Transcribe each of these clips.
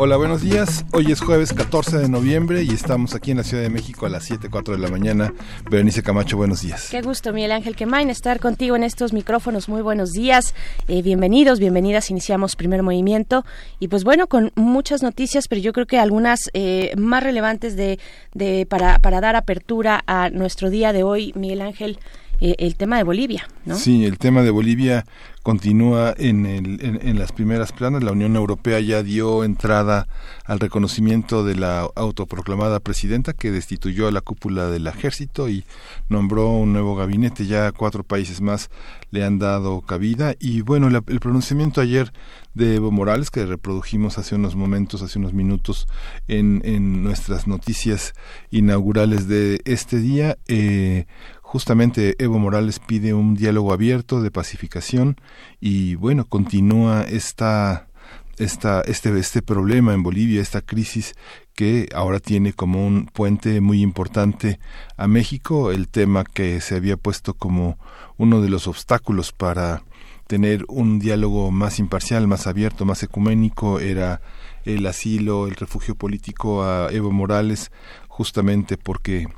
Hola, buenos días. Hoy es jueves 14 de noviembre y estamos aquí en la Ciudad de México a las 7:04 de la mañana. Berenice Camacho, buenos días. Qué gusto, Miguel Ángel Quemain, estar contigo en estos micrófonos. Muy buenos días. Eh, bienvenidos, bienvenidas. Iniciamos primer movimiento. Y pues bueno, con muchas noticias, pero yo creo que algunas eh, más relevantes de, de para, para dar apertura a nuestro día de hoy, Miguel Ángel. Eh, el tema de Bolivia, ¿no? Sí, el tema de Bolivia continúa en, el, en, las primeras planas. La Unión Europea ya dio entrada al reconocimiento de la autoproclamada presidenta que destituyó a la cúpula del ejército y nombró un nuevo gabinete. Ya cuatro países más le han dado cabida. Y bueno, el pronunciamiento ayer de Evo Morales que reprodujimos hace unos momentos, hace unos minutos en, en nuestras noticias inaugurales de este día. Eh, justamente Evo Morales pide un diálogo abierto de pacificación y bueno, continúa esta, esta, este, este problema en Bolivia, esta crisis que ahora tiene como un puente muy importante a México, el tema que se había puesto como uno de los obstáculos para tener un diálogo más imparcial, más abierto, más ecuménico, era el asilo, el refugio político a Evo Morales, justamente porque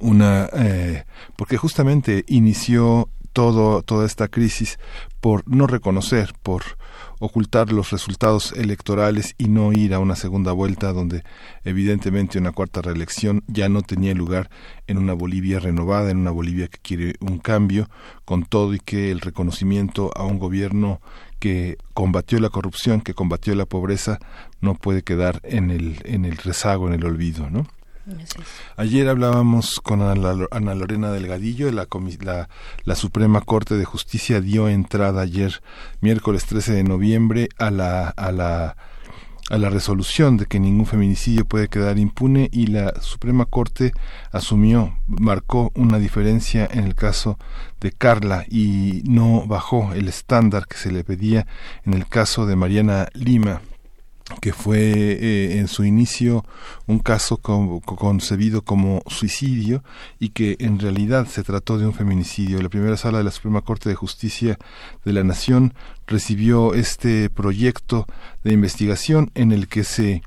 una eh, porque justamente inició todo toda esta crisis por no reconocer por ocultar los resultados electorales y no ir a una segunda vuelta donde evidentemente una cuarta reelección ya no tenía lugar en una Bolivia renovada, en una Bolivia que quiere un cambio, con todo y que el reconocimiento a un gobierno que combatió la corrupción, que combatió la pobreza, no puede quedar en el, en el rezago, en el olvido, ¿no? Ayer hablábamos con Ana Lorena Delgadillo, la, la, la, Suprema Corte de Justicia dio entrada ayer, miércoles 13 de noviembre, a la, a la a la resolución de que ningún feminicidio puede quedar impune y la Suprema Corte asumió, marcó una diferencia en el caso de Carla y no bajó el estándar que se le pedía en el caso de Mariana Lima que fue eh, en su inicio un caso concebido como suicidio y que en realidad se trató de un feminicidio. La primera sala de la Suprema Corte de Justicia de la Nación recibió este proyecto de investigación en el que se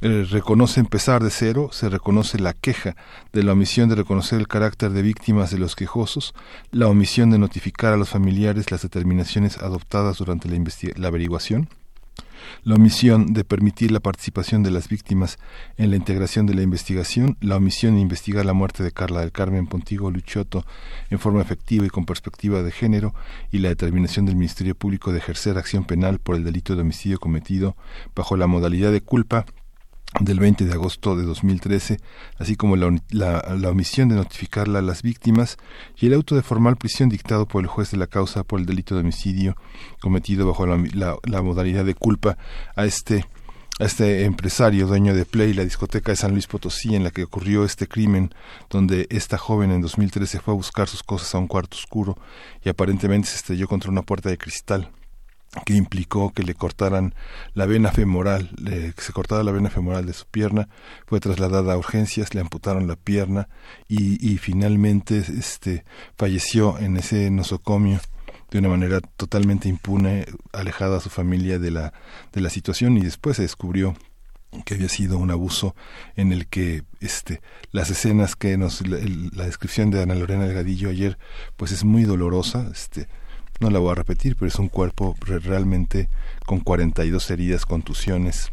eh, reconoce empezar de cero, se reconoce la queja de la omisión de reconocer el carácter de víctimas de los quejosos, la omisión de notificar a los familiares las determinaciones adoptadas durante la, la averiguación, la omisión de permitir la participación de las víctimas en la integración de la investigación, la omisión de investigar la muerte de Carla del Carmen Pontigo Luchoto en forma efectiva y con perspectiva de género y la determinación del Ministerio Público de ejercer acción penal por el delito de homicidio cometido bajo la modalidad de culpa del 20 de agosto de 2013, así como la, la, omisión de notificarla a las víctimas y el auto de formal prisión dictado por el juez de la causa por el delito de homicidio cometido bajo la, modalidad de culpa a este a este empresario dueño de Play, la discoteca de San Luis Potosí, en la que ocurrió este crimen, donde esta joven en 2013 fue a buscar sus cosas a un cuarto oscuro y aparentemente se estrelló contra una puerta de cristal que implicó que le cortaran la vena femoral, que se cortara la vena femoral de su pierna, fue trasladada a urgencias, le amputaron la pierna y, y finalmente este, falleció en ese nosocomio de una manera totalmente impune, alejada a su familia de la, de la situación y después se descubrió que había sido un abuso en el que este las escenas que nos la, la descripción de Ana Lorena Delgadillo ayer pues es muy dolorosa este no la voy a repetir, pero es un cuerpo realmente con 42 heridas, contusiones,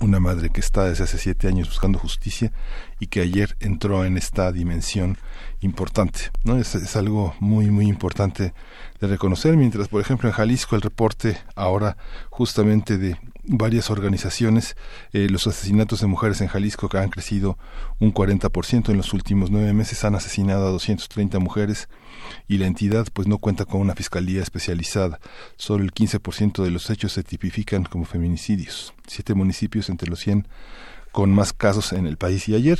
una madre que está desde hace siete años buscando justicia y que ayer entró en esta dimensión importante. ¿no? Es, algo muy, muy importante de reconocer, mientras, por ejemplo, en Jalisco el reporte ahora justamente de varias organizaciones, eh, los asesinatos de mujeres en Jalisco que han crecido un 40% en los últimos nueve meses, han asesinado a 230 mujeres y la entidad pues no cuenta con una fiscalía especializada. Solo el 15% de los hechos se tipifican como feminicidios. Siete municipios entre los 100 con más casos en el país. Y ayer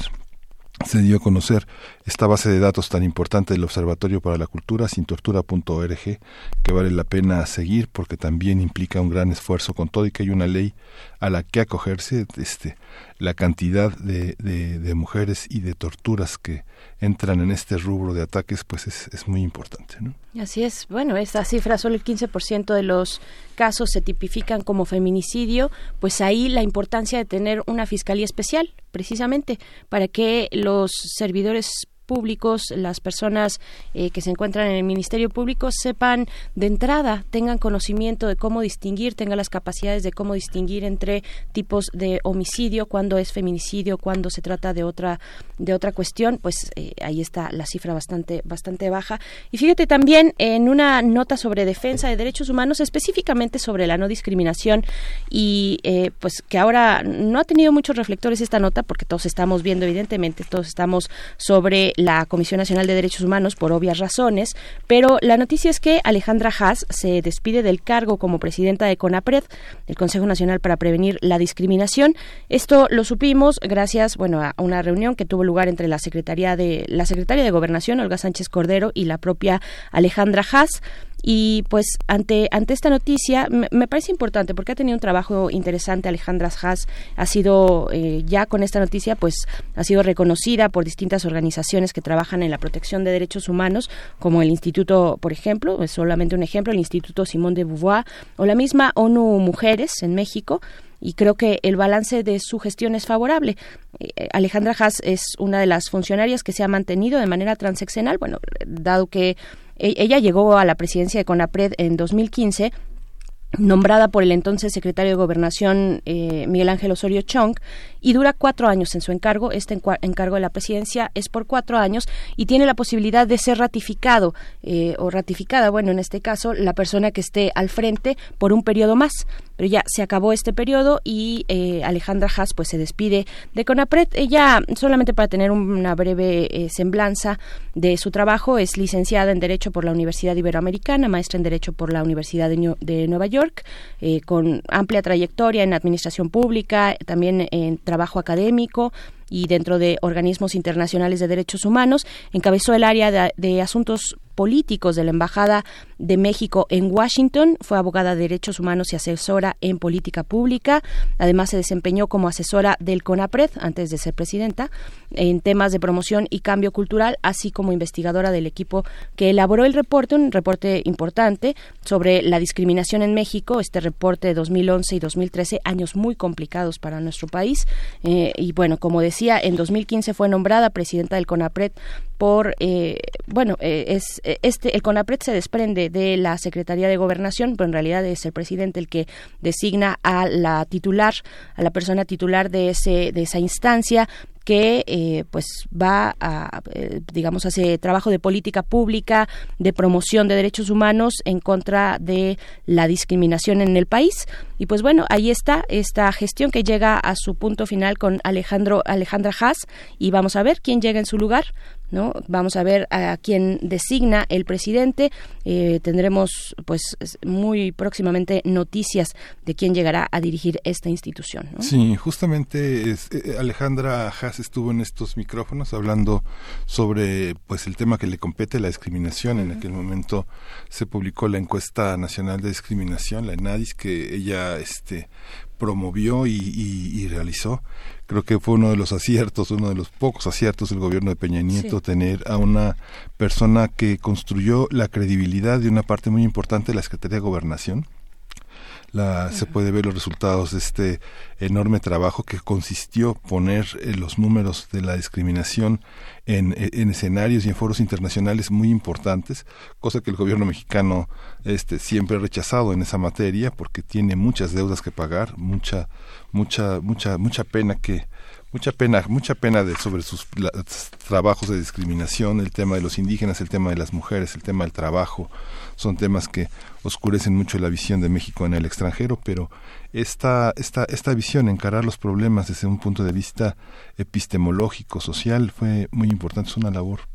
se dio a conocer esta base de datos tan importante del Observatorio para la Cultura, sintortura.org, que vale la pena seguir porque también implica un gran esfuerzo con todo y que hay una ley a la que acogerse, este, la cantidad de, de, mujeres y de torturas que entran en este rubro de ataques, pues es, es muy importante. ¿no? Así es. Bueno, esta cifra, solo el 15% de los casos se tipifican como feminicidio, pues ahí la importancia de tener una fiscalía especial, precisamente, para que los servidores públicos, las personas eh, que se encuentran en el Ministerio Público sepan de entrada, tengan conocimiento de cómo distinguir, tengan las capacidades de cómo distinguir entre tipos de homicidio, cuando es feminicidio, cuando se trata de otra de otra cuestión, pues eh, ahí está la cifra bastante bastante baja. Y fíjate también en una nota sobre defensa de derechos humanos, específicamente sobre la no discriminación y eh, pues que ahora no ha tenido muchos reflectores esta nota porque todos estamos viendo evidentemente todos estamos sobre la Comisión Nacional de Derechos Humanos por obvias razones, pero la noticia es que Alejandra Haas se despide del cargo como presidenta de CONAPRED, el Consejo Nacional para Prevenir la Discriminación. Esto lo supimos gracias, bueno, a una reunión que tuvo lugar entre la Secretaría de la Secretaria de Gobernación Olga Sánchez Cordero y la propia Alejandra Haas. Y pues ante, ante esta noticia me, parece importante porque ha tenido un trabajo interesante Alejandra Haas, ha sido eh, ya con esta noticia pues ha sido reconocida por distintas organizaciones que trabajan en la protección de derechos humanos como el Instituto, por ejemplo, es solamente un ejemplo, el Instituto Simón de Beauvoir o la misma ONU Mujeres en México y creo que el balance de su gestión es favorable. Eh, Alejandra Haas es una de las funcionarias que se ha mantenido de manera transeccional, bueno, dado que ella llegó a la presidencia de CONAPRED en 2015 nombrada por el entonces secretario de Gobernación eh, Miguel Ángel Osorio Chong y dura cuatro años en su encargo. Este encargo de la presidencia es por cuatro años y tiene la posibilidad de ser ratificado eh, o ratificada, bueno, en este caso, la persona que esté al frente por un periodo más. Pero ya se acabó este periodo y eh, Alejandra Haas pues se despide de CONAPRED. Ella, solamente para tener una breve eh, semblanza de su trabajo, es licenciada en Derecho por la Universidad Iberoamericana, maestra en Derecho por la Universidad de, de Nueva York, con amplia trayectoria en Administración Pública, también en trabajo académico, y dentro de organismos internacionales de derechos humanos. Encabezó el área de, asuntos políticos de la Embajada de México en Washington, fue abogada de derechos humanos y asesora en política pública. Además, se desempeñó como asesora del CONAPRED antes de ser presidenta en temas de promoción y cambio cultural, así como investigadora del equipo que elaboró el reporte, un reporte importante sobre la discriminación en México. Este reporte de 2011 y 2013, años muy complicados para nuestro país. Eh, y bueno, como decía, en 2015 fue nombrada presidenta del CONAPRED por, eh, bueno, eh, es este el CONAPRED se desprende de la Secretaría de Gobernación, pero en realidad es el presidente el que designa a la titular, a la persona titular de ese de esa instancia que eh, pues va a eh, digamos hace trabajo de política pública de promoción de derechos humanos en contra de la discriminación en el país. Y pues bueno ahí está esta gestión que llega a su punto final con Alejandro Alejandra Haas y vamos a ver quién llega en su lugar ¿no? Vamos a ver a quién designa el presidente. Eh, tendremos, pues, muy próximamente noticias de quién llegará a dirigir esta institución. Sí, justamente eh, Alejandra Haas estuvo en estos micrófonos hablando sobre, pues, el tema que le compete, la discriminación. En aquel momento se publicó la encuesta nacional de discriminación, la ENADIS, que ella, este, promovió y realizó creo que fue uno de los aciertos, uno de los pocos aciertos del gobierno de Peña Nieto, tener a una persona que construyó la credibilidad de una parte muy importante de la Secretaría de Gobernación. La, se puede ver los resultados de este enorme trabajo que consistió poner eh, los números de la discriminación en, en, escenarios y en foros internacionales muy importantes, cosa que el gobierno mexicano este, siempre ha rechazado en esa materia porque tiene muchas deudas que pagar, mucha mucha mucha mucha pena que mucha pena mucha pena de sobre sus trabajos de discriminación el tema de los indígenas el tema de las mujeres el tema del trabajo son temas que oscurecen mucho la visión de México en el extranjero pero esta esta esta visión encarar los problemas desde un punto de vista epistemológico social fue muy importante es una labor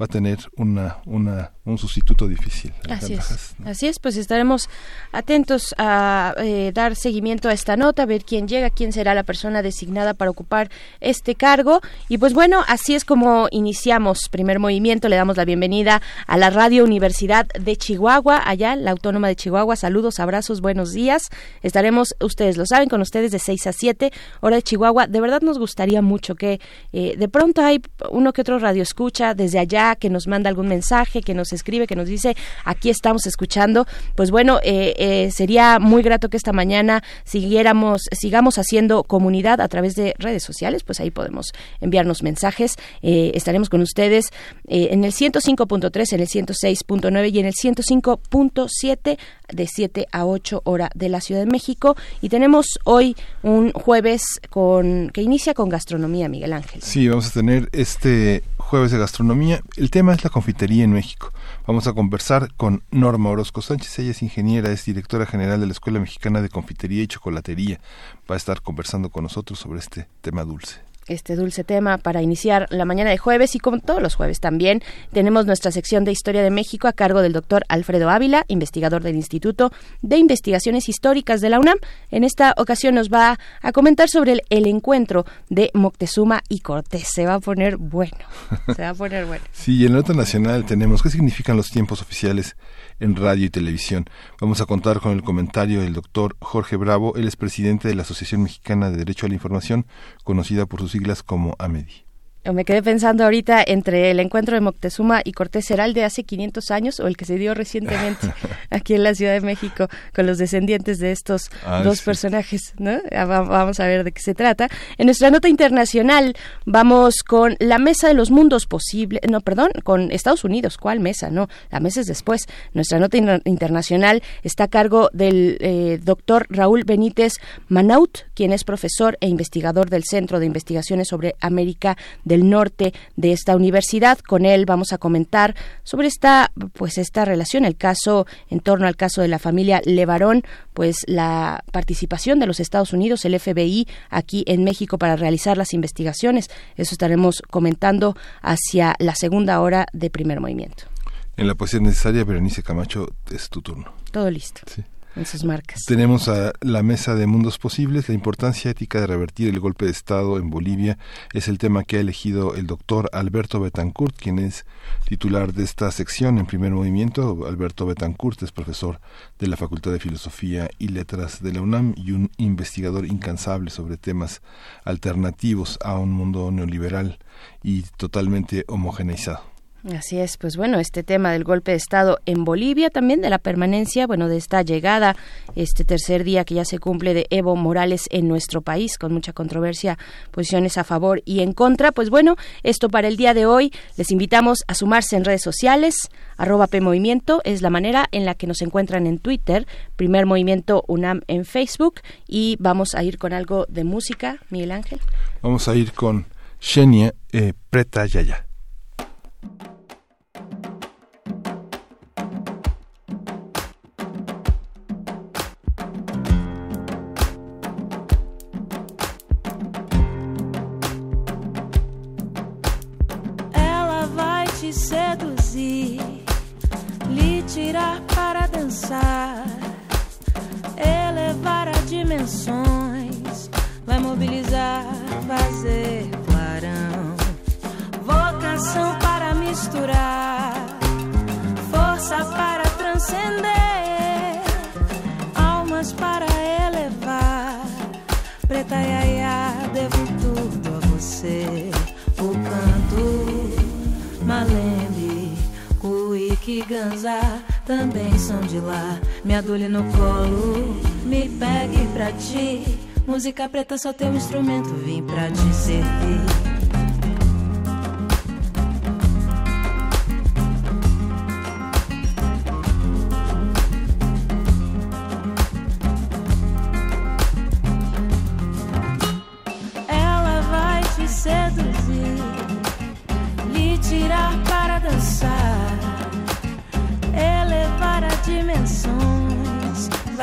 va a tener una, una, un sustituto difícil. Así es. Así es, pues estaremos atentos a eh, dar seguimiento a esta nota, ver quién llega, quién será la persona designada para ocupar este cargo. Y pues bueno, así es como iniciamos primer movimiento. Le damos la bienvenida a la Radio Universidad de Chihuahua, allá, la Autónoma de Chihuahua. Saludos, abrazos, buenos días. Estaremos, ustedes lo saben, con ustedes de 6 a 7, hora de Chihuahua. De verdad nos gustaría mucho que eh, de pronto hay uno que otro radio escucha desde allá que nos manda algún mensaje, que nos escribe, que nos dice aquí estamos escuchando. Pues bueno, eh, eh, sería muy grato que esta mañana siguiéramos, sigamos haciendo comunidad a través de redes sociales, pues ahí podemos enviarnos mensajes. estaremos con ustedes en el 105.3, en el 106.9 y en el 105.7 de 7 a 8 hora de la Ciudad de México y tenemos hoy un jueves con que inicia con gastronomía Miguel Ángel. Sí, vamos a tener este jueves de gastronomía. El tema es la confitería en México. Vamos a conversar con Norma Orozco Sánchez. Ella es ingeniera, es directora general de la Escuela Mexicana de Confitería y Chocolatería. Va a estar conversando con nosotros sobre este tema dulce este dulce tema para iniciar la mañana de jueves y como todos los jueves también tenemos nuestra sección de Historia de México a cargo del doctor Alfredo Ávila, investigador del Instituto de Investigaciones Históricas de la UNAM. En esta ocasión nos va a comentar sobre el, encuentro de Moctezuma y Cortés. Se va a poner bueno, se va a poner bueno. sí, en la nota nacional tenemos qué significan los tiempos oficiales en radio y televisión. Vamos a contar con el comentario del doctor Jorge Bravo, él es presidente de la Asociación Mexicana de Derecho a la Información, conocida por sus siglas como AMEDI. Me quedé pensando ahorita entre el encuentro de Moctezuma y Cortés el de hace 500 años o el que se dio recientemente aquí en la Ciudad de México con los descendientes de estos ah, dos personajes, ¿no? Ah, vamos a ver de qué se trata. En nuestra nota internacional vamos con la mesa de los mundos posibles, no, perdón, con Estados Unidos. ¿Cuál mesa? No, la mesa es después. Nuestra nota internacional está a cargo del eh, doctor Raúl Benítez Manaut, quien es profesor e investigador del Centro de Investigaciones sobre América del norte de esta universidad. Con él vamos a comentar sobre esta, pues esta relación, el caso en torno al caso de la familia Levarón, pues la participación de los Estados Unidos, el FBI, aquí en México para realizar las investigaciones. Eso estaremos comentando hacia la segunda hora de primer movimiento. En la poesía necesaria, Berenice Camacho, es tu turno. Todo listo. Sí en sus marcas. Tenemos a la mesa de mundos posibles. La importancia ética de revertir el golpe de Estado en Bolivia es el tema que ha elegido el doctor Alberto Betancourt, quien es titular de esta sección en primer movimiento. Alberto Betancourt es profesor de la Facultad de Filosofía y Letras de la UNAM y un investigador incansable sobre temas alternativos a un mundo neoliberal y totalmente homogeneizado. Así es, pues bueno, este tema del golpe de Estado en Bolivia, también de la permanencia, bueno, de esta llegada, este tercer día que ya se cumple de Evo Morales en nuestro país, con mucha controversia, posiciones a favor y en contra. Pues bueno, esto para el día de hoy, les invitamos a sumarse en redes sociales, arroba PMovimiento, es la manera en la que nos encuentran en Twitter, Primer Movimiento UNAM en Facebook, y vamos a ir con algo de música, Miguel Ángel. Vamos a ir con Xenia eh, Preta Yaya. Elevar a dimensões, vai mobilizar, fazer clarão vocação para misturar, força para transcender, almas para elevar. Preta Yaya, devo tudo a você. O canto, Malembe, Kuiki, Ganza também são de lá. Me adule no colo, me pegue pra ti. Música preta só tem um instrumento, vim pra te servir.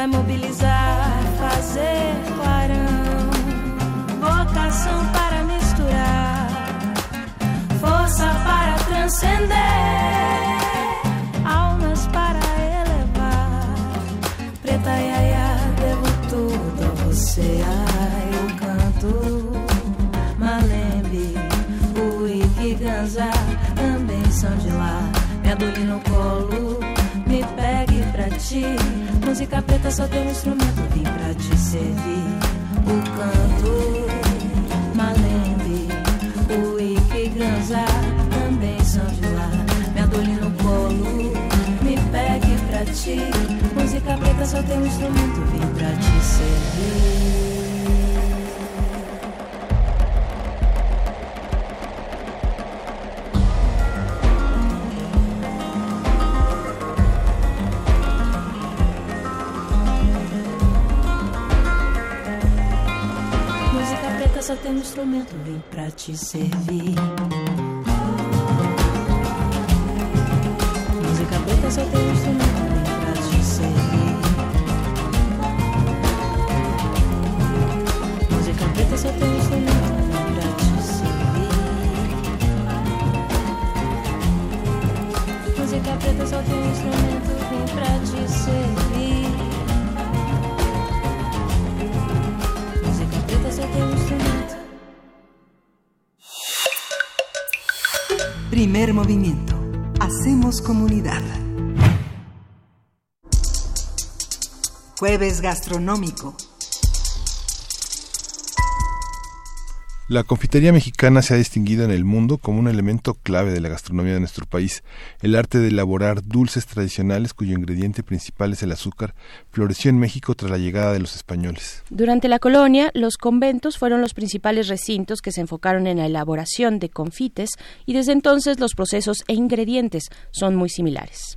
Mobilizar, fazer clarão, vocação para misturar, força para transcender almas para elevar. Preta Yaya, devo tudo a você. Ai, eu canto Malembe, o Ikiganza, também são de lá. Me adule no colo, me pegue pra ti. Música preta só tem um instrumento, vim pra te servir. O canto Malembe, o Ikiganza, também são de lá. Me adule no colo, me pegue pra ti. Música preta só tem um instrumento, vim pra te servir. Só tem um instrumento, vem pra te servir. Música preta só tem um instrumento, vem pra te servir. Música preta só tem um movimiento. Hacemos comunidad. Jueves gastronómico. La confitería mexicana se ha distinguido en el mundo como un elemento clave de la gastronomía de nuestro país. El arte de elaborar dulces tradicionales cuyo ingrediente principal es el azúcar floreció en México tras la llegada de los españoles. Durante la colonia, los conventos fueron los principales recintos que se enfocaron en la elaboración de confites y desde entonces los procesos e ingredientes son muy similares.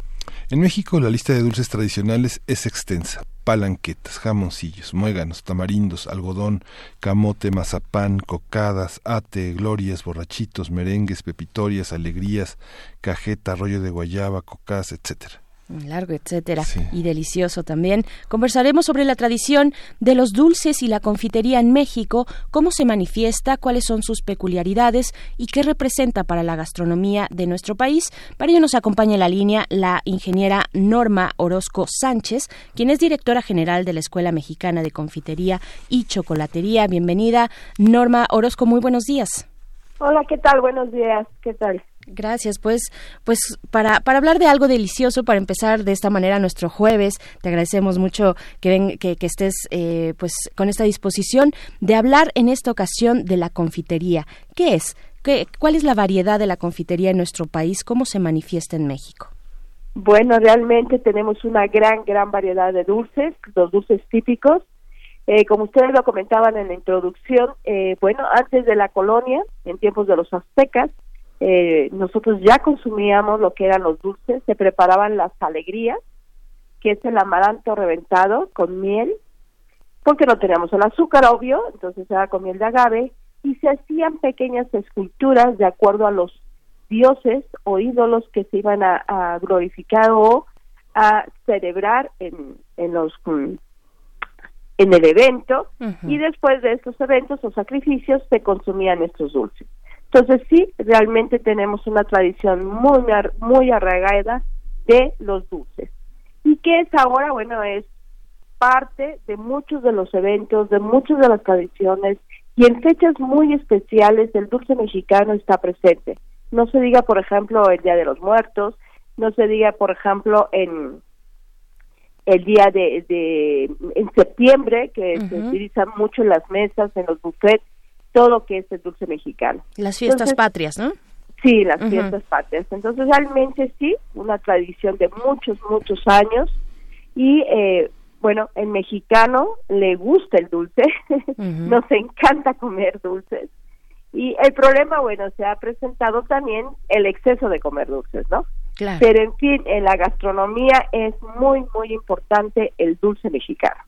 En México la lista de dulces tradicionales es extensa. Palanquetas, jamoncillos, muéganos, tamarindos, algodón, camote, mazapán, cocadas, ate, glorias, borrachitos, merengues, pepitorias, alegrías, cajeta, rollo de guayaba, cocas, etcétera. Largo, etcétera, Sí. y delicioso también. Conversaremos sobre la tradición de los dulces y la confitería en México, cómo se manifiesta, cuáles son sus peculiaridades y qué representa para la gastronomía de nuestro país. Para ello nos acompaña en la línea la ingeniera Norma Orozco Sánchez, quien es directora general de la Escuela Mexicana de Confitería y Chocolatería. Bienvenida, Norma Orozco, muy buenos días. Hola, ¿qué tal? Buenos días, ¿qué tal? Gracias, pues, pues para, para hablar de algo delicioso, para empezar de esta manera nuestro jueves, te agradecemos mucho que, ven, que, estés eh, pues con esta disposición de hablar en esta ocasión de la confitería. ¿Qué es? ¿Qué, ¿Cuál es la variedad de la confitería en nuestro país? ¿Cómo se manifiesta en México? Bueno, realmente tenemos una gran, gran variedad de dulces, los dulces típicos. Eh, como ustedes lo comentaban en la introducción, eh, bueno, antes de la colonia, en tiempos de los aztecas, eh, nosotros ya consumíamos lo que eran los dulces, se preparaban las alegrías, que es el amaranto reventado con miel, porque no teníamos el azúcar, obvio, entonces era con miel de agave, y se hacían pequeñas esculturas de acuerdo a los dioses o ídolos que se iban a, a glorificar o a celebrar en, en los mm, en el evento y después de estos eventos o sacrificios se consumían estos dulces. Entonces sí, realmente tenemos una tradición muy muy arraigada de los dulces. ¿Y qué es ahora? Bueno, es parte de muchos de los eventos, de muchas de las tradiciones y en fechas muy especiales el dulce mexicano está presente. No se diga, por ejemplo, el Día de los Muertos, no se diga, por ejemplo, en el día de, de en septiembre que se Ujú. utiliza mucho en las mesas, en los buffets, todo lo que es el dulce mexicano. Las fiestas Entonces, patrias, ¿no? Sí, las fiestas patrias. Entonces, realmente sí, una tradición de muchos, muchos años. Y eh, bueno, el mexicano le gusta el dulce, nos encanta comer dulces. Y el problema, bueno, se ha presentado también el exceso de comer dulces, ¿no? Claro. Pero en fin, en la gastronomía es muy, muy importante el dulce mexicano.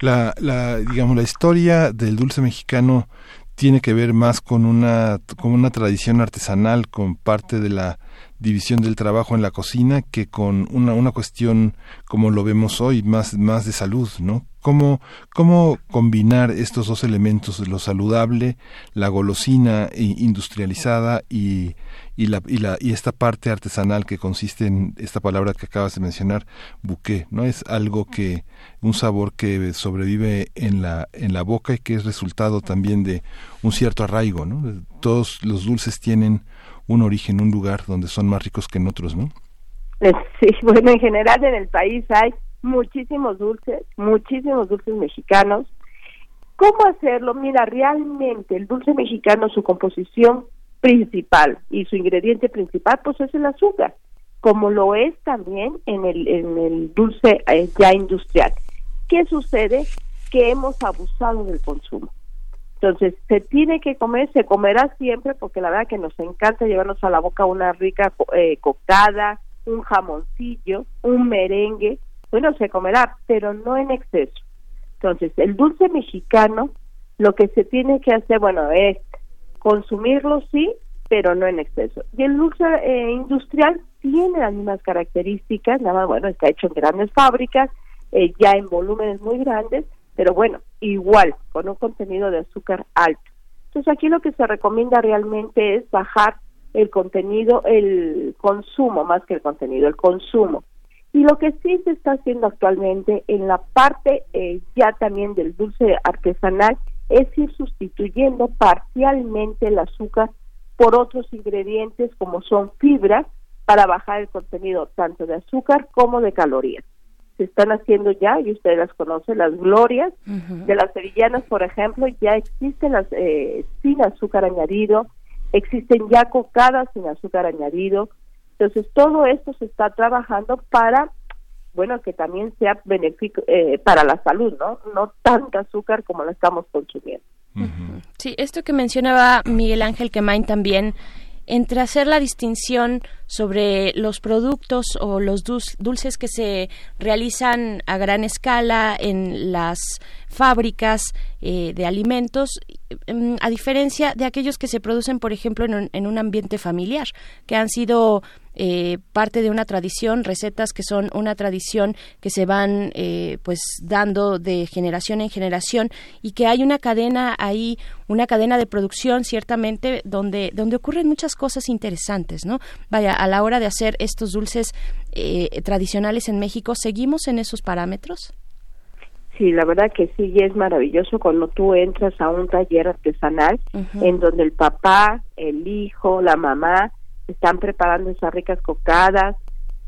La, la, digamos, la historia del dulce mexicano tiene que ver más con una, con una tradición artesanal, con parte de la división del trabajo en la cocina, que con una, una cuestión como lo vemos hoy, más, más de salud, ¿no? Cómo, cómo combinar estos dos elementos, lo saludable, la golosina industrializada y, y, la, y, la, y esta parte artesanal que consiste en esta palabra que acabas de mencionar, bouquet, ¿no? Es algo que, un sabor que sobrevive en la, en la boca y que es resultado también de un cierto arraigo, ¿no? Todos los dulces tienen un origen, un lugar donde son más ricos que en otros, ¿no? Sí, bueno, en general en el país hay muchísimos dulces, muchísimos dulces mexicanos. ¿Cómo hacerlo? Mira, realmente el dulce mexicano, su composición principal y su ingrediente principal pues es el azúcar, como lo es también en el, en el dulce eh, ya industrial. ¿Qué sucede? Que hemos abusado del consumo. Entonces, se tiene que comer, se comerá siempre, porque la verdad que nos encanta llevarnos a la boca una rica eh, cocada, un jamoncillo, un merengue, bueno, se comerá, pero no en exceso. Entonces, el dulce mexicano, lo que se tiene que hacer, bueno, es consumirlo sí, pero no en exceso. Y el dulce eh, industrial tiene las mismas características, nada más, bueno, está hecho en grandes fábricas, eh, ya en volúmenes muy grandes, pero bueno, igual, con un contenido de azúcar alto. Entonces aquí lo que se recomienda realmente es bajar el contenido, el consumo, más que el contenido, el consumo. Y lo que sí se está haciendo actualmente en la parte eh, ya también del dulce artesanal es ir sustituyendo parcialmente el azúcar por otros ingredientes como son fibras para bajar el contenido tanto de azúcar como de calorías. Se están haciendo ya, y ustedes las conocen, las glorias de las sevillanas, por ejemplo, ya existen las eh, sin azúcar añadido, existen ya cocadas sin azúcar añadido. Entonces, todo esto se está trabajando para bueno, que también sea beneficio eh, para la salud, ¿no? No tanta azúcar como la estamos consumiendo. Sí, esto que mencionaba Miguel Ángel Quemain también, entre hacer la distinción sobre los productos o los dulces que se realizan a gran escala en las fábricas eh, de alimentos, mm, a diferencia de aquellos que se producen, por ejemplo, en un ambiente familiar, que han sido eh, parte de una tradición, recetas que son una tradición que se van eh, pues dando de generación en generación y que hay una cadena ahí, una cadena de producción ciertamente donde, donde ocurren muchas cosas interesantes, ¿no? Vaya, a la hora de hacer estos dulces eh, tradicionales en México, ¿seguimos en esos parámetros? Sí, la verdad que sí, y es maravilloso cuando tú entras a un taller artesanal en donde el papá, el hijo, la mamá están preparando esas ricas cocadas,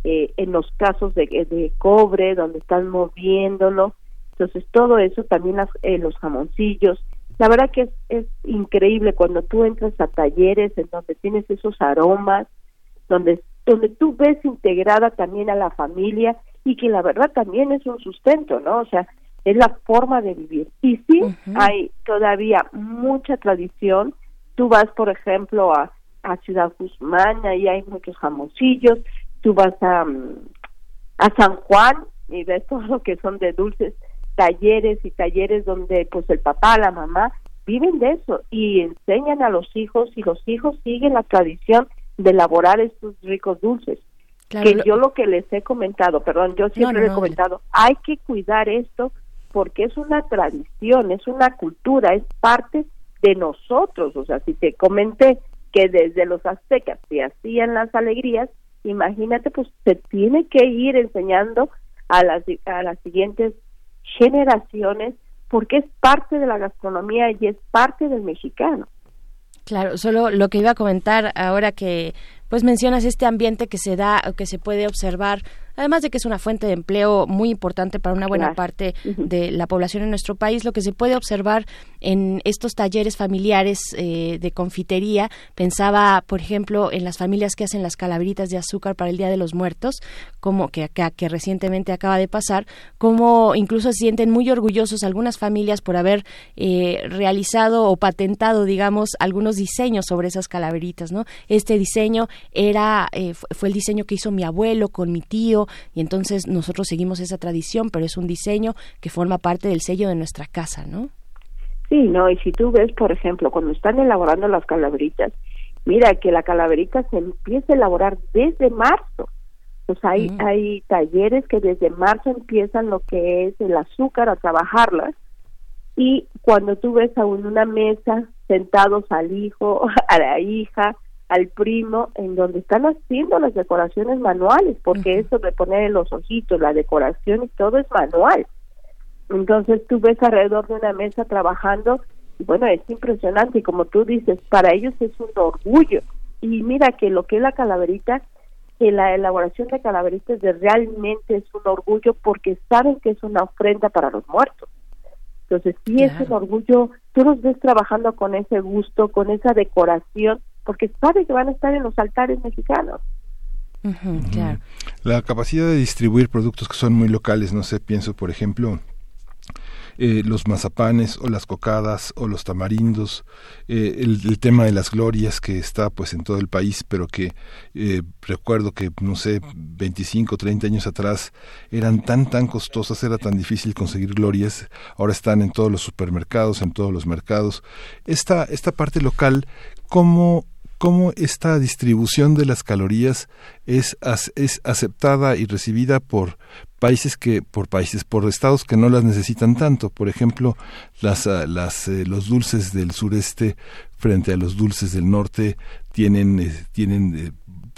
eh, en los casos de, de, cobre, donde están moviéndolo. Entonces, todo eso, también las, eh, los jamoncillos. La verdad que es, es increíble cuando tú entras a talleres en donde tienes esos aromas, donde, donde tú ves integrada también a la familia y que la verdad también es un sustento, ¿no? O sea, es la forma de vivir. Y sí, hay todavía mucha tradición. Tú vas, por ejemplo, a, a Ciudad Guzmán, ahí hay muchos jamoncillos, tú vas a, mm, a San Juan y ves todo lo que son de dulces, talleres y talleres donde pues el papá, la mamá viven de eso y enseñan a los hijos y los hijos siguen la tradición de elaborar estos ricos dulces. que yo lo que les he comentado, perdón, yo siempre he comentado, hay que cuidar esto porque es una tradición, es una cultura, es parte de nosotros. O sea, si te comenté que desde los aztecas se hacían las alegrías, imagínate, pues se tiene que ir enseñando a las, a las siguientes generaciones porque es parte de la gastronomía y es parte del mexicano. Claro, solo lo que iba a comentar ahora que pues mencionas este ambiente que se da, que se puede observar además de que es una fuente de empleo muy importante para una buena parte de la población en nuestro país, lo que se puede observar en estos talleres familiares eh, de confitería, pensaba, por ejemplo, en las familias que hacen las calaveritas de azúcar para el Día de los Muertos, como que, que, que recientemente acaba de pasar, como incluso se sienten muy orgullosos algunas familias por haber eh, realizado o patentado, digamos, algunos diseños sobre esas calaveritas, ¿no? Este diseño era, eh, fue el diseño que hizo mi abuelo con mi tío, y entonces nosotros seguimos esa tradición, pero es un diseño que forma parte del sello de nuestra casa, ¿no? Sí, no, y si tú ves, por ejemplo, cuando están elaborando las calaveritas, mira que la calaverita se empieza a elaborar desde marzo. Pues hay, hay talleres que desde marzo empiezan lo que es el azúcar a trabajarlas y cuando tú ves a una mesa sentados al hijo, a la hija, al primo, en donde están haciendo las decoraciones manuales, porque eso de poner los ojitos, la decoración y todo es manual. Entonces tú ves alrededor de una mesa trabajando y bueno, es impresionante y como tú dices, para ellos es un orgullo. Y mira que lo que es la calaverita, que la elaboración de calaveritas de realmente es un orgullo porque saben que es una ofrenda para los muertos. Entonces, sí es un orgullo, tú los ves trabajando con ese gusto, con esa decoración, porque saben que van a estar en los altares mexicanos. La capacidad de distribuir productos que son muy locales, no sé, pienso, por ejemplo, eh, los mazapanes o las cocadas o los tamarindos, eh, el, tema de las glorias que está pues en todo el país, pero que eh, recuerdo que, no sé, 25, 30 años atrás eran tan, tan costosas, era tan difícil conseguir glorias, ahora están en todos los supermercados, en todos los mercados. Esta, esta parte local, ¿cómo cómo esta distribución de las calorías es, es aceptada y recibida por, países que por países por estados que no las necesitan tanto. Por ejemplo las, ah, eh, los dulces del sureste frente a los dulces del norte tienen eh, tienen eh,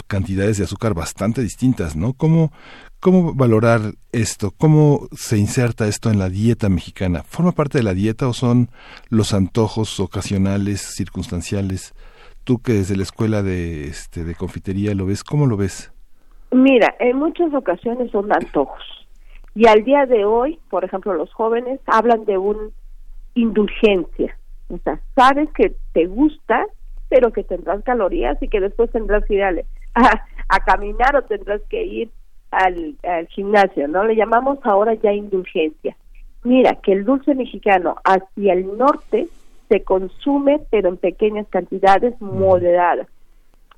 cantidades de azúcar bastante distintas no cómo cómo valorar esto cómo se inserta esto en la dieta mexicana forma parte de la dieta o son los antojos ocasionales circunstanciales tú que desde la escuela de este de confitería lo ves cómo lo ves Mira, en muchas ocasiones son antojos. Y al día de hoy, por ejemplo, los jóvenes hablan de una indulgencia. O sea, sabes que te gusta, pero que tendrás calorías y que después tendrás que ir a, caminar o tendrás que ir al, al gimnasio, ¿no? Le llamamos ahora ya indulgencia. Mira, que el dulce mexicano hacia el norte se consume, pero en pequeñas cantidades moderadas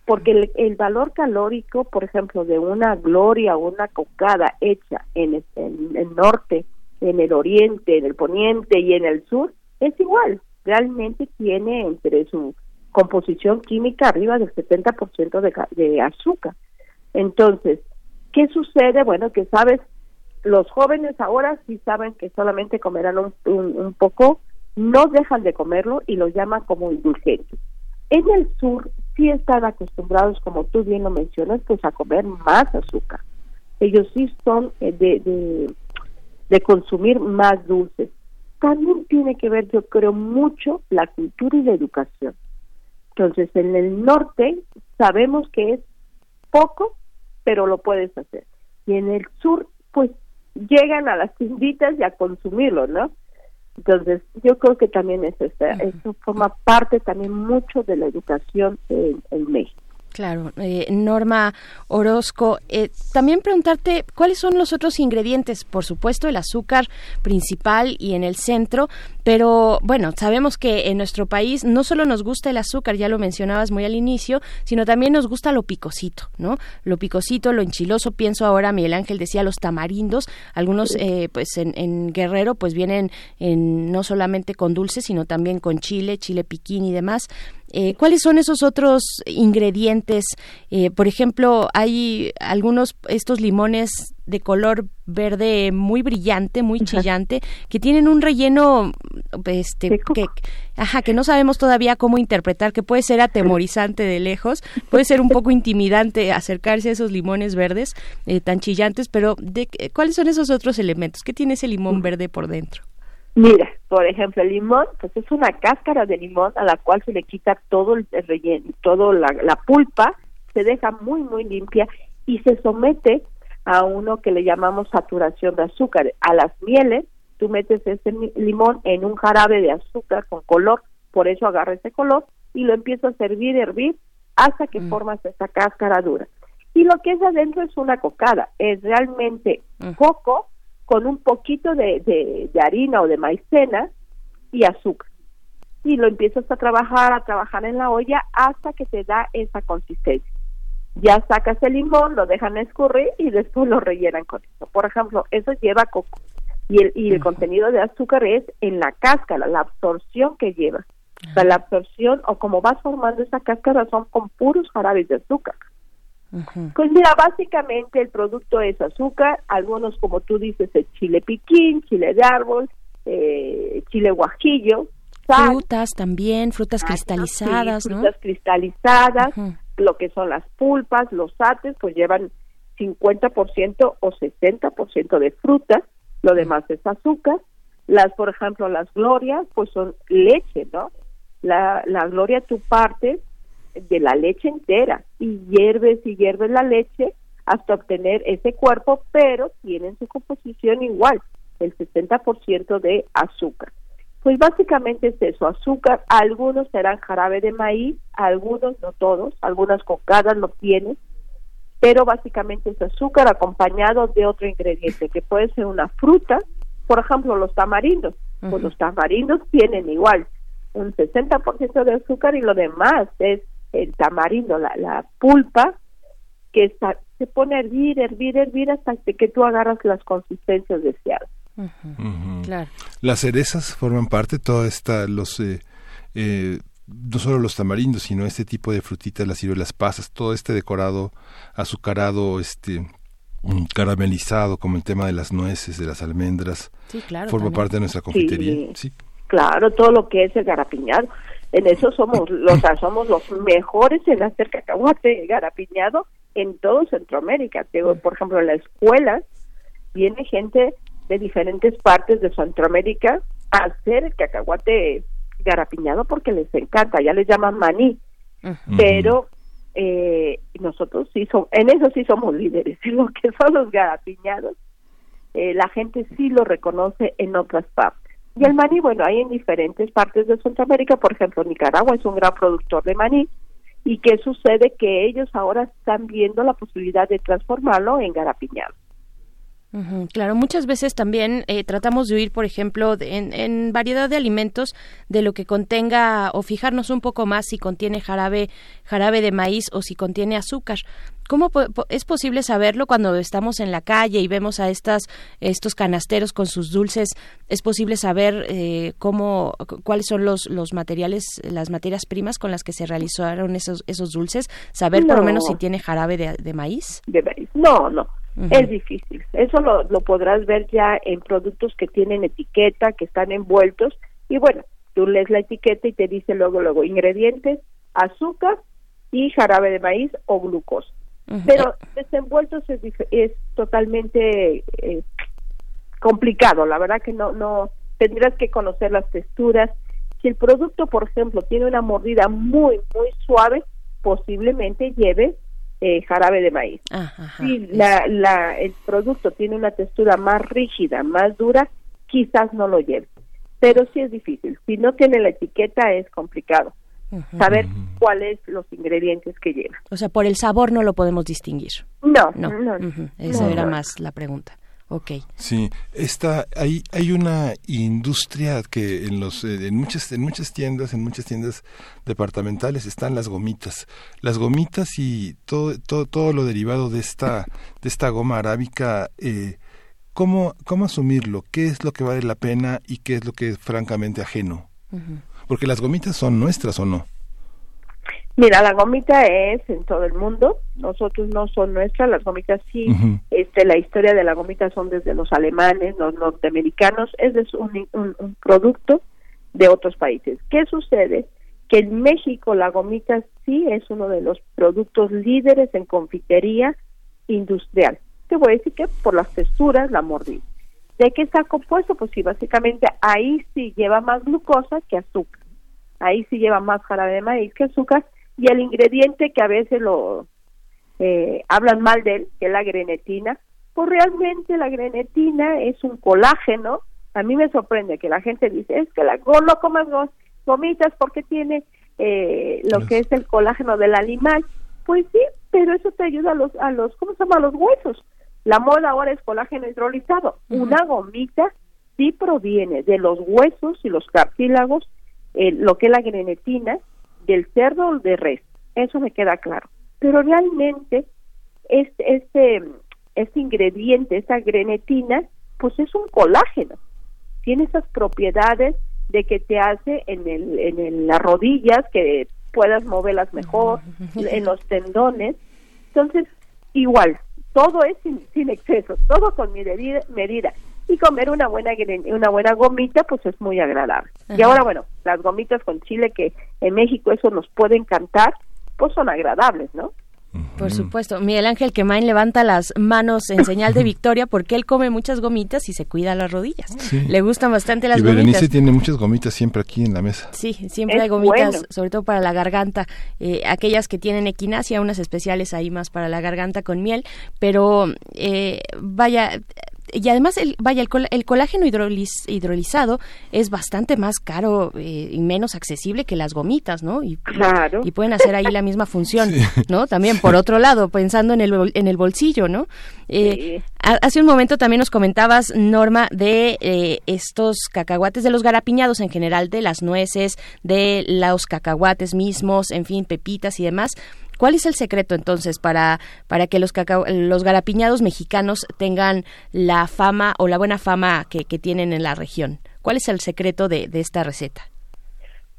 porque el, valor calórico, por ejemplo, de una gloria o una cocada hecha en, el norte, en el oriente, en el poniente y en el sur, es igual. Realmente tiene entre su composición química arriba del 70% de, de azúcar. Entonces, ¿qué sucede? Bueno, que sabes, los jóvenes ahora sí saben que solamente comerán un, un poco, no dejan de comerlo y lo llaman como indulgente. En el sur sí están acostumbrados, como tú bien lo mencionas, pues a comer más azúcar. Ellos sí son eh, de, de, consumir más dulces. También tiene que ver, yo creo, mucho la cultura y la educación. Entonces, en el norte sabemos que es poco, pero lo puedes hacer. Y en el sur, pues llegan a las tienditas y a consumirlo, ¿no? Entonces, yo creo que también es eso forma parte también mucho de la educación en, en México. Claro, eh, Norma Orozco, eh, también preguntarte cuáles son los otros ingredientes, por supuesto el azúcar principal y en el centro, pero bueno, sabemos que en nuestro país no solo nos gusta el azúcar, ya lo mencionabas muy al inicio, sino también nos gusta lo picosito, ¿no? Lo picosito, lo enchiloso, pienso ahora, Miguel Ángel decía los tamarindos, algunos eh, pues en, en, Guerrero pues vienen en, no solamente con dulce, sino también con chile, chile piquín y demás. Eh, ¿Cuáles son esos otros ingredientes? Eh, por ejemplo, hay algunos, estos limones de color verde muy brillante, muy chillante, que tienen un relleno este que ajá, que no sabemos todavía cómo interpretar, que puede ser atemorizante de lejos, puede ser un poco intimidante acercarse a esos limones verdes eh, tan chillantes, pero de, ¿cuáles son esos otros elementos? ¿Qué tiene ese limón verde por dentro? Mira, por ejemplo, el limón, pues es una cáscara de limón a la cual se le quita todo el relleno, todo la, la pulpa, se deja muy, muy limpia y se somete a uno que le llamamos saturación de azúcar. A las mieles, tú metes ese limón en un jarabe de azúcar con color, por eso agarra ese color y lo empieza a servir, hervir, hasta que mm. formas esa cáscara dura. Y lo que es adentro es una cocada, es realmente mm. coco con un poquito de, de, harina o de maicena y azúcar. Y lo empiezas a trabajar, a trabajar en la olla hasta que te da esa consistencia. Ya sacas el limón, lo dejan escurrir y después lo rellenan con eso. Por ejemplo, eso lleva coco. Y el, y el contenido de azúcar es en la cáscara, la absorción que lleva. O sea, la absorción o como vas formando esa cáscara son con puros jarabes de azúcar. Pues mira, básicamente el producto es azúcar, algunos como tú dices, el chile piquín, chile de árbol, eh, chile guajillo, sal, Frutas también, frutas cristalizadas, sí, ¿no? frutas cristalizadas, lo que son las pulpas, los ates, pues llevan 50% o 60% de frutas, lo demás es azúcar. Las, por ejemplo, las glorias, pues son leche, ¿no? La, la gloria tú partes de la leche entera. Y hierves y hierves la leche hasta obtener ese cuerpo, pero tienen su composición igual, el 60% de azúcar. Pues básicamente es eso, azúcar, algunos serán jarabe de maíz, algunos, no todos, algunas cocadas lo tienen, pero básicamente es azúcar acompañado de otro ingrediente, que puede ser una fruta, por ejemplo, los tamarindos, pues los tamarindos tienen igual un 60% de azúcar y lo demás es el tamarindo, la, la pulpa, que está, se pone a hervir, hervir, hervir hasta que tú agarras las consistencias deseadas. Claro. Las cerezas forman parte, toda esta, los, eh, eh, no solo los tamarindos, sino este tipo de frutitas, las ciruelas pasas, todo este decorado azucarado, este mm, caramelizado, como el tema de las nueces, de las almendras, Sí, claro. forma también. parte de nuestra confitería. Sí. Claro, todo lo que es el garapiñado. En eso somos los, somos los mejores en hacer cacahuate garapiñado en todo Centroamérica. Digo, por ejemplo, en la escuela viene gente de diferentes partes de Centroamérica a hacer el cacahuate garapiñado porque les encanta, ya les llaman maní, pero eh, nosotros sí somos, en eso sí somos líderes, en lo que son los garapiñados, eh, la gente sí lo reconoce en otras partes. Y el maní, bueno, hay en diferentes partes de Centroamérica, por ejemplo, Nicaragua es un gran productor de maní, y qué sucede que ellos ahora están viendo la posibilidad de transformarlo en garapiñado. Claro, muchas veces también eh, tratamos de huir, por ejemplo, de- en, en variedad de alimentos de lo que contenga o fijarnos un poco más si contiene jarabe, jarabe de maíz o si contiene azúcar. ¿Cómo po- es posible saberlo cuando estamos en la calle y vemos a estas estos canasteros con sus dulces? ¿Es posible saber eh, cómo cu- cuáles son los los materiales, las materias primas con las que se realizaron esos esos dulces? Saber por lo No. menos si tiene jarabe de, de maíz. de maíz. No, no, Es difícil. Eso lo, lo podrás ver ya en productos que tienen etiqueta, que están envueltos. Y bueno, tú lees la etiqueta y te dice luego, luego, ingredientes, azúcar y jarabe de maíz o glucosa. Pero desenvueltos es, es totalmente eh, complicado. La verdad que no, no, tendrás que conocer las texturas. Si el producto, por ejemplo, tiene una mordida muy, muy suave, posiblemente lleve eh, jarabe de maíz. Ah, ajá, Si la, la, el producto tiene una textura más rígida, más dura, quizás no lo lleve. Pero sí es difícil. Si no tiene la etiqueta es complicado saber cuáles los ingredientes que lleva. O sea, por el sabor no lo podemos distinguir. No, No, no, no. ujú, esa No, era no. más la pregunta. Ok. Sí, está, hay, hay una industria que en los, eh, en muchas, en muchas tiendas, en muchas tiendas departamentales están las gomitas, las gomitas y todo, todo, todo lo derivado de esta, de esta goma arábica. Eh, ¿cómo, ¿Cómo asumirlo? ¿Qué es lo que vale la pena y qué es lo que es francamente ajeno? Porque las gomitas son nuestras o no. Mira, la gomita es en todo el mundo. Nosotros no son nuestras, las gomitas sí. Este, la historia de la gomita son desde los alemanes, los norteamericanos. Es un, un- un producto de otros países. ¿Qué sucede? Que en México la gomita sí es uno de los productos líderes en confitería industrial. Te voy a decir que por las texturas, la mordida. ¿De qué está compuesto? Pues sí, básicamente ahí sí lleva más glucosa que azúcar. Ahí sí lleva más jarabe de maíz que azúcar. Y el ingrediente que a veces lo eh, hablan mal de él, que es la grenetina, pues realmente la grenetina es un colágeno. A mí me sorprende que la gente dice, es que la, no comas go- gomitas porque tiene eh, lo que es el colágeno del animal. Pues sí, pero eso te ayuda a los, a los ¿cómo se llama? A los huesos. La moda ahora es colágeno hidrolizado. Una gomita sí proviene de los huesos y los cartílagos, eh, lo que es la grenetina, del cerdo o de res. Eso me queda claro. Pero realmente este, este, este ingrediente, esta grenetina, pues es un colágeno. Tiene esas propiedades de que te hace en, el, en el- las rodillas, que puedas moverlas mejor, en los tendones. Entonces, igual, todo es sin, sin exceso, todo con medida, medida. Y comer una buena una buena gomita, pues es muy agradable. Y ahora, bueno, las gomitas con chile que en México eso nos puede encantar, pues son agradables, ¿no? Por supuesto. Miguel Ángel Quemain levanta las manos en señal de victoria porque él come muchas gomitas y se cuida las rodillas. Sí. Le gustan bastante las y Berenice gomitas. tiene muchas gomitas siempre aquí en la mesa. Sí, siempre Es hay gomitas, bueno. sobre todo para la garganta. Eh, aquellas que tienen equinacia, unas especiales ahí más para la garganta con miel. Pero eh, vaya, y además, el, vaya, el, col- el colágeno hidroliz- hidrolizado es bastante más caro eh, y menos accesible que las gomitas, ¿no? Y, Claro. y pueden hacer ahí la misma función, ¿no? También, por otro lado, pensando en el, en el bolsillo, ¿no? Eh, Sí. ha- Hace un momento también nos comentabas, Norma, de eh, estos cacahuates, de los garapiñados en general, de las nueces, de los cacahuates mismos, en fin, pepitas y demás. ¿Cuál es el secreto entonces para, para que los, cacao- los garapiñados mexicanos tengan la fama o la buena fama que, que tienen en la región? ¿Cuál es el secreto de, de esta receta?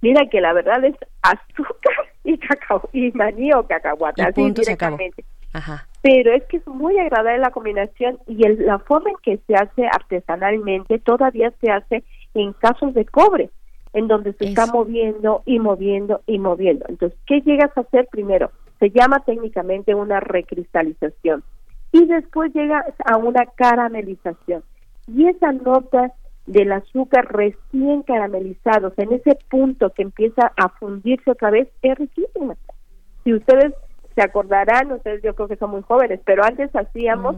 Mira que la verdad es azúcar y cacao y maní o cacahuate, Y así punto, directamente. Ajá. Pero es que es muy agradable la combinación y el- la forma en que se hace artesanalmente todavía se hace en casos de cobre, en donde se está moviendo y moviendo y moviendo. Entonces, ¿qué llegas a hacer primero? Se llama técnicamente una recristalización y después llegas a una caramelización. Y esa nota del azúcar recién caramelizados, en ese punto que empieza a fundirse otra vez, es riquísima. Si ustedes se acordarán, ustedes yo creo que son muy jóvenes, pero antes hacíamos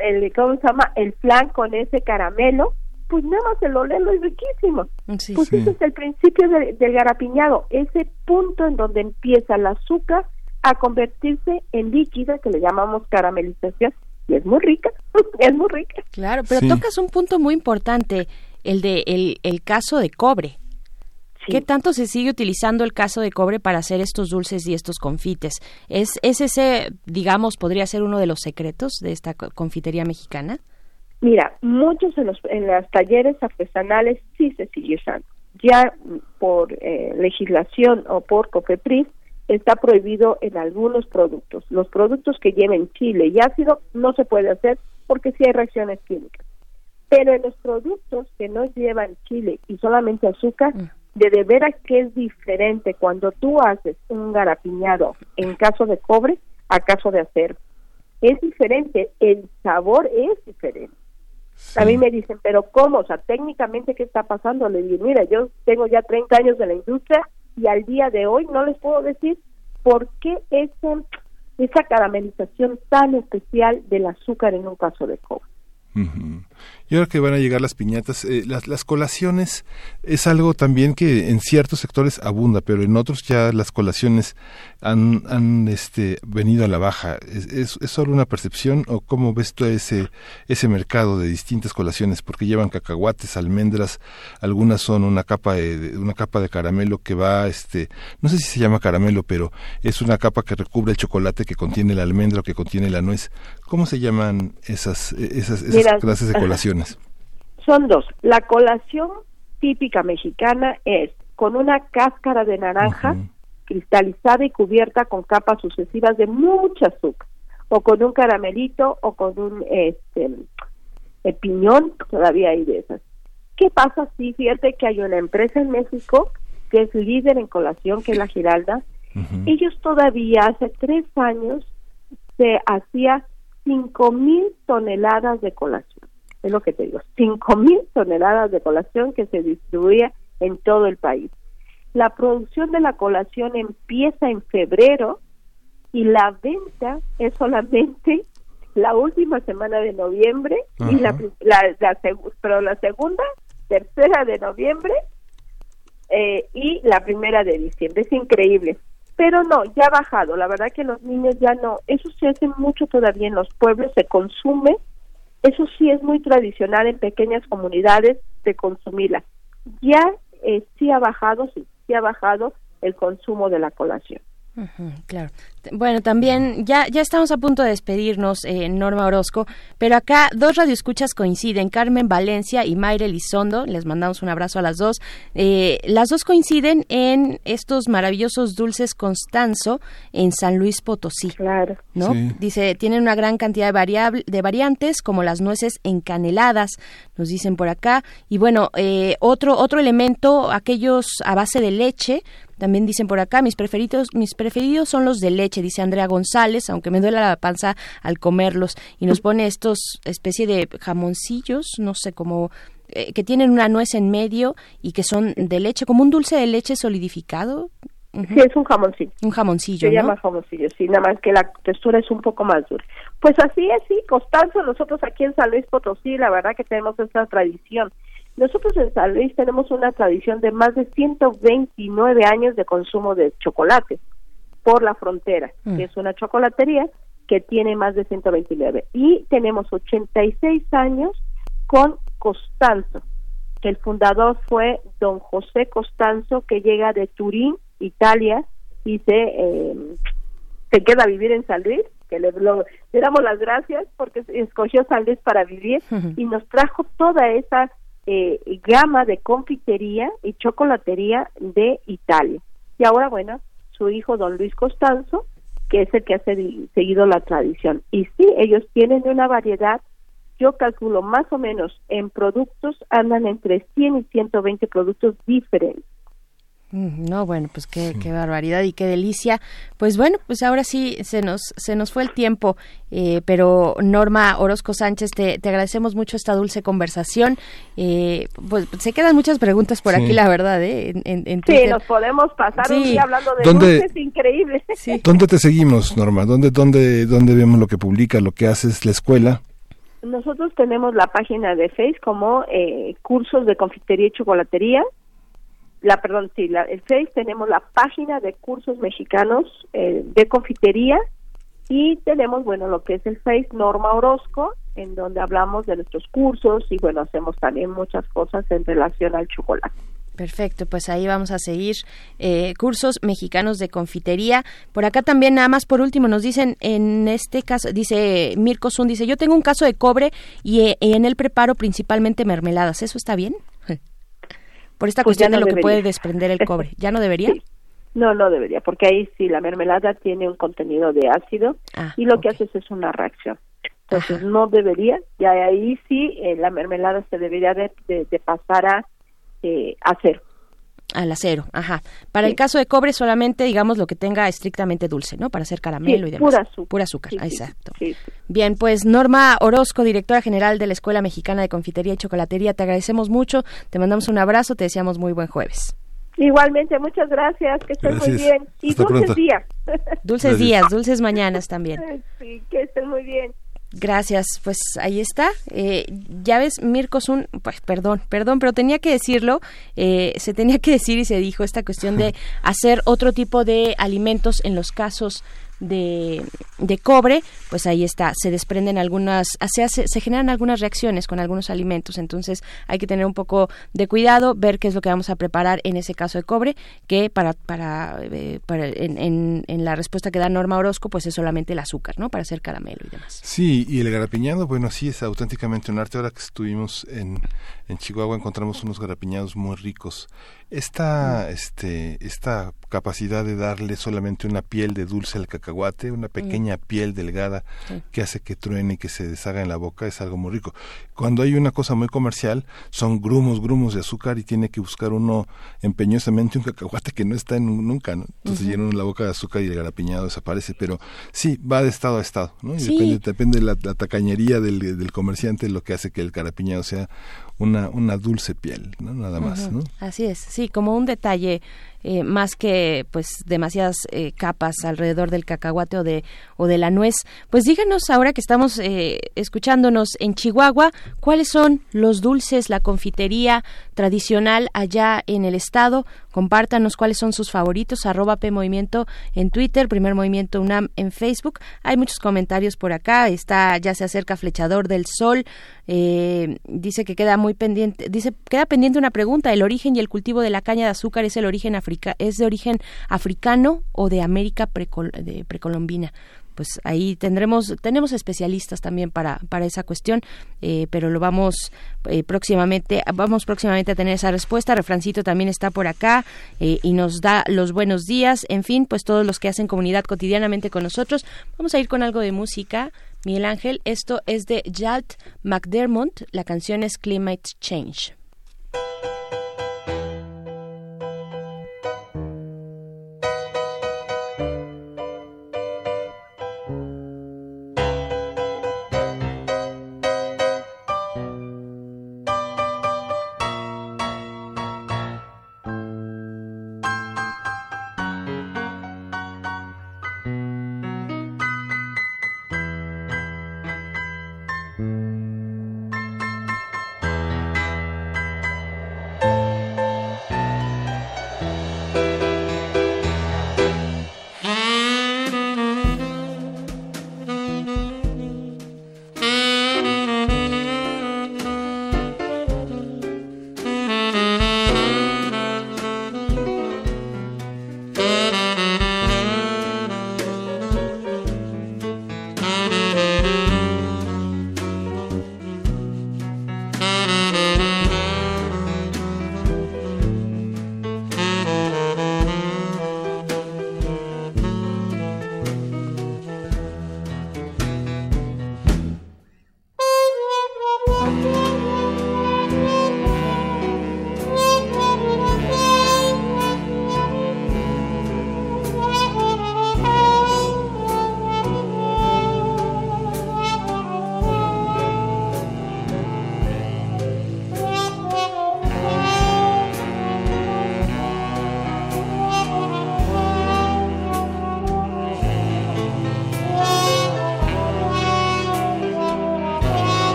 el, ¿cómo se llama? El flan con ese caramelo, pues nada más el olerlo es riquísimo. Sí. Pues Sí. ese es el principio de- del garapiñado, ese punto en donde empieza el azúcar a convertirse en líquida, que le llamamos caramelización, y es muy rica, es muy rica. Claro, pero Sí. tocas un punto muy importante, el de el, el caso de cobre. Sí. ¿Qué tanto se sigue utilizando el caso de cobre para hacer estos dulces y estos confites? ¿Es, es ese, digamos, podría ser uno de los secretos de esta co- confitería mexicana? Mira, muchos en los en los talleres artesanales sí se sigue usando. Ya por eh, legislación o por COFEPRIS está prohibido en algunos productos. Los productos que lleven chile y ácido no se puede hacer porque sí hay reacciones químicas. Pero en los productos que no llevan chile y solamente azúcar, Mm. de de veras que es diferente cuando tú haces un garapiñado en caso de cobre a caso de acero. Es diferente, el sabor es diferente. A mí me dicen, pero ¿cómo? O sea, técnicamente, ¿qué está pasando? Le digo, mira, yo tengo ya 30 años de la industria y al día de hoy no les puedo decir por qué ese, esa caramelización tan especial del azúcar en un caso de cobre. Y ahora que van a llegar las piñatas, eh, las, las colaciones es algo también que en ciertos sectores abunda, pero en otros ya las colaciones han, han este, venido a la baja. ¿Es, es, es solo una percepción o cómo ves tú ese, ese mercado de distintas colaciones? Porque llevan cacahuates, almendras, algunas son una capa de, de- una capa de caramelo que va, este, no sé si se llama caramelo, pero es una capa que recubre el chocolate que contiene la almendra o que contiene la nuez. ¿Cómo se llaman esas, esas, esas Mira, clases de ajá. Colaciones? Son dos. La colación típica mexicana es con una cáscara de naranja cristalizada y cubierta con capas sucesivas de mucha azúcar, o con un caramelito o con un este eh, piñón, todavía hay de esas. ¿Qué pasa si fíjate que hay una empresa en México que es líder en colación, que es la Giralda? Ellos todavía hace tres años se hacía cinco mil toneladas de colación. Es lo que te digo, cinco mil toneladas de colación que se distribuía en todo el país. La producción de la colación empieza en febrero y la venta es solamente la última semana de noviembre y la, la, pero la segunda, tercera de noviembre eh, y la primera de diciembre. Es increíble. Pero no, ya ha bajado. La verdad que los niños ya no. Eso se hace mucho todavía en los pueblos, se consume. Eso sí es muy tradicional en pequeñas comunidades de consumirla. Ya eh, sí ha bajado, sí, sí ha bajado el consumo de la colación. Claro. Bueno, también ya, ya estamos a punto de despedirnos, eh, Norma Orozco, pero acá dos radioescuchas coinciden, Carmen Valencia y Mayre Elizondo, les mandamos un abrazo a las dos. Eh, las dos coinciden en estos maravillosos dulces Constanzo en San Luis Potosí. Claro. ¿no? Sí. Dice, tienen una gran cantidad de, variable, de variantes, como las nueces encaneladas, nos dicen por acá. Y bueno, eh, otro, otro elemento, aquellos a base de leche, también dicen por acá, mis preferidos, mis preferidos son los de leche, dice Andrea González, aunque me duele la panza al comerlos. Y nos pone estos especie de jamoncillos, no sé, como eh, que tienen una nuez en medio y que son de leche, como un dulce de leche solidificado. Sí, es un jamoncillo. Un jamoncillo, Se ¿no? llama jamoncillo, sí, nada más que la textura es un poco más dura. Pues así es, sí, Constanzo, nosotros aquí en San Luis Potosí, la verdad que tenemos esta tradición. Nosotros en San Luis tenemos una tradición de más de 129 años de consumo de chocolate por la frontera, Mm. que es una chocolatería que tiene más de 129. Y tenemos 86 años con Costanzo, que el fundador fue don José Costanzo, que llega de Turín, Italia, y se, eh, se queda a vivir en San Luis, que le, lo- le damos las gracias porque escogió San Luis para vivir y nos trajo toda esa eh, gama de confitería y chocolatería de Italia. Y ahora, bueno, su hijo don Luis Costanzo, que es el que ha segui- seguido la tradición. Y sí, ellos tienen una variedad, yo calculo más o menos en productos, andan entre 100 y 120 productos diferentes. Mm, No, bueno, pues qué, qué barbaridad y qué delicia. Pues bueno, pues ahora sí se nos se nos fue el tiempo, eh, pero Norma Orozco Sánchez, te, te agradecemos mucho esta dulce conversación. Eh, pues se quedan muchas preguntas por Sí. aquí, la verdad, ¿eh? En, en- en Sí, nos podemos pasar un Sí. día hablando de ¿Dónde- dulces increíbles. Sí. ¿Dónde te seguimos, Norma? ¿Dónde, dónde, dónde vemos lo que publica, lo que haces la escuela? Nosotros tenemos la página de Face como eh, cursos de confitería y chocolatería. La, perdón, sí, la, el Face tenemos la página de cursos mexicanos eh, de confitería y tenemos, bueno, lo que es el Face Norma Orozco, en donde hablamos de nuestros cursos y, bueno, hacemos también muchas cosas en relación al chocolate. Perfecto, pues ahí vamos a seguir eh, cursos mexicanos de confitería. Por acá también, nada más por último, nos dicen, en este caso, dice Mirko Zun, dice, yo tengo un caso de cobre y, eh, en él preparo principalmente mermeladas. ¿Eso está bien? Por esta Pues cuestión de lo que puede desprender el cobre. ¿Ya no debería? Sí. No, no debería, porque ahí sí la mermelada tiene un contenido de ácido Ah, y lo que haces es una reacción. Entonces Ajá. no debería, ya ahí sí eh, la mermelada se debería de, de- de pasar a eh, a cero. Al acero, ajá. Para Sí. el caso de cobre solamente, digamos, lo que tenga estrictamente dulce, ¿no? Para hacer caramelo Sí, y demás. pura azúcar. Pura azúcar, Sí, exacto. sí, sí. Bien, pues Norma Orozco, directora general de la Escuela Mexicana de Confitería y Chocolatería, te agradecemos mucho, te mandamos un abrazo, te deseamos muy buen jueves. Igualmente, muchas gracias, que estén muy bien. Y Hasta dulces pronto. días. Dulces Gracias. días, dulces mañanas también. sí, que estén muy bien. Gracias, pues ahí está. Eh, ya ves, Mirko Zun, pues perdón, perdón, pero tenía que decirlo, eh, se tenía que decir y se dijo esta cuestión de hacer otro tipo de alimentos en los casos de, de cobre, pues ahí está, se desprenden algunas, se, hace, se generan algunas reacciones con algunos alimentos, entonces hay que tener un poco de cuidado, ver qué es lo que vamos a preparar en ese caso de cobre, que para, para, eh, para en, en, en la respuesta que da Norma Orozco, pues es solamente el azúcar, ¿no? Para hacer caramelo y demás. Sí, y el garapiñado, bueno, sí es auténticamente un arte. Ahora que estuvimos en, en Chihuahua encontramos unos garapiñados muy ricos. Esta, este, esta capacidad de darle solamente una piel de dulce al cacahuate, una pequeña piel delgada Sí. que hace que truene y que se deshaga en la boca, es algo muy rico. Cuando hay una cosa muy comercial, son grumos, grumos de azúcar y tiene que buscar uno empeñosamente un cacahuate que no está en un- nunca, ¿no? Entonces llena uno la boca de azúcar y el garapiñado desaparece, pero sí, va de estado a estado, ¿no? Y Sí. depende, depende de la, la tacañería del, del comerciante lo que hace que el garapiñado sea una, una dulce piel, ¿no? Nada más, ¿no? Así es, sí, como un detalle eh, más que pues demasiadas eh, capas alrededor del cacahuate o de o de la nuez. Pues díganos ahora que estamos eh, escuchándonos en Chihuahua, cuáles son los dulces, la confitería tradicional allá en el estado. Compártanos cuáles son sus favoritos. Arroba P en Twitter, Primer Movimiento UNAM en Facebook. Hay muchos comentarios por acá. Está ya se acerca Flechador del Sol. Eh, dice que queda muy pendiente. Dice queda pendiente una pregunta. El origen y el cultivo de la caña de azúcar es el origen africano Es de origen africano o de América precolombina. Pues ahí tendremos tenemos especialistas también para para esa cuestión eh, pero lo vamos eh, próximamente vamos próximamente a tener esa respuesta. Refrancito también está por acá eh, y nos da los buenos días. En fin pues todos los que hacen comunidad cotidianamente con nosotros. Vamos a ir con algo de música. Miguel Ángel esto es de Jalt McDermott la canción es Climate Change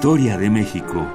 Historia de México.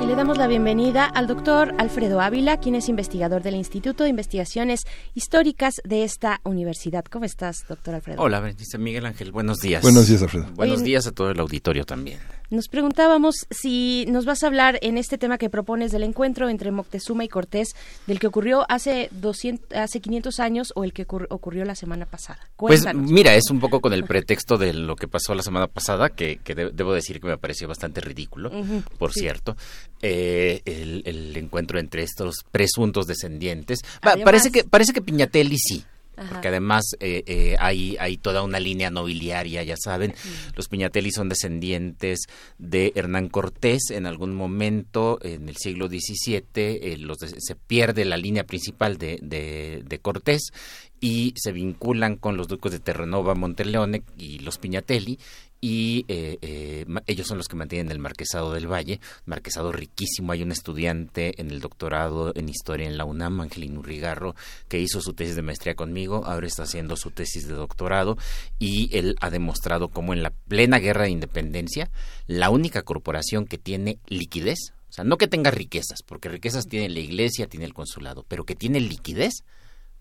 Y le damos la bienvenida al doctor Alfredo Ávila, quien es investigador del Instituto de Investigaciones Históricas de esta universidad. ¿Cómo estás, doctor Alfredo? Hola, Miguel Ángel, buenos días. Buenos días, Alfredo. Buenos días a todo el auditorio también. Nos preguntábamos si nos vas a hablar en este tema que propones del encuentro entre Moctezuma y Cortés, del que ocurrió hace 200, hace 500 años o el que ocur- ocurrió la semana pasada. Pues Cuéntanos. mira, es un poco con el pretexto de lo que pasó la semana pasada, que, que de- debo decir que me pareció bastante ridículo, por sí. cierto, eh, el, el encuentro entre estos presuntos descendientes. Parece que parece que Piñatelli sí. Ajá. Porque además eh, eh, hay, hay toda una línea nobiliaria, ya saben. Los Piñatelli son descendientes de Hernán Cortés. En algún momento, en el siglo XVII, eh, los de- se pierde la línea principal de, de- de Cortés y se vinculan con los ducos de Terranova, Monteleone y los Piñatelli. Y eh, eh, ellos son los que mantienen el Marquesado del Valle, Marquesado riquísimo. Hay un estudiante en el doctorado en Historia en la UNAM, Angelino Urrigarro, que hizo su tesis de maestría conmigo, ahora está haciendo su tesis de doctorado y él ha demostrado cómo en la plena guerra de independencia, la única corporación que tiene liquidez, o sea, no que tenga riquezas, porque riquezas tiene la iglesia, tiene el consulado, pero que tiene liquidez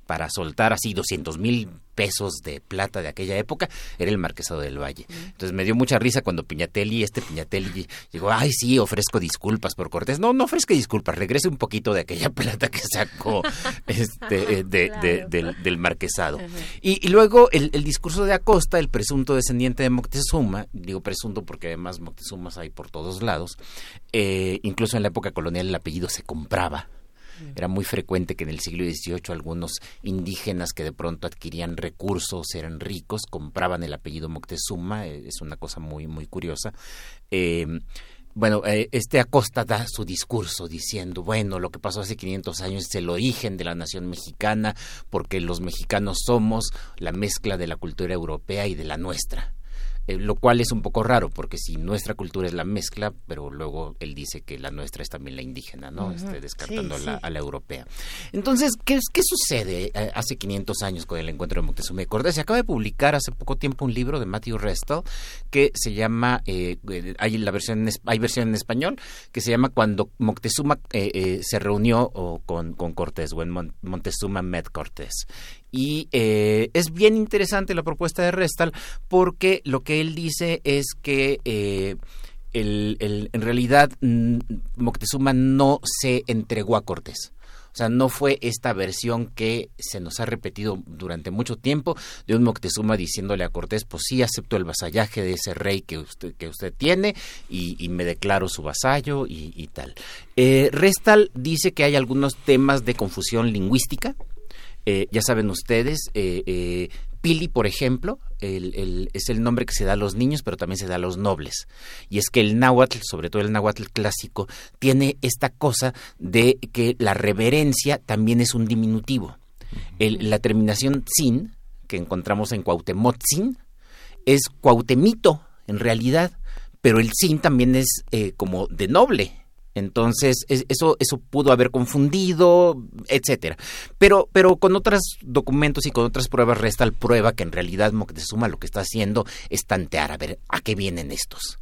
para soltar así 200 mil pesos de plata de aquella época, era el Marquesado del Valle. Entonces me dio mucha risa cuando Piñatelli, este Piñatelli, llegó, ay sí, ofrezco disculpas por Cortés. No, no ofrezca disculpas, regrese un poquito de aquella plata que sacó este, eh, de- de- del, del Marquesado. Y, y luego el, el discurso de Acosta, el presunto descendiente de Moctezuma, digo presunto porque además Moctezumas hay por todos lados, eh, incluso en la época colonial el apellido se compraba. Era muy frecuente que en el siglo XVIII algunos indígenas que de pronto adquirían recursos, eran ricos, compraban el apellido Moctezuma, eh, es una cosa muy, muy curiosa. Eh, bueno, eh, este Acosta da su discurso diciendo, bueno, lo que pasó hace 500 años es el origen de la nación mexicana, porque los mexicanos somos la mezcla de la cultura europea y de la nuestra. Eh, lo cual es un poco raro, porque si nuestra cultura es la mezcla, pero luego él dice que la nuestra es también la indígena, ¿no? Este, descartando Sí, a, la, sí. a la europea. Entonces, ¿qué, es- qué sucede eh, hace 500 años con el encuentro de Moctezuma y Cortés? Se acaba de publicar hace poco tiempo un libro de Matthew Restel que se llama, eh, eh, hay la versión hay versión en español, que se llama Cuando Moctezuma se reunió o, con, con Cortés, o en Mon- Montezuma met Cortés. Y eh, es bien interesante la propuesta de Restal porque lo que él dice es que eh, el- en realidad mm, Moctezuma no se entregó a Cortés. O sea, no fue esta versión que se nos ha repetido durante mucho tiempo de un Moctezuma diciéndole a Cortés, pues sí, acepto el vasallaje de ese rey que usted, que usted tiene y, y me declaro su vasallo y, y tal. Eh, Restal dice que hay algunos temas de confusión lingüística, eh, ya saben ustedes, eh, eh, Pili, por ejemplo, el- el- es el nombre que se da a los niños, pero también se da a los nobles. Y es que el náhuatl, sobre todo el náhuatl clásico, tiene esta cosa de que la reverencia también es un diminutivo. El- la terminación sin, que encontramos en Cuauhtemotzin, es Cuauhtemito, en realidad, pero el sin también es eh, como de noble. Entonces, es- eso, eso pudo haber confundido, etcétera. Pero, pero con otros documentos y con otras pruebas resta el prueba que en realidad Moctezuma lo que está haciendo es tantear a ver a qué vienen estos.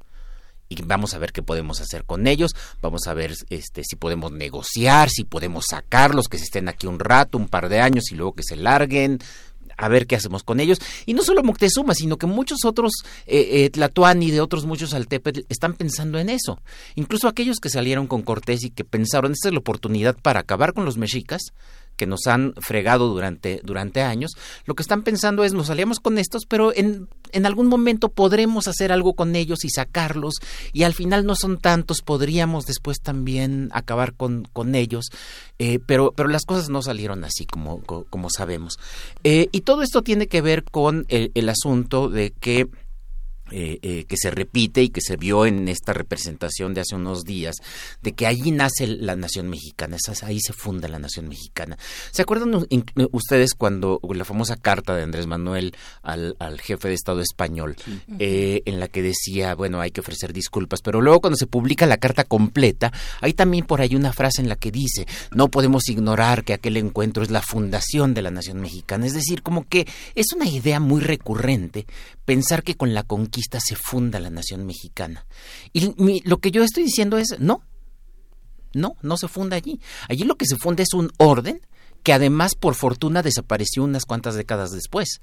Y vamos a ver qué podemos hacer con ellos, vamos a ver este si podemos negociar, si podemos sacarlos, que se estén aquí un rato, un par de años y luego que se larguen, a ver qué hacemos con ellos. Y no solo Moctezuma, sino que muchos otros eh, eh, Tlatoani de otros muchos Altepetl están pensando en eso. Incluso aquellos que salieron con Cortés y que pensaron, esta es la oportunidad para acabar con los mexicas, que nos han fregado durante, durante años, lo que están pensando es, nos aliamos con estos, pero en, en algún momento podremos hacer algo con ellos y sacarlos, y al final no son tantos, podríamos después también acabar con, con ellos, eh, pero, pero las cosas no salieron así como, co- como sabemos. Eh, y todo esto tiene que ver con el asunto de que eh, eh, que se repite y que se vio en esta representación de hace unos días, de que allí nace la nación mexicana, ahí se funda la nación mexicana. ¿Se acuerdan in- ustedes cuando la famosa carta de Andrés Manuel al, al jefe de Estado español, eh, en la que decía, bueno, hay que ofrecer disculpas, pero luego cuando se publica la carta completa, hay también por ahí una frase en la que dice, no podemos ignorar que aquel encuentro es la fundación de la nación mexicana, es decir, como que es una idea muy recurrente pensar que con la conquista se funda la nación mexicana. Y mi- lo que yo estoy diciendo es, no, no, no se funda allí. Allí lo que se funda es un orden que además por fortuna desapareció unas cuantas décadas después.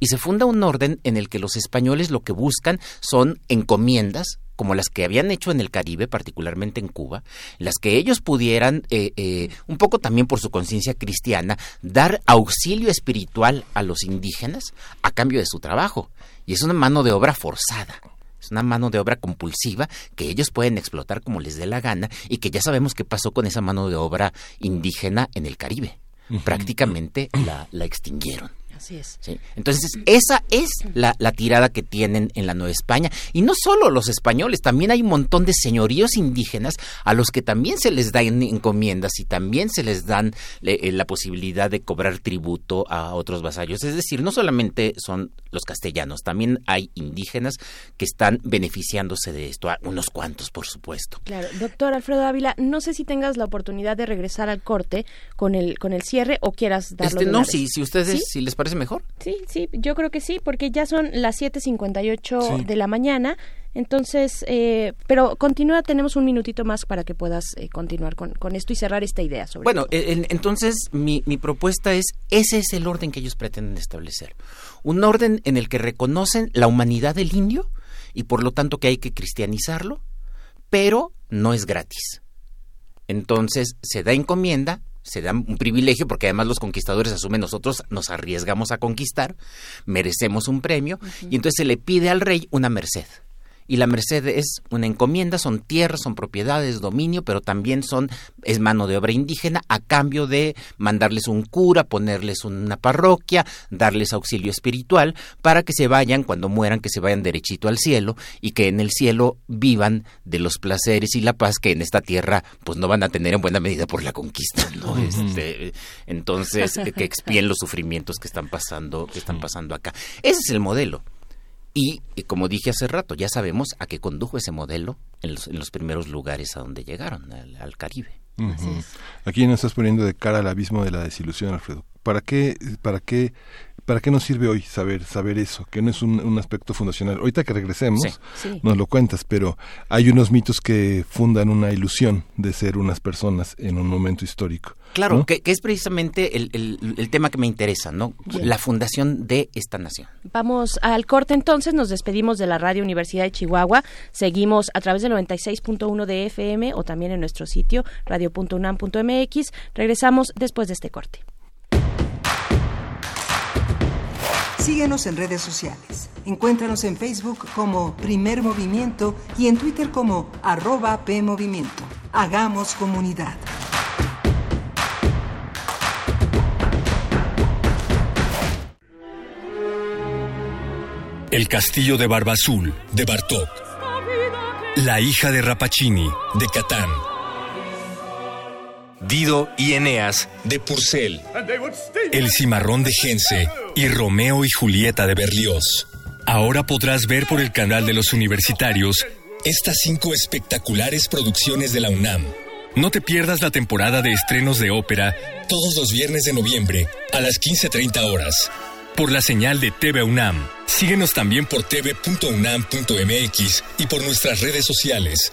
Y se funda un orden en el que los españoles lo que buscan son encomiendas como las que habían hecho en el Caribe, particularmente en Cuba, las que ellos pudieran, eh, eh, un poco también por su conciencia cristiana, dar auxilio espiritual a los indígenas a cambio de su trabajo. Y es una mano de obra forzada. Es una mano de obra compulsiva que ellos pueden explotar como les dé la gana y que ya sabemos qué pasó con esa mano de obra indígena en el Caribe. Prácticamente la, la extinguieron. Así es. ¿sí? Entonces, esa es la, la tirada que tienen en la Nueva España. Y no solo los españoles, también hay un montón de señoríos indígenas a los que también se les dan encomiendas y también se les dan eh, la posibilidad de cobrar tributo a otros vasallos. Es decir, no solamente son los castellanos, también hay indígenas que están beneficiándose de esto, a unos cuantos, por supuesto. Claro, doctor Alfredo Ávila, no sé si tengas la oportunidad de regresar al corte con el con el cierre o quieras darlo Este, de no, vez. si, si ustedes, ¿Sí? si les parece mejor. Sí, sí, yo creo que sí, porque ya son las 7.58 Sí. de la mañana. Entonces, eh, pero continúa, tenemos un minutito más para que puedas eh, continuar con, con esto y cerrar esta idea sobre Bueno, en- entonces mi, mi propuesta es, ese es el orden que ellos pretenden establecer. Un orden en el que reconocen la humanidad del indio y por lo tanto que hay que cristianizarlo, pero no es gratis. Entonces se da encomienda, se da un privilegio, porque además los conquistadores asumen nosotros nos arriesgamos a conquistar, merecemos un premio, y entonces se le pide al rey una merced. Y la merced es una encomienda, son tierras, son propiedades, dominio, pero también son es mano de obra indígena a cambio de mandarles un cura, ponerles una parroquia, darles auxilio espiritual para que se vayan cuando mueran, que se vayan derechito al cielo y que en el cielo vivan de los placeres y la paz que en esta tierra pues no van a tener en buena medida por la conquista, ¿no? Este, entonces que expíen los sufrimientos que están pasando, que están pasando acá. Ese es el modelo. Y, eh, como dije hace rato, ya sabemos a qué condujo ese modelo en los, en los primeros lugares a donde llegaron, al, al Caribe. Aquí nos estás poniendo de cara al abismo de la desilusión, Alfredo. ¿Para qué, para qué, para qué nos sirve hoy saber, saber eso? Que no es un, un aspecto fundacional. Ahorita que regresemos, Sí. Sí. nos lo cuentas, pero hay unos mitos que fundan una ilusión de ser unas personas en un momento histórico. Claro, ¿no? que, que es precisamente el, el- el tema que me interesa, ¿no? Bien. La fundación de esta nación. Vamos al corte entonces, nos despedimos de la Radio Universidad de Chihuahua, seguimos a través del 96.1 de FM o también en nuestro sitio radio.unam.mx, regresamos después de este corte. Síguenos en redes sociales. Encuéntranos en Facebook como Primer Movimiento y en Twitter como arroba PMovimiento. Hagamos comunidad. El castillo de Barba Azul, de Bartók. La hija de Rapacini, de Catán. Dido y Eneas, de Purcell. El cimarrón de Gense y Romeo y Julieta de Berlioz. Ahora podrás ver por el canal de los universitarios estas cinco espectaculares producciones de la UNAM. No te pierdas la temporada de estrenos de ópera todos los viernes de noviembre a las 15.30 horas por la señal de TV UNAM. Síguenos también por tv.unam.mx y por nuestras redes sociales.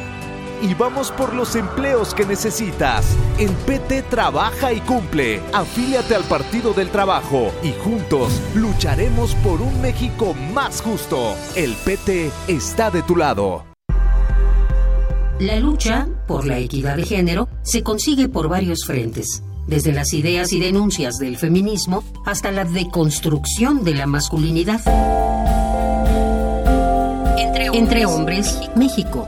y vamos por los empleos que necesitas. En PT trabaja y cumple. Afíliate al Partido del Trabajo y juntos lucharemos por un México más justo. El PT está de tu lado. La lucha por la equidad de género se consigue por varios frentes, desde las ideas y denuncias del feminismo hasta la deconstrucción de la masculinidad. Entre hombres, México,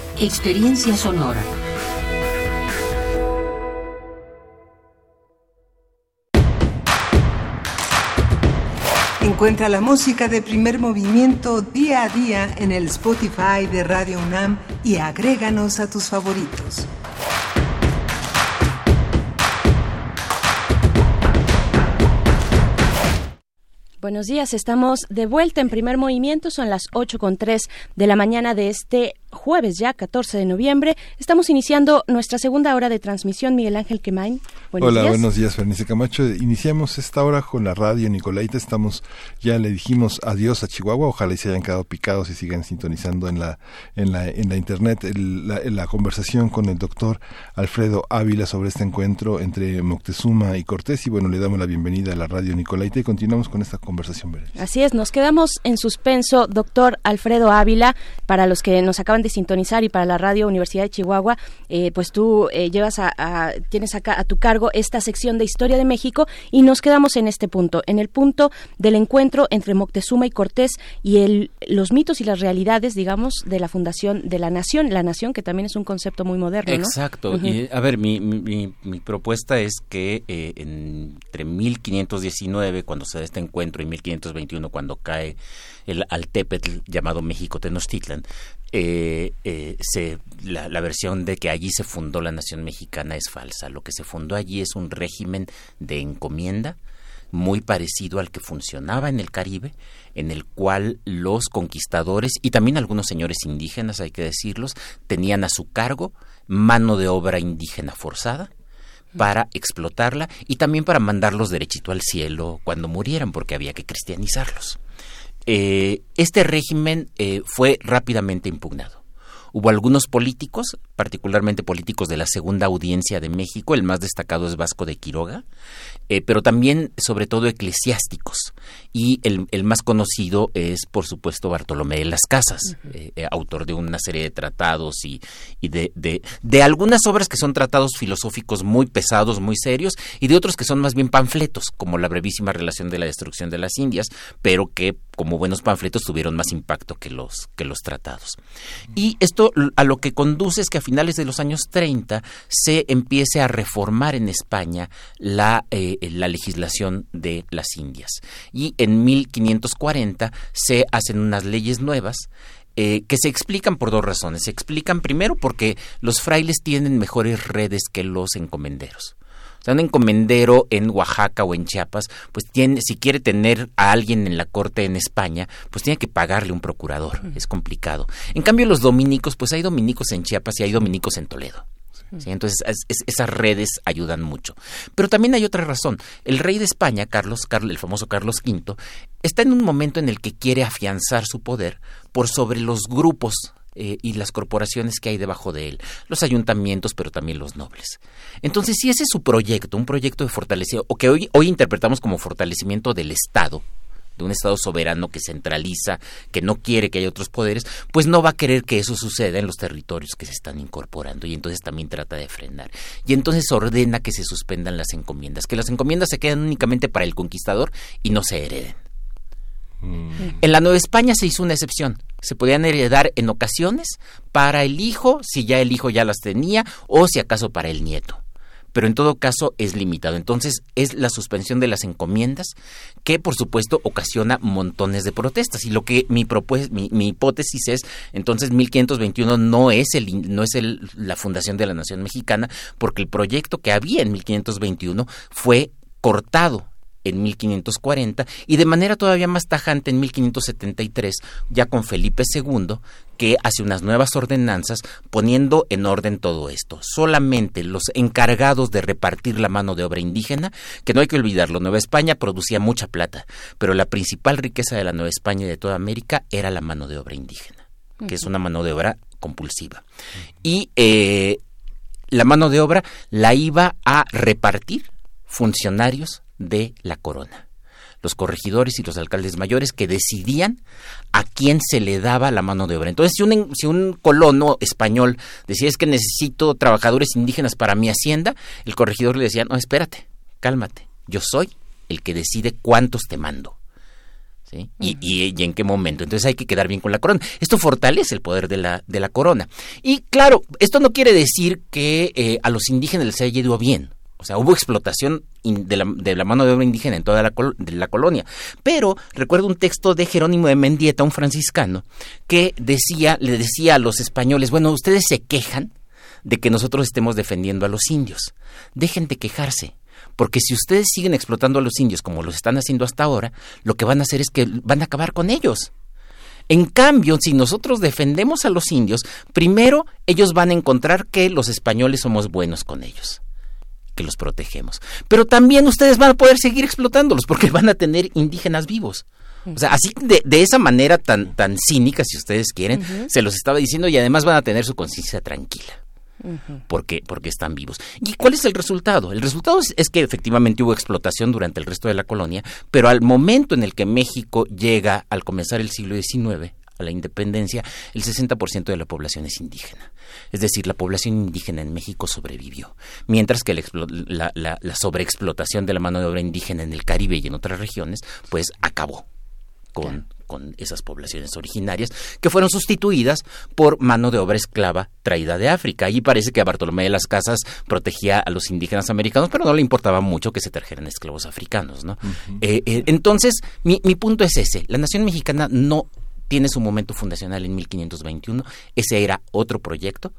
experiencia sonora. Encuentra la música de primer movimiento día a día en el Spotify de Radio UNAM y agréganos a tus favoritos. Buenos días, estamos de vuelta en primer movimiento, son las 8 con 3 de la mañana de este jueves ya, 14 de noviembre. Estamos iniciando nuestra segunda hora de transmisión. Miguel Ángel Quemain, buenos Hola, días. buenos días, Bernice Camacho. Iniciamos esta hora con la radio Nicolaita. Estamos, ya le dijimos adiós a Chihuahua. Ojalá y se hayan quedado picados y sigan sintonizando en la, en la, en la internet el- la, la conversación con el doctor Alfredo Ávila sobre este encuentro entre Moctezuma y Cortés. Y bueno, le damos la bienvenida a la radio Nicolaita y continuamos con esta conversación. Así es, nos quedamos en suspenso, doctor Alfredo Ávila, para los que nos acaban de sintonizar y para la radio Universidad de Chihuahua, eh, pues tú eh, llevas a, a- tienes acá a tu cargo esta sección de Historia de México y nos quedamos en este punto, en el punto del encuentro entre Moctezuma y Cortés y el, los mitos y las realidades, digamos, de la fundación de la nación, la nación que también es un concepto muy moderno, ¿no? Exacto. Y, a ver, mi, mi- mi- mi propuesta es que eh, entre 1519, cuando se da este encuentro, y 1521, cuando cae el Altepetl llamado México Tenochtitlan, eh, eh, se, la, la versión de que allí se fundó la nación mexicana es falsa. Lo que se fundó allí es un régimen de encomienda muy parecido al que funcionaba en el Caribe, en el cual los conquistadores y también algunos señores indígenas, hay que decirlos, tenían a su cargo mano de obra indígena forzada para explotarla y también para mandarlos derechito al cielo cuando murieran, porque había que cristianizarlos. Eh, este régimen eh, fue rápidamente impugnado. Hubo algunos políticos, particularmente políticos de la segunda audiencia de México, el más destacado es Vasco de Quiroga, eh, pero también, sobre todo, eclesiásticos. Y el, el más conocido es, por supuesto, Bartolomé de las Casas, eh, eh, autor de una serie de tratados y, y de, de, de algunas obras que son tratados filosóficos muy pesados, muy serios, y de otros que son más bien panfletos, como la brevísima relación de la destrucción de las Indias, pero que, como buenos panfletos, tuvieron más impacto que los, que los tratados. Y esto a lo que conduce es que a finales de los años 30 se empiece a reformar en España la, eh, la legislación de las Indias. Y en 1540 se hacen unas leyes nuevas eh, que se explican por dos razones. Se explican primero porque los frailes tienen mejores redes que los encomenderos. O sea, un encomendero en Oaxaca o en Chiapas, pues tiene, si quiere tener a alguien en la corte en España, pues tiene que pagarle un procurador. Es complicado. En cambio, los dominicos, pues hay dominicos en Chiapas y hay dominicos en Toledo. ¿sí? Entonces, es- es- esas redes ayudan mucho. Pero también hay otra razón. El rey de España, Carlos, Carlos, el famoso Carlos V, está en un momento en el que quiere afianzar su poder por sobre los grupos eh, y las corporaciones que hay debajo de él, los ayuntamientos, pero también los nobles. Entonces, si ese es su proyecto, un proyecto de fortalecimiento, o que hoy, hoy interpretamos como fortalecimiento del Estado, de un Estado soberano que centraliza, que no quiere que haya otros poderes, pues no va a querer que eso suceda en los territorios que se están incorporando y entonces también trata de frenar. Y entonces ordena que se suspendan las encomiendas, que las encomiendas se quedan únicamente para el conquistador y no se hereden. En la Nueva España se hizo una excepción. Se podían heredar en ocasiones para el hijo, si ya el hijo ya las tenía, o si acaso para el nieto. Pero en todo caso es limitado. Entonces es la suspensión de las encomiendas que por supuesto ocasiona montones de protestas. Y lo que mi, mi, mi hipótesis es, entonces 1521 no es, el, no es el- la fundación de la nación mexicana, porque el proyecto que había en 1521 fue cortado en 1540 y de manera todavía más tajante en 1573, ya con Felipe II, que hace unas nuevas ordenanzas poniendo en orden todo esto. Solamente los encargados de repartir la mano de obra indígena, que no hay que olvidarlo, Nueva España producía mucha plata, pero la principal riqueza de la Nueva España y de toda América era la mano de obra indígena, que es una mano de obra compulsiva. Y eh, la mano de obra la iba a repartir funcionarios de la corona, los corregidores y los alcaldes mayores que decidían a quién se le daba la mano de obra. Entonces, si un, si un colono español decía es que necesito trabajadores indígenas para mi hacienda, el corregidor le decía, no, espérate, cálmate, yo soy el que decide cuántos te mando. ¿sí? Y, y- y en qué momento. Entonces hay que quedar bien con la corona. Esto fortalece el poder de la, de la corona. Y claro, esto no quiere decir que eh, a los indígenas les haya ido bien. O sea, hubo explotación de la, mano de obra indígena en toda la, la colonia. Pero recuerdo un texto de Jerónimo de Mendieta, un franciscano, que decía, le decía a los españoles, bueno, ustedes se quejan de que nosotros estemos defendiendo a los indios. Dejen de quejarse. Porque si ustedes siguen explotando a los indios como lo están haciendo hasta ahora, lo que van a hacer es que van a acabar con ellos. En cambio, si nosotros defendemos a los indios, primero ellos van a encontrar que los españoles somos buenos con ellos, que los protegemos. Pero también ustedes van a poder seguir explotándolos porque van a tener indígenas vivos. O sea, así de, de esa manera tan, tan cínica, si ustedes quieren, se los estaba diciendo y además van a tener su conciencia tranquila porque, porque están vivos. ¿Y cuál es el resultado? El resultado es, es que efectivamente hubo explotación durante el resto de la colonia, pero al momento en el que México llega al comenzar el siglo XIX, a la independencia, el 60% de la población es indígena. Es decir, la población indígena en México sobrevivió, mientras que la, explo- la- la- la sobreexplotación de la mano de obra indígena en el Caribe y en otras regiones, pues acabó con, con esas poblaciones originarias que fueron sustituidas por mano de obra esclava traída de África. Allí parece que a Bartolomé de las Casas protegía a los indígenas americanos, pero no le importaba mucho que se trajeran esclavos africanos, ¿no? Eh, eh, entonces, mi, mi punto es ese. La nación mexicana no tiene su momento fundacional en 1521. Ese era otro proyecto.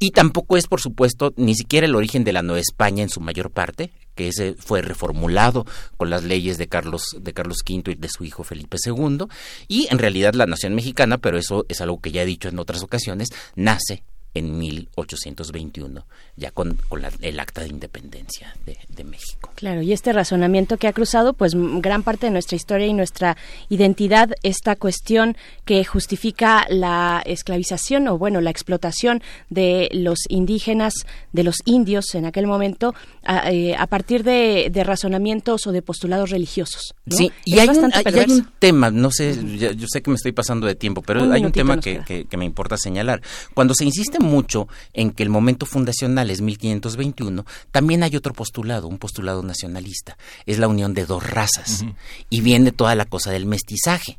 Y tampoco es, por supuesto, ni siquiera el origen de la Nueva España en su mayor parte, que ese fue reformulado con las leyes de Carlos, de Carlos V y de su hijo Felipe II. Y en realidad la nación mexicana, pero eso es algo que ya he dicho en otras ocasiones, nace en 1821, ya con, con la- el acta de independencia de, de México. Claro, y este razonamiento que ha cruzado, pues gran parte de nuestra historia y nuestra identidad, esta cuestión que justifica la esclavización o bueno, la explotación de los indígenas, de los indios en aquel momento, a, eh, a partir de, de razonamientos o de postulados religiosos. ¿no? Sí, y hay un, hay- un tema, no sé, yo sé que me estoy pasando de tiempo, pero Un hay un tema que- que me importa señalar. Cuando se insiste mucho en que el momento fundacional es 1521, también hay otro postulado, un postulado nacionalista, es la unión de dos razas, y viene toda la cosa del mestizaje.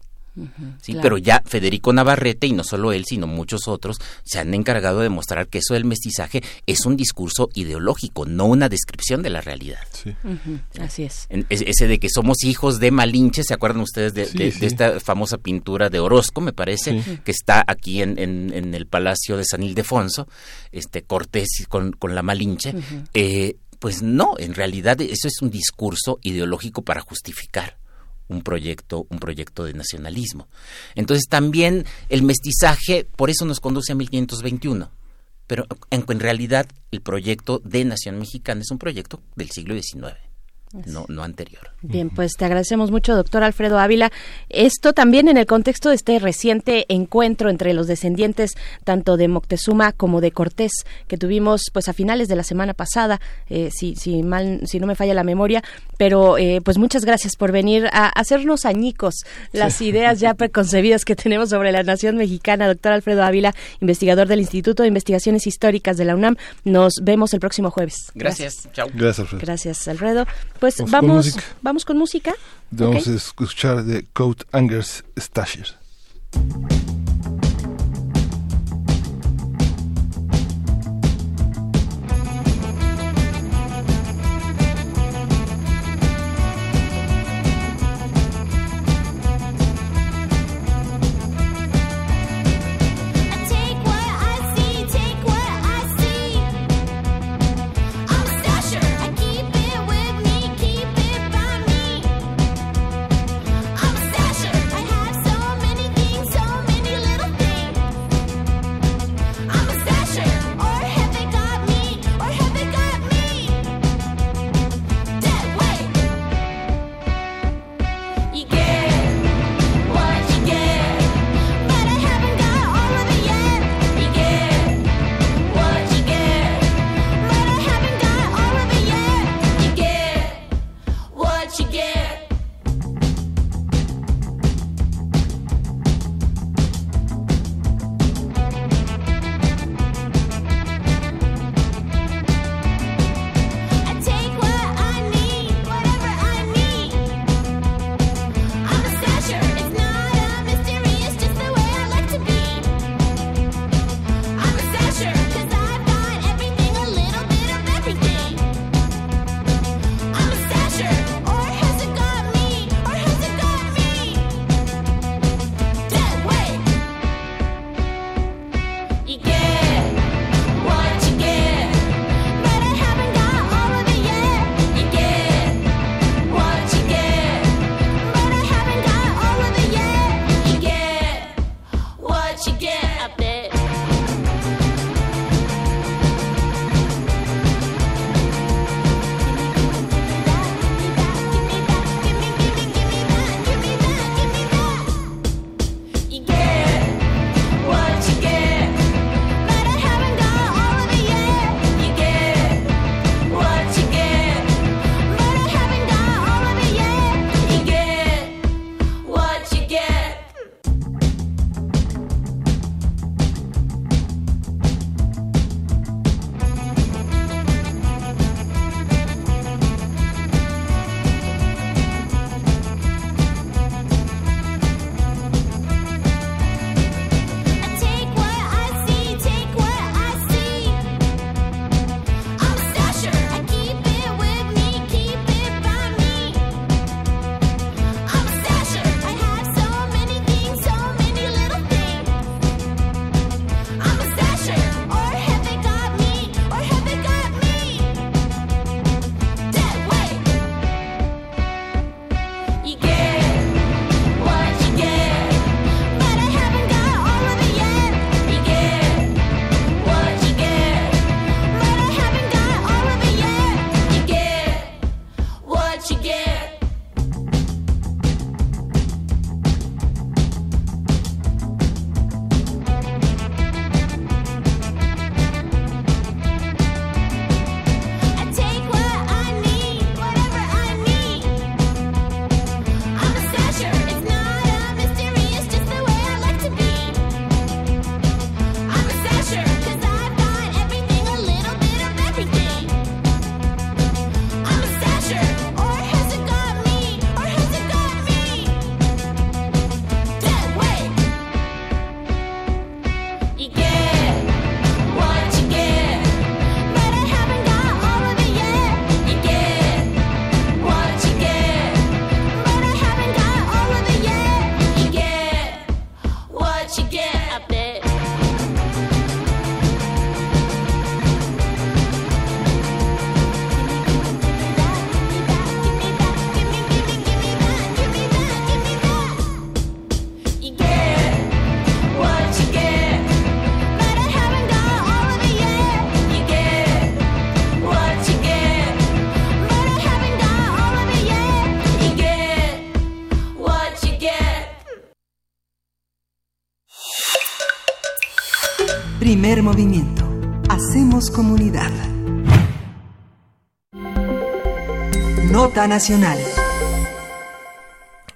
Sí, claro. pero ya Federico Navarrete, y no solo él, sino muchos otros, se han encargado de demostrar que eso del mestizaje es un discurso ideológico, no una descripción de la realidad. Ujú, Así es. Ese de que somos hijos de Malinche, ¿se acuerdan ustedes de, Sí, de- sí. de esta famosa pintura de Orozco, me parece, Sí. que está aquí en, en- en el Palacio de San Ildefonso, este Cortés con, con la Malinche? Eh, pues no, en realidad eso es un discurso ideológico para justificar un proyecto, un proyecto de nacionalismo. Entonces también el mestizaje, por eso nos conduce a 1521. Pero en, en realidad el proyecto de nación mexicana es un proyecto del siglo XIX, no, no anterior. Bien, pues te agradecemos mucho, doctor Alfredo Ávila. Esto también en el contexto de este reciente encuentro entre los descendientes tanto de Moctezuma como de Cortés que tuvimos pues a finales de la semana pasada, eh, si, si mal, si no me falla la memoria, pero eh, pues muchas gracias por venir a hacernos añicos las ideas ya preconcebidas que tenemos sobre la nación mexicana. Doctor Alfredo Ávila, investigador del Instituto de Investigaciones Históricas de la UNAM. Nos vemos el próximo jueves. Gracias. Chao. Gracias, Alfredo. Gracias, Alfredo. Pues Vamos con vamos, música. vamos con música. Vamos Ok. a escuchar de Coat Angers Stasher. Movimiento. Hacemos comunidad. Nota nacional.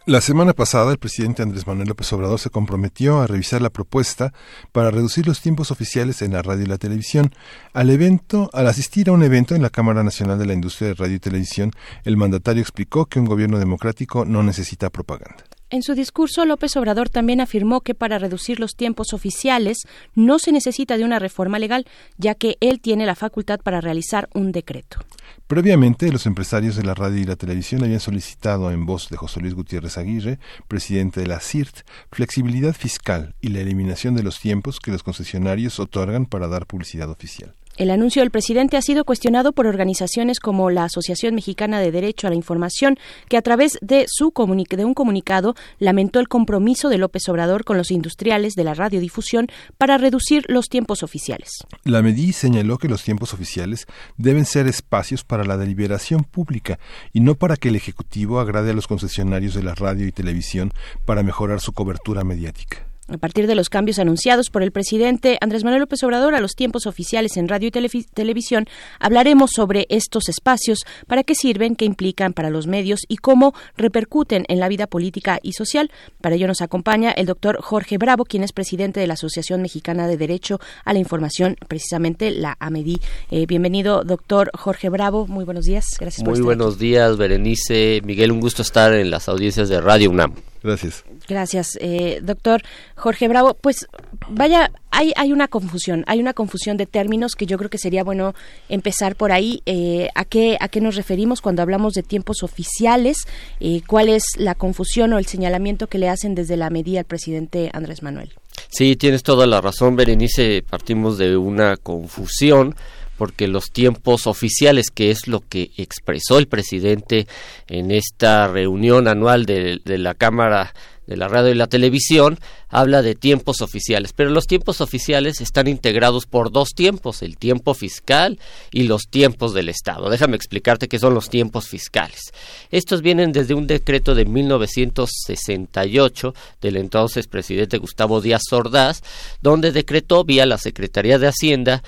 La semana pasada, el presidente Andrés Manuel López Obrador se comprometió a revisar la propuesta para reducir los tiempos oficiales en la radio y la televisión. Al evento, al asistir a un evento en la Cámara Nacional de la Industria de Radio y Televisión, el mandatario explicó que un gobierno democrático no necesita propaganda. En su discurso, López Obrador también afirmó que para reducir los tiempos oficiales no se necesita de una reforma legal, ya que él tiene la facultad para realizar un decreto. Previamente, los empresarios de la radio y la televisión habían solicitado en voz de José Luis Gutiérrez Aguirre, presidente de la CIRT, flexibilidad fiscal y la eliminación de los tiempos que los concesionarios otorgan para dar publicidad oficial. El anuncio del presidente ha sido cuestionado por organizaciones como la Asociación Mexicana de Derecho a la Información, que a través de, su un comunicado lamentó el compromiso de López Obrador con los industriales de la radiodifusión para reducir los tiempos oficiales. La MEDI señaló que los tiempos oficiales deben ser espacios para la deliberación pública y no para que el Ejecutivo agrade a los concesionarios de la radio y televisión para mejorar su cobertura mediática. A partir de los cambios anunciados por el presidente Andrés Manuel López Obrador a los tiempos oficiales en radio y televisión, hablaremos sobre estos espacios, para qué sirven, qué implican para los medios y cómo repercuten en la vida política y social. Para ello nos acompaña el doctor Jorge Bravo, quien es presidente de la Asociación Mexicana de Derecho a la Información, precisamente la AMEDI. Eh, bienvenido, doctor Jorge Bravo. Muy buenos días. Gracias por Muy estar buenos días, Berenice. Miguel, un gusto estar en las audiencias de Radio UNAM. Gracias. Gracias, eh, doctor Jorge Bravo. Pues vaya, hay, hay una confusión, hay una confusión de términos que yo creo que sería bueno empezar por ahí. Eh, ¿a, qué, ¿A qué nos referimos cuando hablamos de tiempos oficiales? Eh, ¿Cuál es la confusión o el señalamiento que le hacen desde la medida al presidente Andrés Manuel? Sí, tienes toda la razón, Berenice. Partimos de una confusión porque los tiempos oficiales, que es lo que expresó el presidente en esta reunión anual de, de la Cámara de la Radio y la Televisión, habla de tiempos oficiales, pero los tiempos oficiales están integrados por dos tiempos, el tiempo fiscal y los tiempos del Estado. Déjame explicarte qué son los tiempos fiscales. Estos vienen desde un decreto de 1968 del entonces presidente Gustavo Díaz Ordaz, donde decretó vía la Secretaría de Hacienda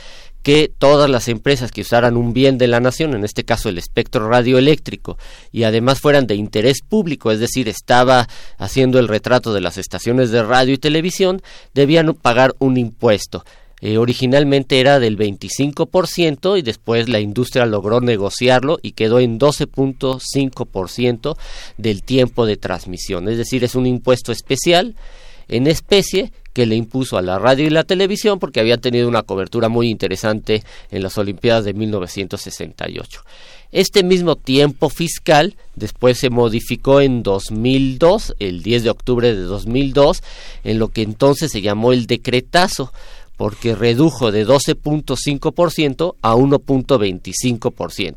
que todas las empresas que usaran un bien de la nación, en este caso el espectro radioeléctrico, y además fueran de interés público, es decir, estaba haciendo el retrato de las estaciones de radio y televisión, debían pagar un impuesto. Eh, originalmente era del 25% y después la industria logró negociarlo y quedó en 12.5% del tiempo de transmisión. Es decir, es un impuesto especial en especie que le impuso a la radio y la televisión porque había tenido una cobertura muy interesante en las Olimpiadas de 1968. Este mismo tiempo fiscal después se modificó en 2002, el 10 de octubre de 2002, en lo que entonces se llamó el decretazo, porque redujo de 12.5% a 1.25%.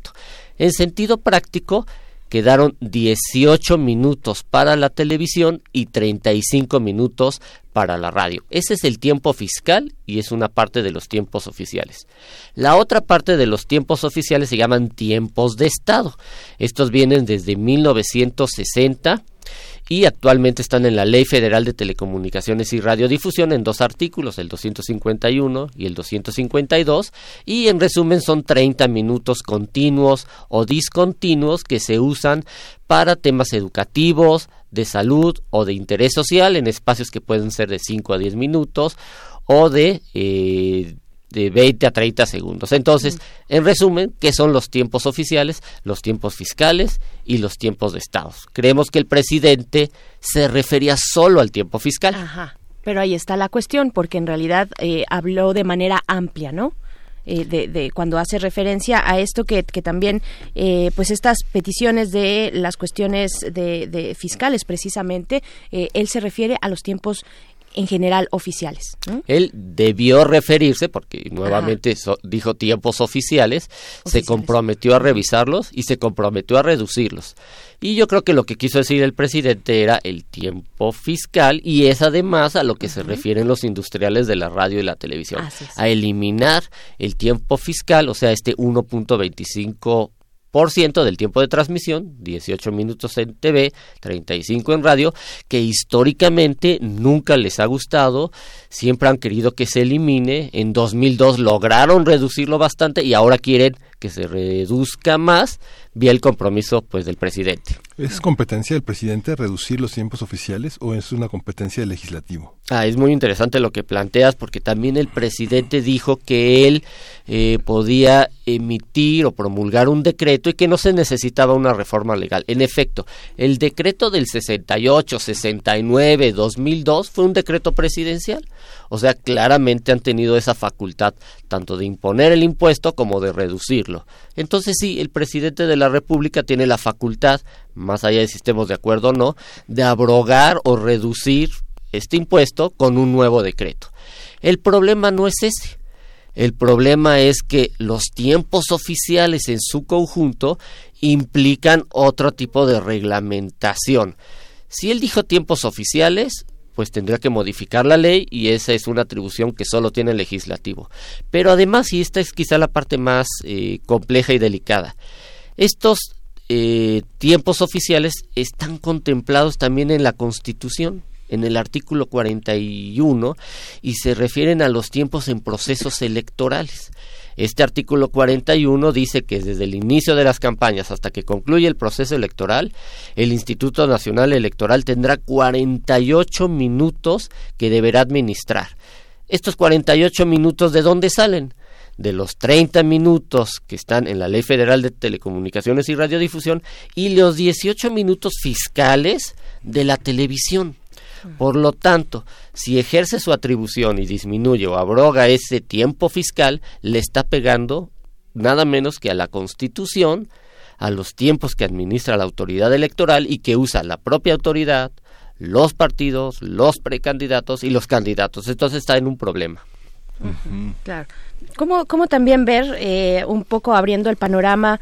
En sentido práctico, quedaron 18 minutos para la televisión y 35 minutos para la radio. Ese es el tiempo fiscal y es una parte de los tiempos oficiales. La otra parte de los tiempos oficiales se llaman tiempos de Estado. Estos vienen desde 1960 y actualmente están en la Ley Federal de Telecomunicaciones y Radiodifusión en dos artículos, el 251 y el 252, y en resumen son 30 minutos continuos o discontinuos que se usan para temas educativos, de salud o de interés social en espacios que pueden ser de 5 a 10 minutos o de eh, de 20 a 30 segundos. Entonces, en resumen, ¿qué son los tiempos oficiales, los tiempos fiscales y los tiempos de estados? Creemos que el presidente se refería solo al tiempo fiscal. Ajá. Pero ahí está la cuestión, porque en realidad eh, habló de manera amplia, ¿no? Eh, de, de cuando hace referencia a esto que, que también eh, pues estas peticiones de las cuestiones de, de fiscales precisamente eh, él se refiere a los tiempos en general oficiales ¿no? Él debió referirse, porque nuevamente so- dijo tiempos oficiales, se comprometió a revisarlos y se comprometió a reducirlos. Y yo creo que lo que quiso decir el presidente era el tiempo fiscal y es además a lo que se refieren los industriales de la radio y la televisión, a eliminar el tiempo fiscal, o sea, este 1.25 por ciento del tiempo de transmisión, 18 minutos en TV, 35 en radio, que históricamente nunca les ha gustado, siempre han querido que se elimine, en 2002 lograron reducirlo bastante y ahora quieren que se reduzca más vía el compromiso pues del presidente. ¿Es competencia del presidente reducir los tiempos oficiales o es una competencia del legislativo? Ah, es muy interesante lo que planteas porque también el presidente dijo que él eh, podía emitir o promulgar un decreto y que no se necesitaba una reforma legal. En efecto, el decreto del 68, 69, 2002 fue un decreto presidencial. O sea, claramente han tenido esa facultad tanto de imponer el impuesto como de reducirlo. Entonces sí, el presidente de la República tiene la facultad, más allá de si estemos de acuerdo o no, de abrogar o reducir este impuesto con un nuevo decreto. El problema no es ese. El problema es que los tiempos oficiales en su conjunto implican otro tipo de reglamentación. Si él dijo tiempos oficiales, pues tendría que modificar la ley y esa es una atribución que solo tiene el legislativo. Pero además, y esta es quizá la parte más eh, compleja y delicada, estos eh, tiempos oficiales están contemplados también en la Constitución, en el artículo 41, y se refieren a los tiempos en procesos electorales. Este artículo 41 dice que desde el inicio de las campañas hasta que concluye el proceso electoral, el Instituto Nacional Electoral tendrá 48 minutos que deberá administrar. Estos 48 minutos, ¿de dónde salen? de los 30 minutos que están en la Ley Federal de Telecomunicaciones y Radiodifusión y los 18 minutos fiscales de la televisión. Por lo tanto, si ejerce su atribución y disminuye o abroga ese tiempo fiscal, le está pegando nada menos que a la Constitución, a los tiempos que administra la autoridad electoral y que usa la propia autoridad, los partidos, los precandidatos y los candidatos. Entonces está en un problema. Claro. ¿Cómo, cómo también ver, eh, un poco abriendo el panorama,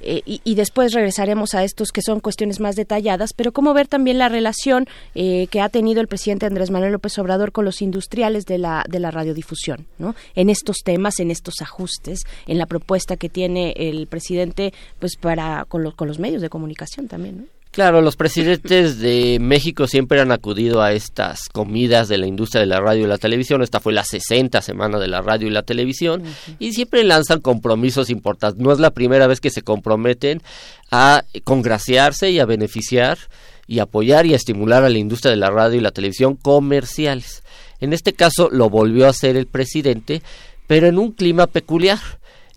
eh, y, después regresaremos a estos que son cuestiones más detalladas, pero cómo ver también la relación eh, que ha tenido el presidente Andrés Manuel López Obrador con los industriales de la, de la radiodifusión, ¿no? En estos temas, en estos ajustes, en la propuesta que tiene el presidente, pues para con, lo- con los medios de comunicación también, ¿no? Claro, los presidentes de México siempre han acudido a estas comidas de la industria de la radio y la televisión. Esta fue la 60 semana de la radio y la televisión. Y siempre lanzan compromisos importantes. No es la primera vez que se comprometen a congraciarse y a beneficiar y apoyar y a estimular a la industria de la radio y la televisión comerciales. En este caso lo volvió a hacer el presidente, pero en un clima peculiar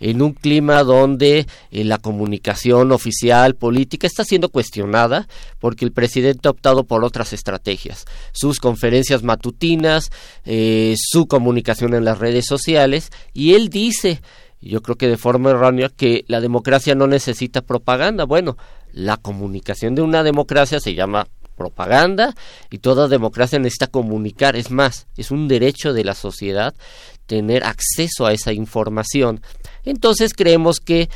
en un clima donde eh, la comunicación oficial política está siendo cuestionada porque el presidente ha optado por otras estrategias. Sus conferencias matutinas, eh, su comunicación en las redes sociales y él dice, yo creo que de forma errónea, que la democracia no necesita propaganda. Bueno, la comunicación de una democracia se llama propaganda y toda democracia necesita comunicar. Es más, es un derecho de la sociedad tener acceso a esa información. Entonces creemos que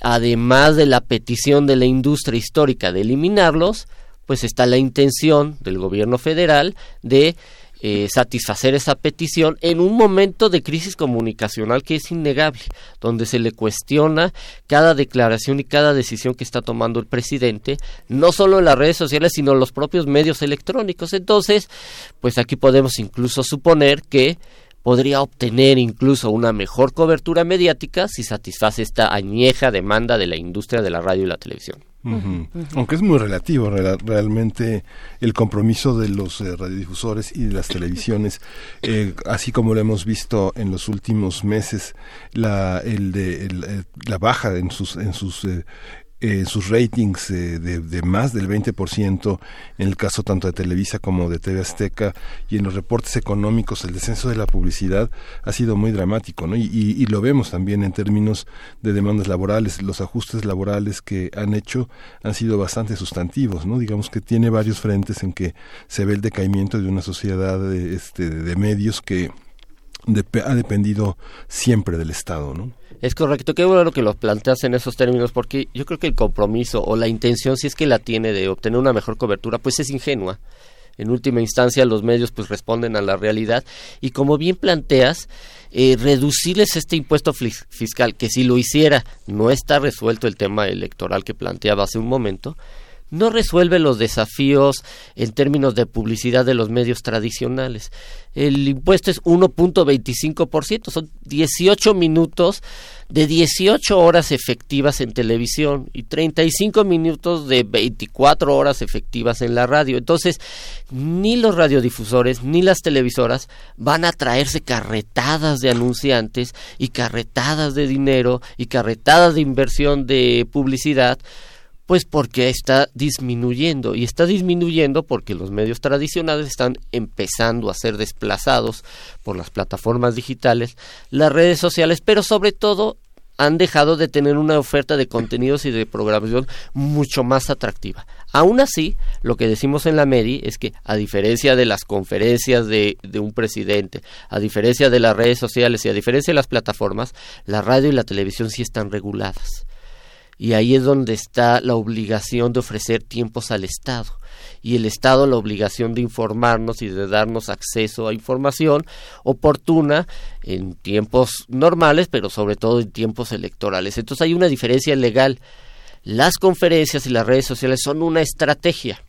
además de la petición de la industria histórica de eliminarlos, pues está la intención del gobierno federal de eh, satisfacer esa petición en un momento de crisis comunicacional que es innegable, donde se le cuestiona cada declaración y cada decisión que está tomando el presidente, no solo en las redes sociales, sino en los propios medios electrónicos. Entonces, pues aquí podemos incluso suponer que podría obtener incluso una mejor cobertura mediática si satisface esta añeja demanda de la industria de la radio y la televisión. Aunque es muy relativo, rela- realmente el compromiso de los eh, radiodifusores y de las televisiones, eh, así como lo hemos visto en los últimos meses, la, el de, el, eh, la baja en sus, en sus eh, eh, sus ratings eh, de, de más del 20% en el caso tanto de Televisa como de TV Azteca y en los reportes económicos el descenso de la publicidad ha sido muy dramático ¿no? y, lo vemos también en términos de demandas laborales los ajustes laborales que han hecho han sido bastante sustantivos ¿no? digamos que tiene varios frentes en que se ve el decaimiento de una sociedad de, este, de medios que dep- ha dependido siempre del Estado ¿no? Es correcto, qué bueno que lo planteas en esos términos, porque yo creo que el compromiso o la intención, si es que la tiene de obtener una mejor cobertura, pues es ingenua. En última instancia, los medios pues responden a la realidad y como bien planteas, eh, reducirles este impuesto fiscal, que si lo hiciera no está resuelto el tema electoral que planteaba hace un momento, no resuelve los desafíos en términos de publicidad de los medios tradicionales. El impuesto es 1.25%, son 18 minutos de 18 horas efectivas en televisión y 35 minutos de 24 horas efectivas en la radio. Entonces, ni los radiodifusores ni las televisoras van a traerse carretadas de anunciantes y carretadas de dinero y carretadas de inversión de publicidad pues porque está disminuyendo y está disminuyendo porque los medios tradicionales están empezando a ser desplazados por las plataformas digitales, las redes sociales, pero sobre todo han dejado de tener una oferta de contenidos y de programación mucho más atractiva. Aún así, lo que decimos en la MEDI es que, a diferencia de las conferencias de, de un presidente, a diferencia de las redes sociales y a diferencia de las plataformas, la radio y la televisión sí están reguladas y ahí es donde está la obligación de ofrecer tiempos al Estado y el Estado la obligación de informarnos y de darnos acceso a información oportuna en tiempos normales, pero sobre todo en tiempos electorales. Entonces hay una diferencia legal. Las conferencias y las redes sociales son una estrategia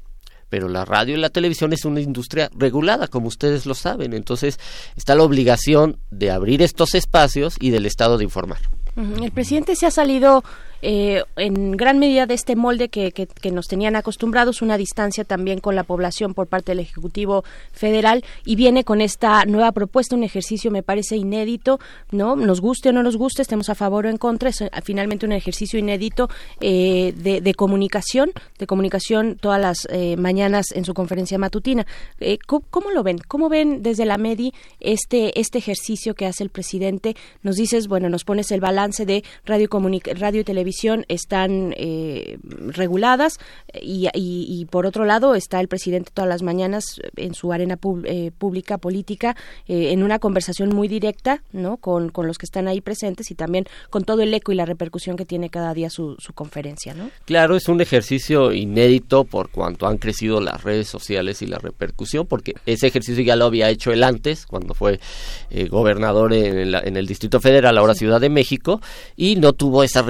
pero la radio y la televisión es una industria regulada, como ustedes lo saben. Entonces está la obligación de abrir estos espacios y del Estado de informar. El presidente se ha salido eh, en gran medida de este molde que, que- nos tenían acostumbrados, una distancia también con la población por parte del Ejecutivo Federal y viene con esta nueva propuesta, un ejercicio me parece inédito, ¿no? Nos guste o no nos guste, estemos a favor o en contra, es eh, finalmente un ejercicio inédito eh, de, de comunicación, de comunicación todas las eh, mañanas en su conferencia matutina. Eh, ¿cómo, lo ven? ¿Cómo ven desde la MEDI este, este ejercicio que hace el presidente? Nos dices, bueno, nos pones el balance de radio, radio y televisión están eh, reguladas y, y- y por otro lado está el presidente todas las mañanas en su arena pub- eh, pública política eh, en una conversación muy directa no con, con los que están ahí presentes y también con todo el eco y la repercusión que tiene cada día su, su conferencia no Claro, es un ejercicio inédito por cuanto han crecido las redes sociales y la repercusión, porque ese ejercicio ya lo había hecho él antes, cuando fue eh, gobernador en el, en el Distrito Federal, ahora Ciudad de México, y no tuvo esas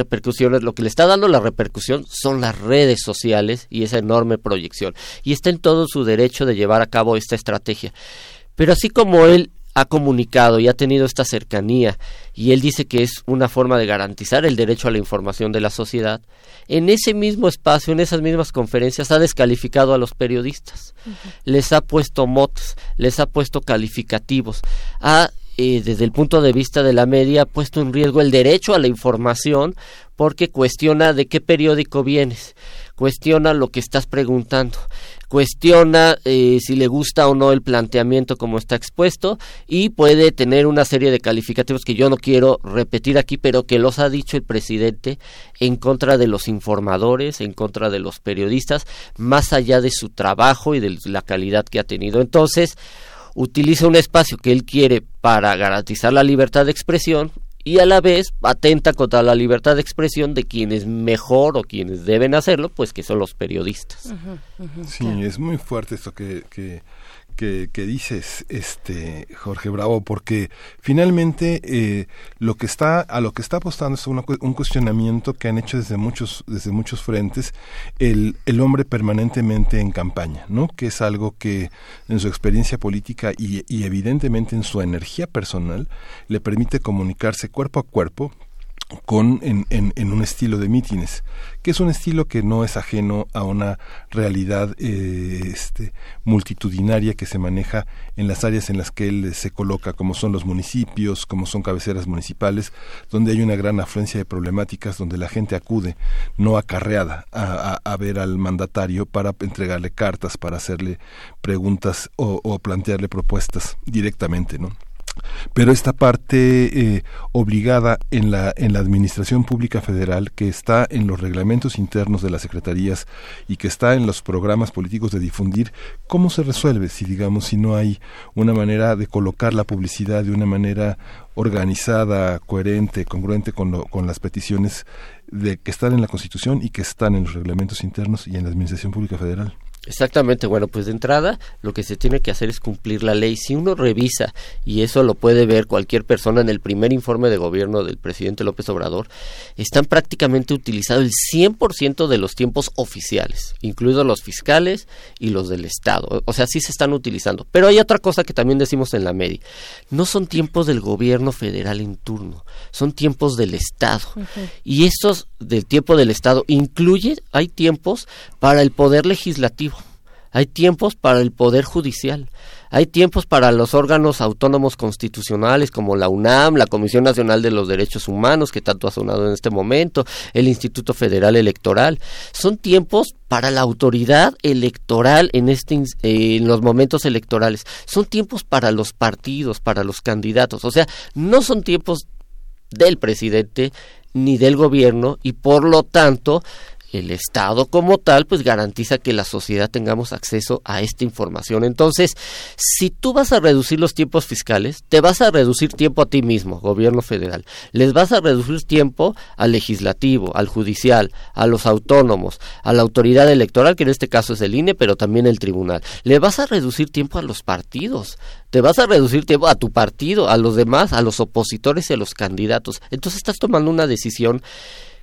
Lo que le está dando la repercusión son las redes sociales y esa enorme proyección. Y está en todo su derecho de llevar a cabo esta estrategia. Pero así como él ha comunicado y ha tenido esta cercanía y él dice que es una forma de garantizar el derecho a la información de la sociedad, en ese mismo espacio, en esas mismas conferencias, ha descalificado a los periodistas, les ha puesto motes, les ha puesto calificativos, ha eh, desde el punto de vista de la media, ha puesto en riesgo el derecho a la información porque cuestiona de qué periódico vienes, cuestiona lo que estás preguntando, cuestiona eh, si le gusta o no el planteamiento como está expuesto y puede tener una serie de calificativos que yo no quiero repetir aquí, pero que los ha dicho el presidente en contra de los informadores, en contra de los periodistas, más allá de su trabajo y de la calidad que ha tenido. Entonces, utiliza un espacio que él quiere para garantizar la libertad de expresión y a la vez atenta contra la libertad de expresión de quienes mejor o quienes deben hacerlo, pues que son los periodistas. Sí, es muy fuerte esto que, que, que, dices, este Jorge Bravo, porque finalmente eh, lo que está a lo que está apostando es una un cuestionamiento que han hecho desde muchos desde muchos frentes el, el hombre permanentemente en campaña, ¿no? Que es algo que en su experiencia política y, y evidentemente en su energía personal le permite comunicarse cuerpo a cuerpo con en, en, en un estilo de mítines, que es un estilo que no es ajeno a una realidad eh, este, multitudinaria que se maneja en las áreas en las que él se coloca, como son los municipios, como son cabeceras municipales, donde hay una gran afluencia de problemáticas, donde la gente acude no acarreada a, a- a ver al mandatario para entregarle cartas, para hacerle preguntas o, o plantearle propuestas directamente, ¿no? Pero esta parte eh, obligada en la en la administración pública federal que está en los reglamentos internos de las secretarías y que está en los programas políticos de difundir cómo se resuelve si digamos si no hay una manera de colocar la publicidad de una manera organizada coherente congruente con lo- con las peticiones de que están en la Constitución y que están en los reglamentos internos y en la administración pública federal Exactamente, bueno, pues de entrada lo que se tiene que hacer es cumplir la ley. Si uno revisa, y eso lo puede ver cualquier persona en el primer informe de gobierno del presidente López Obrador, están prácticamente utilizados el 100% de los tiempos oficiales, incluidos los fiscales y los del Estado. O sea, sí se están utilizando. Pero hay otra cosa que también decimos en la MEDI. No son tiempos del gobierno federal en turno, son tiempos del Estado. Y estos del tiempo del Estado incluye, hay tiempos para el poder legislativo, hay tiempos para el poder judicial, hay tiempos para los órganos autónomos constitucionales como la UNAM, la Comisión Nacional de los Derechos Humanos, que tanto ha sonado en este momento, el Instituto Federal Electoral. Son tiempos para la autoridad electoral en, este, eh, en los momentos electorales. Son tiempos para los partidos, para los candidatos. O sea, no son tiempos del presidente ni del gobierno y por lo tanto el Estado como tal pues garantiza que la sociedad tengamos acceso a esta información. Entonces, si tú vas a reducir los tiempos fiscales, te vas a reducir tiempo a ti mismo, gobierno federal. Les vas a reducir tiempo al legislativo, al judicial, a los autónomos, a la autoridad electoral, que en este caso es el INE, pero también el tribunal. Le vas a reducir tiempo a los partidos. Te vas a reducir tiempo a tu partido, a los demás, a los opositores y a los candidatos. Entonces estás tomando una decisión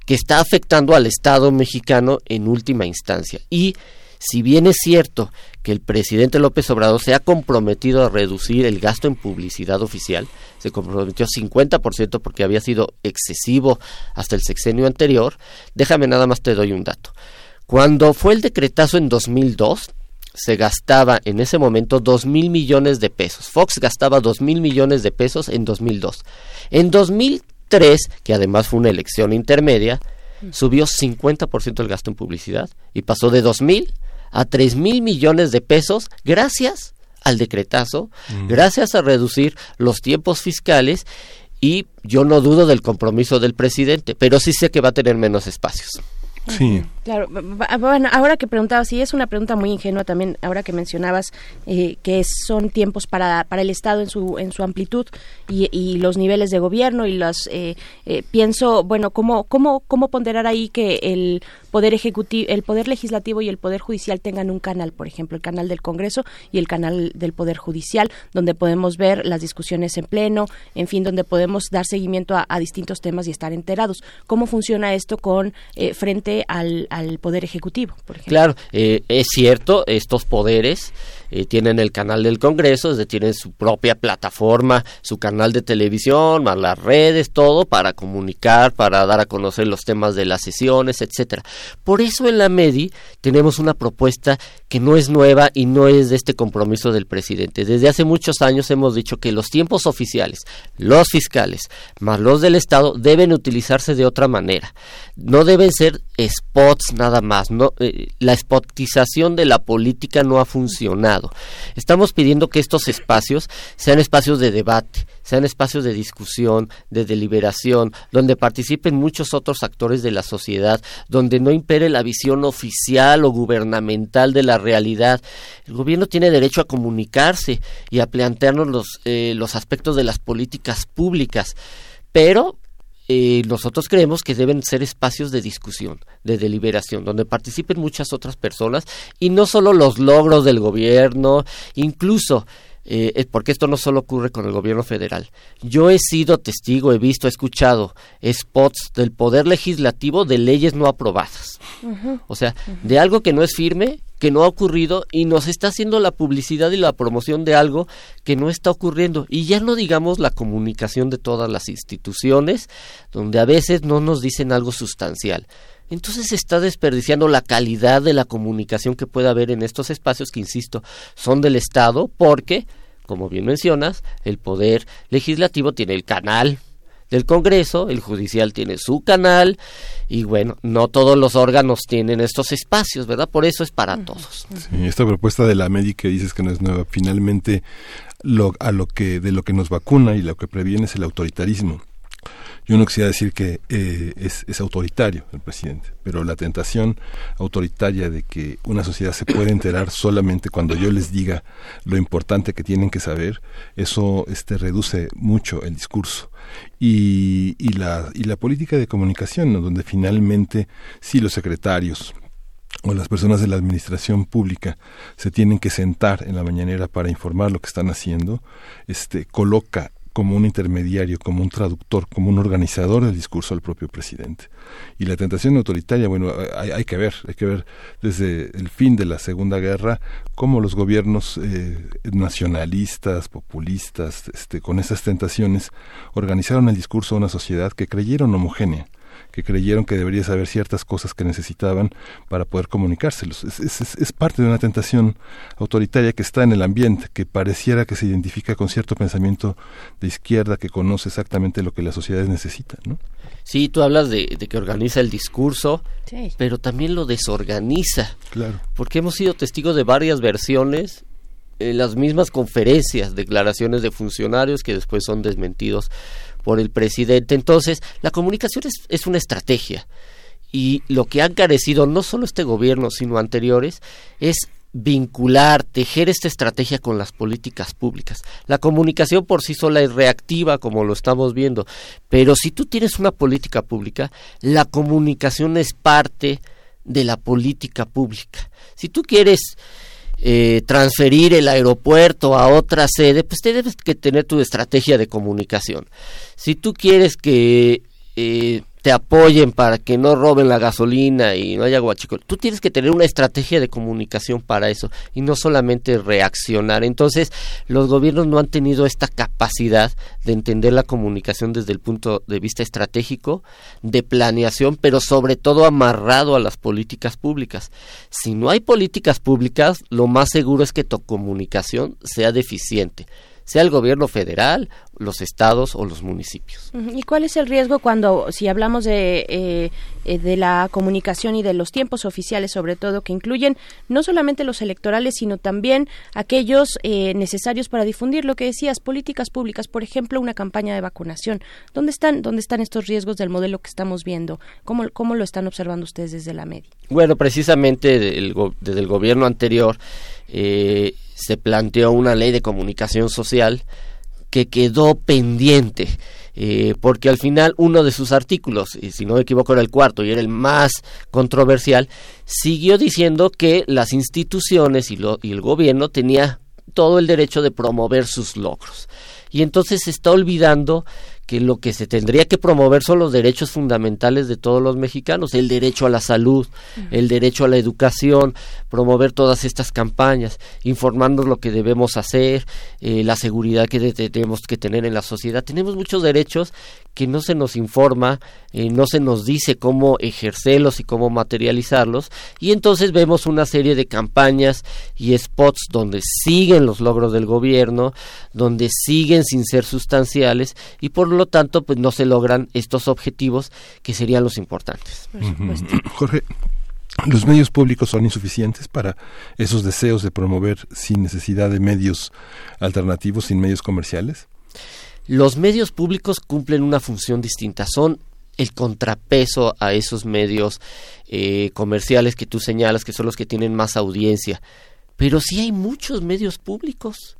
que está afectando al Estado mexicano en última instancia. Y si bien es cierto que el presidente López Obrador se ha comprometido a reducir el gasto en publicidad oficial, se comprometió 50% porque había sido excesivo hasta el sexenio anterior, déjame nada más te doy un dato. Cuando fue el decretazo en 2002, se gastaba en ese momento dos mil millones de pesos. Fox gastaba dos mil millones de pesos en 2002. En 2003, que además fue una elección intermedia, subió 50% el gasto en publicidad y pasó de dos mil a tres mil millones de pesos gracias al decretazo, gracias a reducir los tiempos fiscales y yo no dudo del compromiso del presidente, pero sí sé que va a tener menos espacios. Sí. Claro, bueno, ahora que preguntabas, y es una pregunta muy ingenua también, ahora que mencionabas eh, que son tiempos para, para el Estado en su, en su amplitud y, los niveles de gobierno y los, eh, eh, pienso, bueno, ¿cómo, cómo, ¿cómo ponderar ahí que el Poder Ejecutivo, el Poder Legislativo y el Poder Judicial tengan un canal, por ejemplo, el canal del Congreso y el canal del Poder Judicial, donde podemos ver las discusiones en pleno, en fin, donde podemos dar seguimiento a, distintos temas y estar enterados? ¿Cómo funciona esto con eh, frente al Poder Ejecutivo? Claro, eh, es cierto, estos poderes eh, tienen el canal del Congreso, es decir, tienen su propia plataforma, su canal de televisión, más las redes, todo para comunicar, para dar a conocer los temas de las sesiones, etcétera. Por eso en la MEDI tenemos una propuesta que no es nueva y no es de este compromiso del presidente. Desde hace muchos años hemos dicho que los tiempos oficiales, los fiscales, más los del Estado, deben utilizarse de otra manera. No deben ser spots nada más. No, eh, la spotización de la política no ha funcionado. Estamos pidiendo que estos espacios sean espacios de debate, sean espacios de discusión, de deliberación, donde participen muchos otros actores de la sociedad, donde no impere la visión oficial o gubernamental de la realidad. El gobierno tiene derecho a comunicarse y a plantearnos los, eh, los aspectos de las políticas públicas pero eh, nosotros creemos que deben ser espacios de discusión, de deliberación, donde participen muchas otras personas y no solo los logros del gobierno, incluso eh, porque esto no solo ocurre con el gobierno federal. Yo he sido testigo, he visto, he escuchado spots del poder legislativo de leyes no aprobadas. O sea, de algo que no es firme, que no ha ocurrido y nos está haciendo la publicidad y la promoción de algo que no está ocurriendo. Y ya no digamos la comunicación de todas las instituciones, donde a veces no nos dicen algo sustancial. Entonces se está desperdiciando la calidad de la comunicación que puede haber en estos espacios que, insisto, son del Estado porque, como bien mencionas, el poder legislativo tiene el canal del Congreso, el judicial tiene su canal y bueno, no todos los órganos tienen estos espacios, ¿verdad? Por eso es para todos. Sí, esta propuesta de la médica que dices que no es nueva, finalmente lo, a lo que de lo que nos vacuna y lo que previene es el autoritarismo. Yo no quisiera decir que eh, es, es autoritario el presidente, pero la tentación autoritaria de que una sociedad se puede enterar solamente cuando yo les diga lo importante que tienen que saber, eso este, reduce mucho el discurso. Y, y, la, y la política de comunicación, donde finalmente sí los secretarios, o las personas de la administración pública se tienen que sentar en la mañanera para informar lo que están haciendo, este coloca como un intermediario, como un traductor, como un organizador del discurso al propio presidente. Y la tentación autoritaria, bueno, hay, que ver, hay que ver desde el fin de la Segunda Guerra cómo los gobiernos eh, nacionalistas, populistas, este, con esas tentaciones, organizaron el discurso de una sociedad que creyeron homogénea que creyeron que debería saber ciertas cosas que necesitaban para poder comunicárselos. Es, es, es, parte de una tentación autoritaria que está en el ambiente, que pareciera que se identifica con cierto pensamiento de izquierda que conoce exactamente lo que las sociedades necesitan. ¿no? Sí, tú hablas de, de que organiza el discurso, sí. pero también lo desorganiza. Claro. Porque hemos sido testigos de varias versiones en las mismas conferencias, declaraciones de funcionarios que después son desmentidos por el presidente. Entonces, la comunicación es, es, una estrategia y lo que han carecido no solo este gobierno, sino anteriores, es vincular, tejer esta estrategia con las políticas públicas. La comunicación por sí sola es reactiva, como lo estamos viendo, pero si tú tienes una política pública, la comunicación es parte de la política pública. Si tú quieres eh, transferir el aeropuerto a otra sede, pues tienes que tener tu estrategia de comunicación. Si tú quieres que eh, te apoyen para que no roben la gasolina y no haya guachicol, tú tienes que tener una estrategia de comunicación para eso y no solamente reaccionar. Entonces, los gobiernos no han tenido esta capacidad de entender la comunicación desde el punto de vista estratégico, de planeación, pero sobre todo amarrado a las políticas públicas. Si no hay políticas públicas, lo más seguro es que tu comunicación sea deficiente sea el gobierno federal, los estados o los municipios. ¿Y cuál es el riesgo cuando, si hablamos de, eh, de la comunicación y de los tiempos oficiales, sobre todo, que incluyen no solamente los electorales, sino también aquellos eh, necesarios para difundir lo que decías, políticas públicas, por ejemplo, una campaña de vacunación? ¿Dónde están, dónde están estos riesgos del modelo que estamos viendo? ¿Cómo, cómo lo están observando ustedes desde la media? Bueno, precisamente del, desde el gobierno anterior, eh, se planteó una ley de comunicación social que quedó pendiente. Eh, porque al final uno de sus artículos, y si no me equivoco era el cuarto y era el más controversial, siguió diciendo que las instituciones y, lo, y el gobierno tenía todo el derecho de promover sus logros. Y entonces se está olvidando que lo que se tendría que promover son los derechos fundamentales de todos los mexicanos, el derecho a la salud, el derecho a la educación, promover todas estas campañas, informarnos lo que debemos hacer, eh, la seguridad que tenemos que tener en la sociedad. Tenemos muchos derechos que no se nos informa, eh, no se nos dice cómo ejercerlos y cómo materializarlos, y entonces vemos una serie de campañas y spots donde siguen los logros del gobierno, donde siguen sin ser sustanciales, y por lo tanto pues no se logran estos objetivos que serían los importantes. Jorge, los medios públicos son insuficientes para esos deseos de promover sin necesidad de medios alternativos, sin medios comerciales. Los medios públicos cumplen una función distinta, son el contrapeso a esos medios eh, comerciales que tú señalas, que son los que tienen más audiencia. Pero sí hay muchos medios públicos.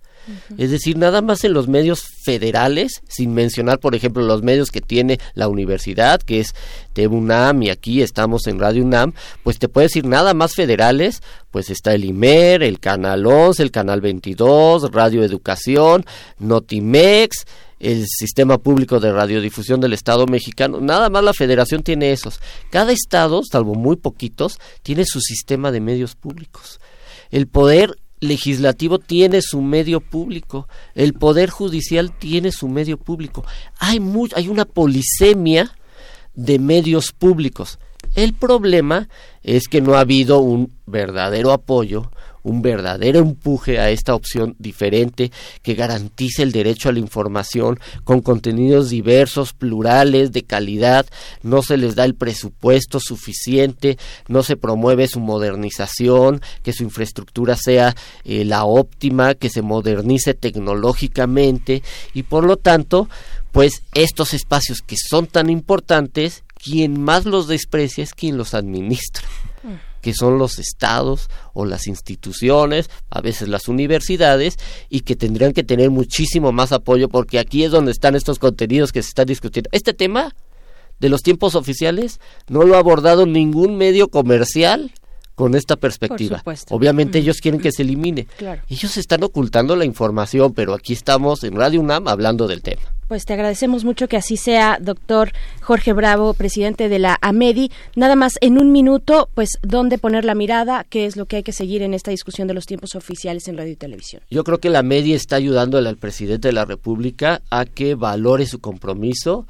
Es decir, nada más en los medios federales, sin mencionar, por ejemplo, los medios que tiene la universidad, que es TV UNAM y aquí estamos en Radio UNAM, pues te puedo decir nada más federales, pues está el IMER, el Canal 11, el Canal 22, Radio Educación, Notimex, el Sistema Público de Radiodifusión del Estado mexicano, nada más la federación tiene esos. Cada estado, salvo muy poquitos, tiene su sistema de medios públicos. El poder legislativo tiene su medio público, el poder judicial tiene su medio público. Hay hay una polisemia de medios públicos. El problema es que no ha habido un verdadero apoyo, un verdadero empuje a esta opción diferente que garantice el derecho a la información con contenidos diversos, plurales, de calidad, no se les da el presupuesto suficiente, no se promueve su modernización, que su infraestructura sea eh, la óptima, que se modernice tecnológicamente. Y por lo tanto, pues estos espacios que son tan importantes, quien más los desprecia es quien los administra que son los estados o las instituciones, a veces las universidades, y que tendrían que tener muchísimo más apoyo porque aquí es donde están estos contenidos que se están discutiendo. Este tema de los tiempos oficiales no lo ha abordado ningún medio comercial con esta perspectiva. Obviamente ellos quieren que se elimine. Claro. Ellos están ocultando la información, pero aquí estamos en Radio UNAM hablando del tema. Pues te agradecemos mucho que así sea, doctor Jorge Bravo, presidente de la AMEDI. Nada más en un minuto, pues, ¿dónde poner la mirada? ¿Qué es lo que hay que seguir en esta discusión de los tiempos oficiales en radio y televisión? Yo creo que la media está ayudándole al presidente de la República a que valore su compromiso.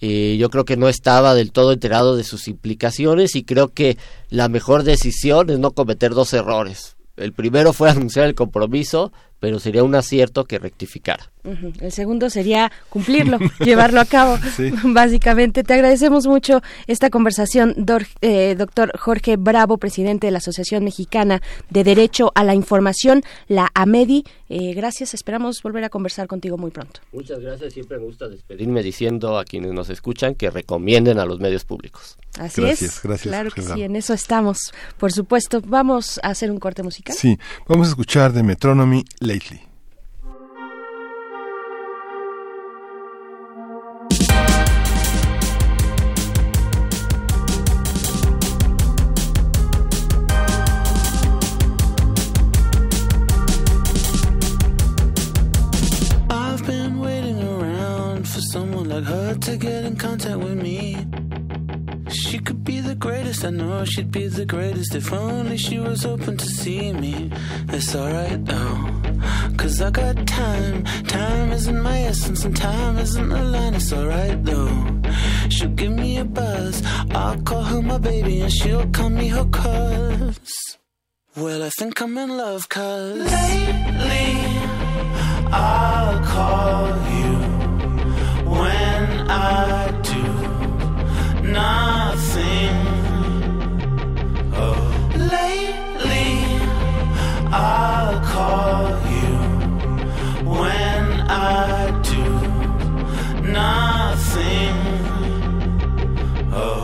Eh, yo creo que no estaba del todo enterado de sus implicaciones y creo que la mejor decisión es no cometer dos errores. El primero fue anunciar el compromiso, pero sería un acierto que rectificara. El segundo sería cumplirlo, llevarlo a cabo. Sí. Básicamente, te agradecemos mucho esta conversación, dor- eh, doctor Jorge Bravo, presidente de la Asociación Mexicana de Derecho a la Información, la AMEDI. Eh, gracias, esperamos volver a conversar contigo muy pronto. Muchas gracias, siempre me gusta despedirme diciendo a quienes nos escuchan que recomienden a los medios públicos. Así Gracias, es. gracias, Claro que sí, en eso estamos. Por supuesto, vamos a hacer un corte musical. Sí, vamos a escuchar de Metronomy Lately. I've been waiting around for someone like her to get in contact with me. She could be the greatest, I know she'd be the greatest if only she was open to see me. It's alright though, cause I got time. Time isn't my essence, and time isn't a line. It's alright though. She'll give me a buzz, I'll call her my baby, and she'll call me her cuz. Well, I think I'm in love, cuz lately. I'll call you when I do nothing. Oh, lately I'll call you when I do nothing. Oh.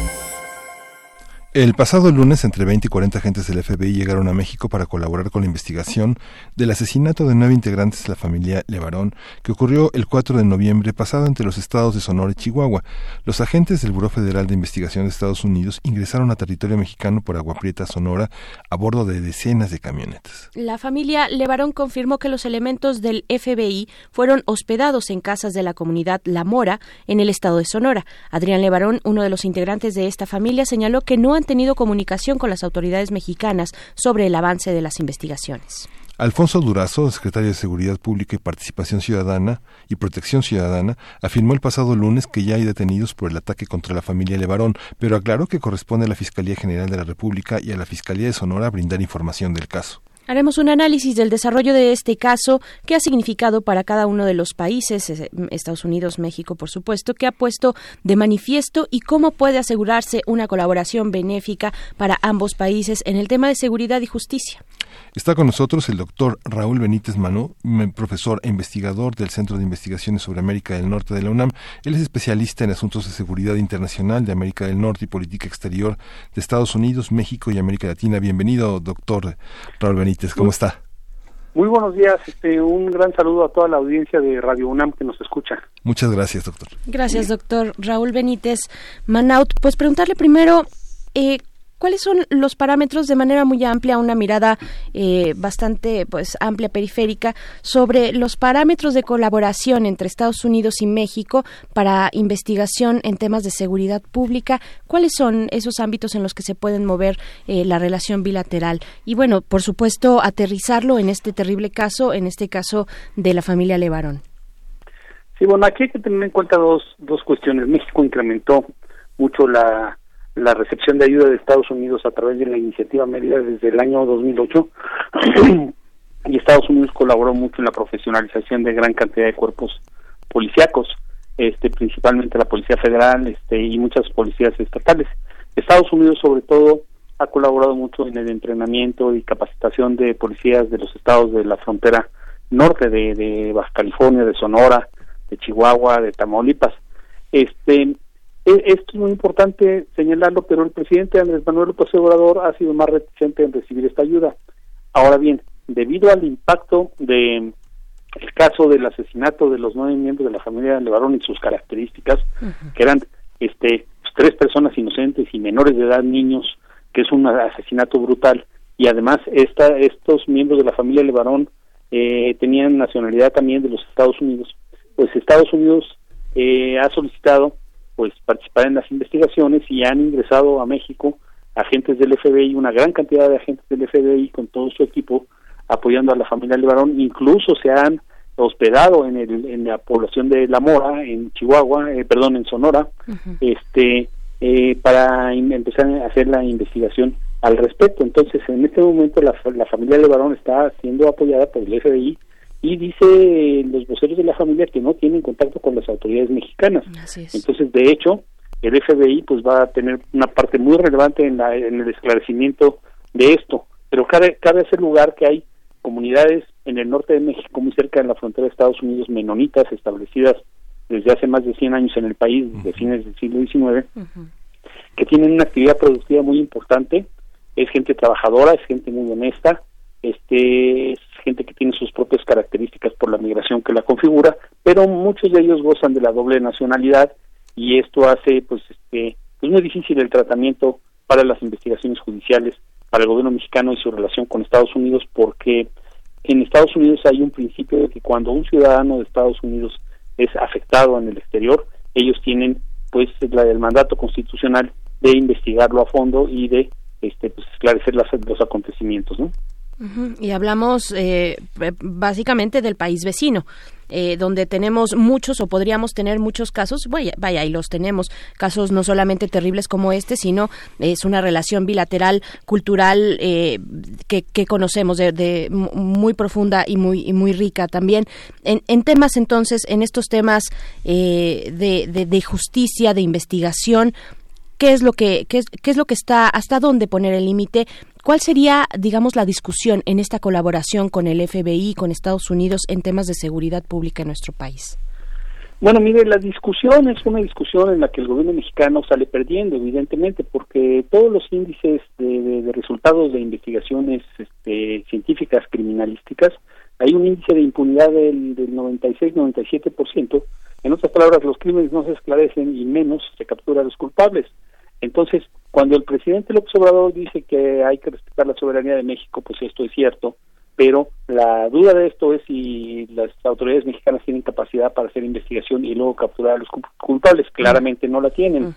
El pasado lunes, entre 20 y 40 agentes del FBI llegaron a México para colaborar con la investigación del asesinato de nueve integrantes de la familia Levarón, que ocurrió el 4 de noviembre pasado entre los estados de Sonora y Chihuahua. Los agentes del Buró Federal de Investigación de Estados Unidos ingresaron a territorio mexicano por Agua Prieta, Sonora, a bordo de decenas de camionetas. La familia Levarón confirmó que los elementos del FBI fueron hospedados en casas de la comunidad La Mora, en el estado de Sonora. Adrián Levarón, uno de los integrantes de esta familia, señaló que no han tenido comunicación con las autoridades mexicanas sobre el avance de las investigaciones. Alfonso Durazo, secretario de Seguridad Pública y Participación Ciudadana y Protección Ciudadana, afirmó el pasado lunes que ya hay detenidos por el ataque contra la familia Levarón, pero aclaró que corresponde a la Fiscalía General de la República y a la Fiscalía de Sonora brindar información del caso. Haremos un análisis del desarrollo de este caso, qué ha significado para cada uno de los países, eh, Estados Unidos, México, por supuesto, qué ha puesto de manifiesto y cómo puede asegurarse una colaboración benéfica para ambos países en el tema de seguridad y justicia. Está con nosotros el doctor Raúl Benítez Manú, profesor e investigador del Centro de Investigaciones sobre América del Norte de la UNAM. Él es especialista en asuntos de seguridad internacional de América del Norte y política exterior de Estados Unidos, México y América Latina. Bienvenido, doctor Raúl Benítez. ¿Cómo está? Muy buenos días, este, un gran saludo a toda la audiencia de Radio UNAM que nos escucha. Muchas gracias, doctor. Gracias, doctor Raúl Benítez Manaut. Pues preguntarle primero, eh, ¿cuáles son los parámetros de manera muy amplia, una mirada eh, bastante pues amplia, periférica, sobre los parámetros de colaboración entre Estados Unidos y México para investigación en temas de seguridad pública? ¿Cuáles son esos ámbitos en los que se pueden mover eh, la relación bilateral? Y bueno, por supuesto, aterrizarlo en este terrible caso, en este caso de la familia Levarón. Sí, bueno, aquí hay que tener en cuenta dos, dos cuestiones. México incrementó mucho la, la recepción de ayuda de Estados Unidos a través de la iniciativa Mérida desde el año 2008 y Estados Unidos colaboró mucho en la profesionalización de gran cantidad de cuerpos policíacos, este, principalmente la Policía Federal este, y muchas policías estatales. Estados Unidos sobre todo ha colaborado mucho en el entrenamiento y capacitación de policías de los estados de la frontera norte de, de Baja California, de Sonora, de Chihuahua, de Tamaulipas. Este, esto es muy importante señalarlo, pero el presidente Andrés Manuel López Obrador ha sido más reticente en recibir esta ayuda. Ahora bien, debido al impacto de el caso del asesinato de los nueve miembros de la familia Levarón y sus características, que eran este tres personas inocentes y menores de edad, niños, que es un asesinato brutal, y además esta, estos miembros de la familia Levarón eh, tenían nacionalidad también de los Estados Unidos, pues Estados Unidos eh, ha solicitado pues participar en las investigaciones y han ingresado a México agentes del FBI, una gran cantidad de agentes del FBI con todo su equipo apoyando a la familia Levarón, incluso se han hospedado en, el, en la población de La Mora, en Chihuahua, eh, perdón, en Sonora, este eh, para empezar a hacer la investigación al respecto. Entonces, en este momento la, la familia Levarón está siendo apoyada por el FBI y dice los voceros de la familia que no tienen contacto con las autoridades mexicanas. Entonces, de hecho, el FBI pues va a tener una parte muy relevante en, la, en el esclarecimiento de esto. Pero cabe, cabe hacer lugar que hay comunidades en el norte de México, muy cerca de la frontera de Estados Unidos, menonitas establecidas desde hace más de 100 años en el país, de fines del siglo XIX, que tienen una actividad productiva muy importante, es gente trabajadora, es gente muy honesta, este es gente que tiene sus propias características por la migración que la configura, pero muchos de ellos gozan de la doble nacionalidad y esto hace pues este pues muy difícil el tratamiento para las investigaciones judiciales para el gobierno mexicano y su relación con Estados Unidos porque en Estados Unidos hay un principio de que cuando un ciudadano de Estados Unidos es afectado en el exterior, ellos tienen pues la del mandato constitucional de investigarlo a fondo y de este pues esclarecer las, los acontecimientos, ¿no? Y hablamos eh, básicamente del país vecino, eh, donde tenemos muchos o podríamos tener muchos casos, vaya, vaya, y los tenemos, casos no solamente terribles como este, sino es una relación bilateral, cultural, eh, que, conocemos de, de mu- muy profunda y muy, y muy rica también. En, temas entonces, en estos temas eh, de, de, de justicia, de investigación, qué es lo que qué qué es lo que está hasta dónde poner el límite cuál sería digamos la discusión en esta colaboración con el FBI con Estados Unidos en temas de seguridad pública en nuestro país Bueno, mire, la discusión es una discusión en la que el gobierno mexicano sale perdiendo, evidentemente, porque todos los índices de, de- de resultados de investigaciones este, científicas criminalísticas, hay un índice de impunidad del, del 96-97%. En otras palabras, los crímenes no se esclarecen y menos se captura a los culpables. Entonces, cuando el presidente López Obrador dice que hay que respetar la soberanía de México, pues esto es cierto, pero la duda de esto es si las autoridades mexicanas tienen capacidad para hacer investigación y luego capturar a los cu- culpables. Claramente no la tienen.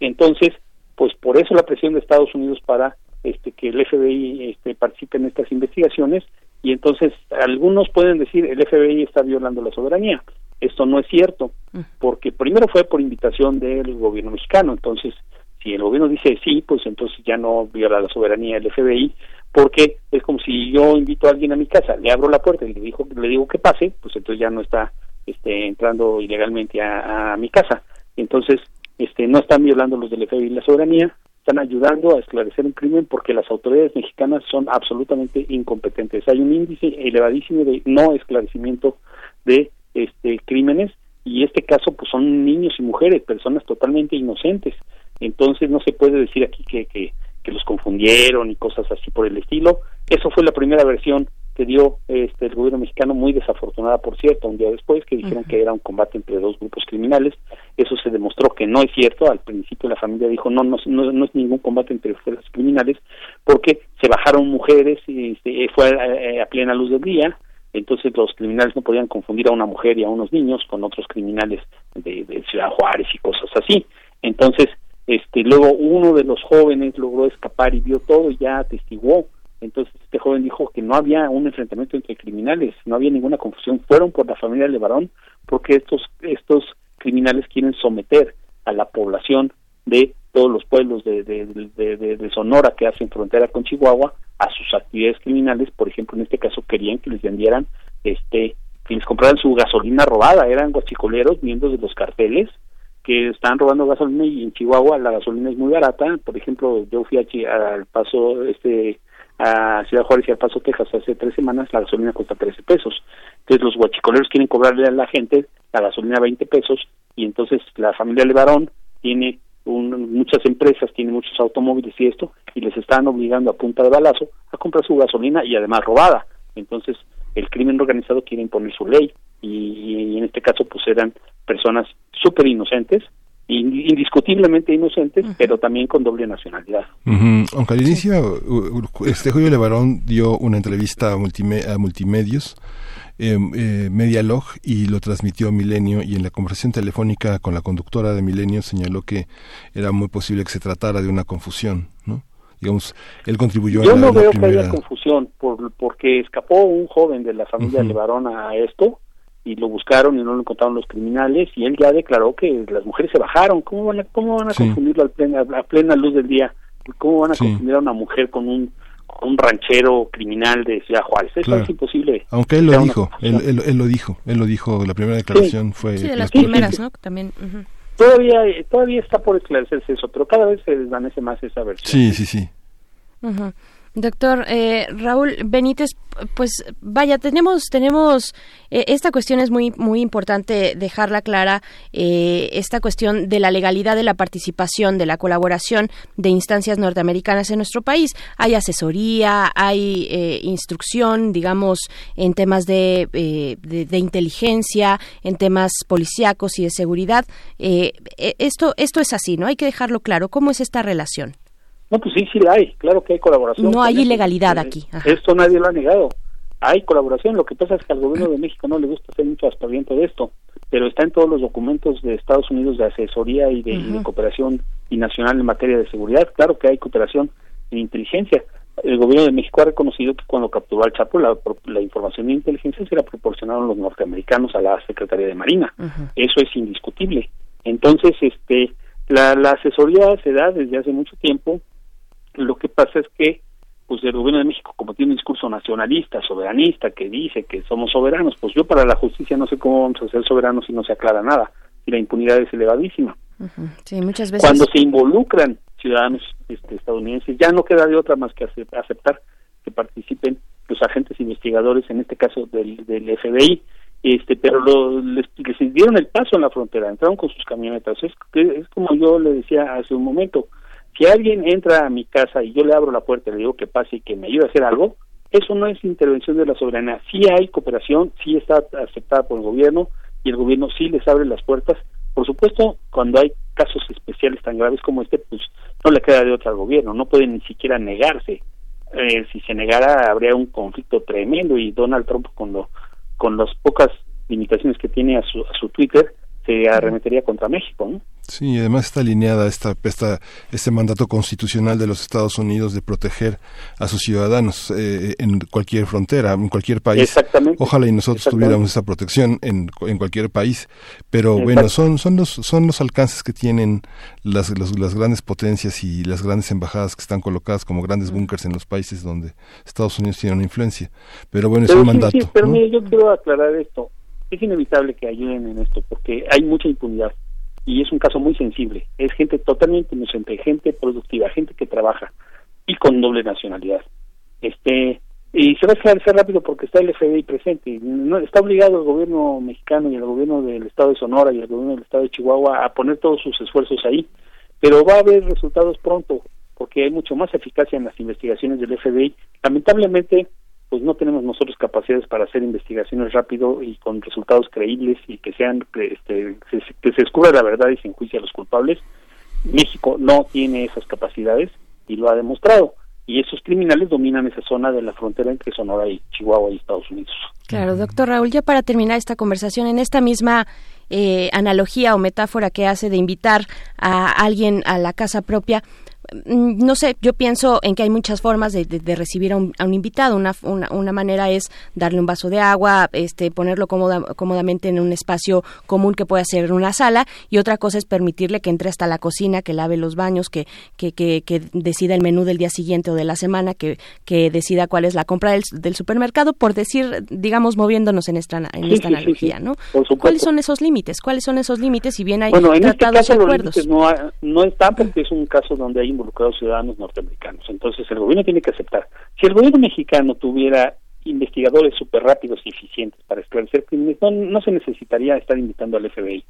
Entonces, pues por eso la presión de Estados Unidos para este que el FBI este, participe en estas investigaciones y entonces algunos pueden decir el FBI está violando la soberanía. Esto no es cierto, porque primero fue por invitación del gobierno mexicano, entonces si el gobierno dice sí, pues entonces ya no viola la soberanía del FBI, porque es como si yo invito a alguien a mi casa, le abro la puerta y le digo, le digo que pase, pues entonces ya no está este, entrando ilegalmente a, a mi casa. Entonces, este, no están violando los del FBI la soberanía, están ayudando a esclarecer un crimen porque las autoridades mexicanas son absolutamente incompetentes. Hay un índice elevadísimo de no esclarecimiento de este crímenes y este caso pues son niños y mujeres, personas totalmente inocentes. Entonces no se puede decir aquí que, que, que los confundieron y cosas así por el estilo. Eso fue la primera versión que dio este el gobierno mexicano muy desafortunada por cierto un día después que dijeron que era un combate entre dos grupos criminales. Eso se demostró que no es cierto. Al principio la familia dijo no no no, no es ningún combate entre fuerzas criminales porque se bajaron mujeres y este, fue a, a plena luz del día. Entonces los criminales no podían confundir a una mujer y a unos niños con otros criminales de, de Ciudad Juárez y cosas así. Entonces este luego uno de los jóvenes logró escapar y vio todo y ya atestiguó. Entonces este joven dijo que no había un enfrentamiento entre criminales, no había ninguna confusión, fueron por la familia Levarón porque estos estos criminales quieren someter a la población de todos los pueblos de, de, Sonora que hacen frontera con Chihuahua a sus actividades criminales, por ejemplo en este caso querían que les vendieran este que les compraran su gasolina robada, eran guachicoleros, miembros de los carteles que están robando gasolina y en Chihuahua la gasolina es muy barata, por ejemplo yo fui a al paso este a Ciudad Juárez y al Paso, Texas hace tres semanas, la gasolina cuesta 13 pesos. Entonces los guachicoleros quieren cobrarle a la gente la gasolina 20 pesos y entonces la familia Levarón tiene un- muchas empresas, tiene muchos automóviles y esto, y les están obligando a punta de balazo a comprar su gasolina y además robada. Entonces el crimen organizado quiere imponer su ley y, y en este caso pues eran personas súper inocentes, in- indiscutiblemente inocentes, pero también con doble nacionalidad. Ujú. Aunque al inicio, este Julio Levarón dio una entrevista a, multime- a multimedios, eh, eh, Medialog, y lo transmitió a Milenio, y en la conversación telefónica con la conductora de Milenio señaló que era muy posible que se tratara de una confusión, ¿no? Digamos, él contribuyó Yo a la, no la veo que haya confusión por, porque escapó un joven de la familia Ujú. Levarón a esto y lo buscaron y no lo encontraron los criminales y él ya declaró que las mujeres se bajaron. ¿Cómo van a, cómo van a Sí. confundirlo al plena, a plena luz del día? ¿Cómo van a Sí. confundir a una mujer con un, con un ranchero criminal de Ciudad Juárez? Eso Claro. es imposible. Aunque él lo dijo, él, él, él lo dijo, él lo dijo, la primera declaración fue... Sí, de las primeras, ¿no? También. Todavía, todavía está por esclarecerse eso, pero cada vez se desvanece más esa versión. Sí, sí, sí. Ujú. Doctor eh, Raúl Benítez, pues vaya, tenemos, tenemos, eh, esta cuestión es muy, muy importante dejarla clara, eh, esta cuestión de la legalidad de la participación, de la colaboración de instancias norteamericanas en nuestro país. Hay asesoría, hay eh, instrucción, digamos, en temas de, eh, de, de inteligencia, en temas policíacos y de seguridad. Eh, esto, esto es así, ¿no? Hay que dejarlo claro. ¿Cómo es esta relación? No, pues sí, sí la hay, claro que hay colaboración. No hay eso. ilegalidad Eh, aquí. Ajá. Esto nadie lo ha negado. Hay colaboración, lo que pasa es que al gobierno de México no le gusta hacer mucho aspaviento de esto, pero está en todos los documentos de Estados Unidos de asesoría y de, y cooperación binacional en materia de seguridad. Claro que hay cooperación en inteligencia. El gobierno de México ha reconocido que cuando capturó al Chapo la, la información de inteligencia se la proporcionaron los norteamericanos a la Secretaría de Marina. Eso es indiscutible. Entonces, este, la, la asesoría se da desde hace mucho tiempo. Lo que pasa es que, pues, el gobierno de México, como tiene un discurso nacionalista, soberanista, que dice que somos soberanos, pues yo para la justicia no sé cómo vamos a ser soberanos si no se aclara nada. Y la impunidad es elevadísima. Sí, muchas veces. Cuando se involucran ciudadanos este, estadounidenses, ya no queda de otra más que ace- aceptar que participen los agentes investigadores, en este caso del, del FBI, este pero lo, les, les dieron el paso en la frontera, entraron con sus camionetas. Es, es como yo le decía hace un momento, si alguien entra a mi casa y yo le abro la puerta y le digo que pase y que me ayude a hacer algo, eso no es intervención de la soberanía. Sí hay cooperación, sí está aceptada por el gobierno y el gobierno sí les abre las puertas. Por supuesto, cuando hay casos especiales tan graves como este, pues no le queda de otra al gobierno, no puede ni siquiera negarse. Eh, si se negara habría un conflicto tremendo y Donald Trump con lo con las pocas limitaciones que tiene a su, a su Twitter se arremetería contra México, ¿no? Sí, y además está alineada esta, esta, este mandato constitucional de los Estados Unidos de proteger a sus ciudadanos eh, en cualquier frontera, en cualquier país. Exactamente. Ojalá y nosotros tuviéramos esa protección en, en cualquier país. Pero bueno, son, son, los, son los alcances que tienen las, los- las grandes potencias y las grandes embajadas que están colocadas como grandes búnkers en los países donde Estados Unidos tiene una influencia. Pero bueno, es un sí, mandato. sí, pero ¿no? mire, yo quiero aclarar esto. Es inevitable que ayuden en esto porque hay mucha impunidad y es un caso muy sensible. Es gente totalmente inocente, gente productiva, gente que trabaja y con doble nacionalidad. Este y se va a esclarecer rápido porque está el FBI presente. No, está obligado el gobierno mexicano y el gobierno del estado de Sonora y el gobierno del estado de Chihuahua a poner todos sus esfuerzos ahí, pero va a haber resultados pronto porque hay mucho más eficacia en las investigaciones del FBI. Lamentablemente, pues no tenemos nosotros capacidades para hacer investigaciones rápido y con resultados creíbles y que sean este, que se, que se descubra la verdad y se enjuicie a los culpables. México no tiene esas capacidades y lo ha demostrado. Y esos criminales dominan esa zona de la frontera entre Sonora y Chihuahua y Estados Unidos. Claro, doctor Raúl, ya para terminar esta conversación, en esta misma eh, analogía o metáfora que hace de invitar a alguien a la casa propia, no sé, yo pienso en que hay muchas formas de, de- de recibir a un, a un invitado. Una, una, una manera es darle un vaso de agua, este, ponerlo cómoda- cómodamente en un espacio común que pueda ser una sala, y otra cosa es permitirle que entre hasta la cocina, que lave los baños, que, que, que, que decida el menú del día siguiente o de la semana, que, que decida cuál es la compra del, del supermercado, por decir, digamos, moviéndonos en esta, en Sí, esta sí, analogía, sí, ¿no? ¿Cuáles son esos límites? ¿Cuáles son esos límites? Si bien hay Bueno, en este tratados caso y los acuerdos. no, no están porque es un caso donde hay involucrados ciudadanos norteamericanos. Entonces el gobierno tiene que aceptar. Si el gobierno mexicano tuviera investigadores súper rápidos y eficientes para esclarecer crímenes, no, no se necesitaría estar invitando al FBI.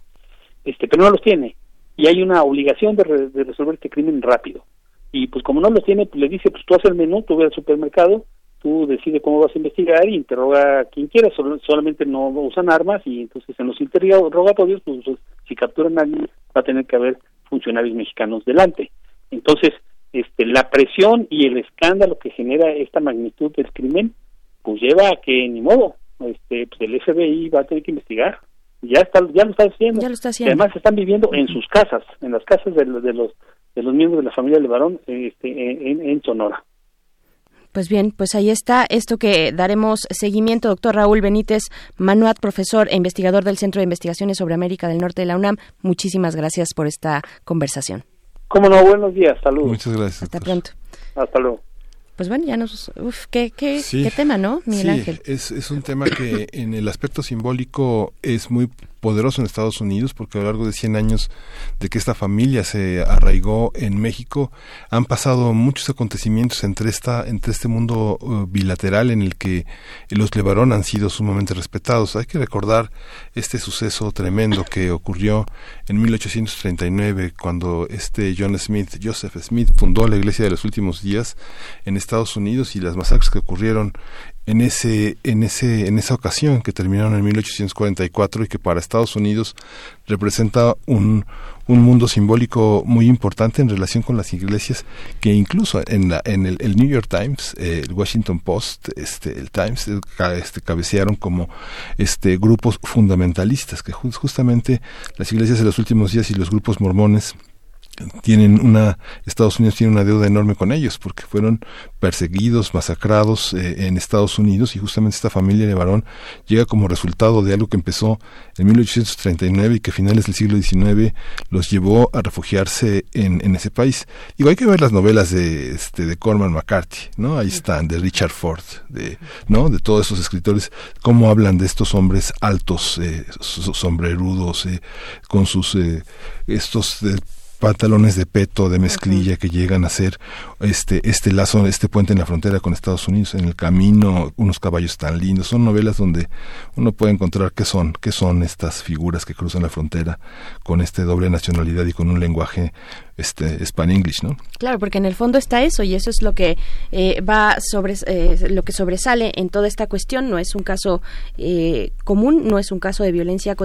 Este, pero no los tiene. Y hay una obligación de, re- resolver este crimen rápido. Y pues como no los tiene, pues le dice, pues tú haces el menú, tú ve al supermercado, tú decides cómo vas a investigar y interroga a quien quiera, Sol- solamente no usan armas y entonces en los interrogatorios, pues pues, si capturan a alguien, va a tener que haber funcionarios mexicanos delante. Entonces, este, la presión y el escándalo que genera esta magnitud del crimen, pues lleva a que ni modo, este, pues el FBI va a tener que investigar. Ya está, ya lo está haciendo. Ya lo está Y haciendo. además están viviendo en sus casas, en las casas de, los- de los de los miembros de la familia Levarón, este, en, en Sonora. Pues bien, pues ahí está esto que daremos seguimiento, doctor Raúl Benítez Manuat, profesor e investigador del Centro de Investigaciones sobre América del Norte de la UNAM. Muchísimas gracias por esta conversación. Cómo no, buenos días, saludos. Muchas gracias. Hasta pronto. Hasta luego. Pues bueno, ya nos... Uf, qué, qué, Sí. qué tema, ¿no, Miguel Sí, Ángel? Es, es un tema que en el aspecto simbólico es muy poderoso en Estados Unidos porque a lo largo de 100 años de que esta familia se arraigó en México han pasado muchos acontecimientos entre esta entre este mundo eh, bilateral en el que los Levarón han sido sumamente respetados. Hay que recordar este suceso tremendo que ocurrió en 1839 cuando este John Smith, Joseph Smith fundó la Iglesia de los Últimos Días en Estados Unidos y las masacres que ocurrieron en ese en ese en esa ocasión que terminaron en 1844 y que para Estados Unidos representa un un mundo simbólico muy importante en relación con las iglesias que incluso en la en el, New York Times eh, el Washington Post este el Times eh, este cabecearon como este grupos fundamentalistas que ju- justamente las iglesias de los últimos días y los grupos mormones tienen una Estados Unidos tiene una deuda enorme con ellos porque fueron perseguidos masacrados eh, en Estados Unidos y justamente esta familia de varón llega como resultado de algo que empezó en 1839 y que a finales del siglo XIX los llevó a refugiarse en, en ese país. Digo hay que ver las novelas de este de Corman McCarthy no ahí están de Richard Ford de no de todos esos escritores cómo hablan de estos hombres altos eh, so- sombrerudos eh, con sus eh, estos eh, pantalones de peto, de mezclilla que llegan a ser este, este lazo, este puente en la frontera con Estados Unidos, en el camino, unos caballos tan lindos. Son novelas donde uno puede encontrar qué son, qué son estas figuras que cruzan la frontera con este doble nacionalidad y con un lenguaje este span English, ¿no? Claro, porque en el fondo está eso y eso es lo que eh, va sobre eh, lo que sobresale en toda esta cuestión. No es un caso eh, común, no es un caso de violencia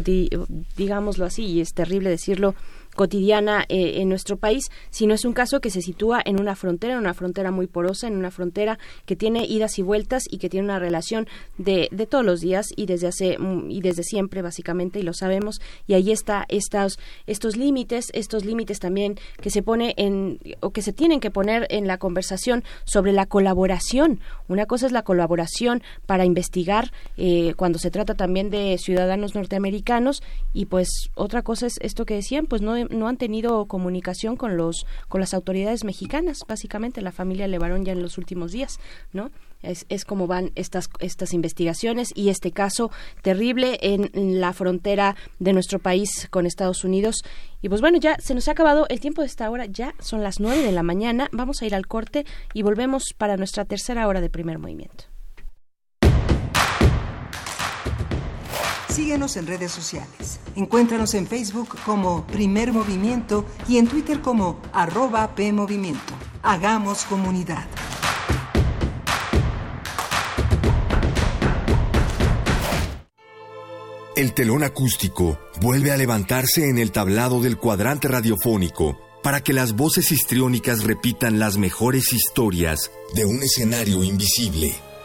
digámoslo así, y es terrible decirlo cotidiana eh, en nuestro país, sino es un caso que se sitúa en una frontera, en una frontera muy porosa, en una frontera que tiene idas y vueltas y que tiene una relación de, de todos los días y desde hace mm, y desde siempre básicamente y lo sabemos y ahí está estos estos límites, estos límites también que se pone en o que se tienen que poner en la conversación sobre la colaboración. Una cosa es la colaboración para investigar eh, cuando se trata también de ciudadanos norteamericanos y pues otra cosa es esto que decían, pues no, no han tenido comunicación con los con las autoridades mexicanas, básicamente la familia Levarón ya en los últimos días, ¿no? Es, es como van estas estas investigaciones y este caso terrible en, la frontera de nuestro país con Estados Unidos. Y pues bueno, ya se nos ha acabado el tiempo de esta hora, ya son las nueve de la mañana, vamos a ir al corte y volvemos para nuestra tercera hora de primer movimiento. Síguenos en redes sociales. Encuéntranos en Facebook como Primer Movimiento y en Twitter como arroba PMovimiento. Hagamos comunidad. El telón acústico vuelve a levantarse en el tablado del cuadrante radiofónico para que las voces histriónicas repitan las mejores historias de un escenario invisible.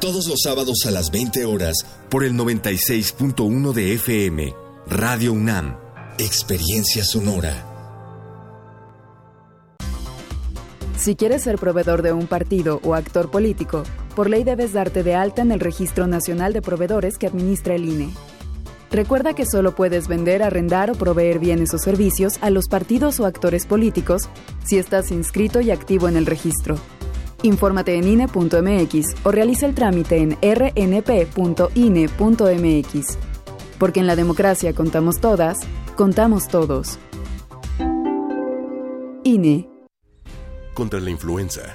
Todos los sábados a las 20 horas por el 96.1 de FM, Radio UNAM, Experiencia Sonora. Si quieres ser proveedor de un partido o actor político, por ley debes darte de alta en el Registro Nacional de Proveedores que administra el INE. Recuerda que solo puedes vender, arrendar o proveer bienes o servicios a los partidos o actores políticos si estás inscrito y activo en el registro. Infórmate en INE.mx o realiza el trámite en rnp.ine.mx. Porque en la democracia contamos todas, contamos todos. INE. Contra la influenza,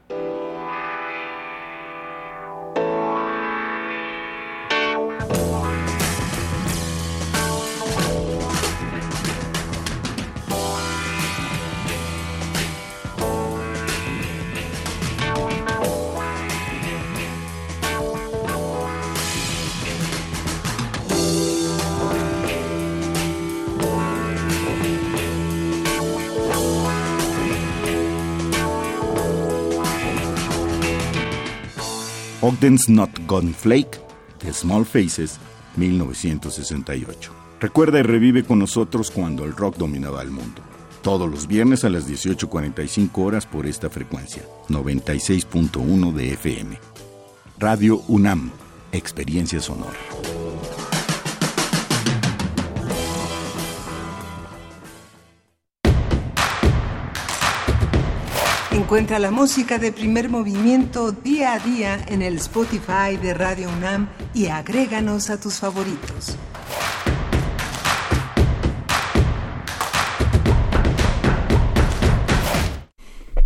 Not Gone Flake, The Small Faces, 1968. Recuerda y revive con nosotros cuando el rock dominaba el mundo. Todos los viernes a las 18.45 horas por esta frecuencia, 96.1 de FM. Radio UNAM, Experiencia Sonora. Encuentra la música de primer movimiento día a día en el Spotify de Radio UNAM y agréganos a tus favoritos.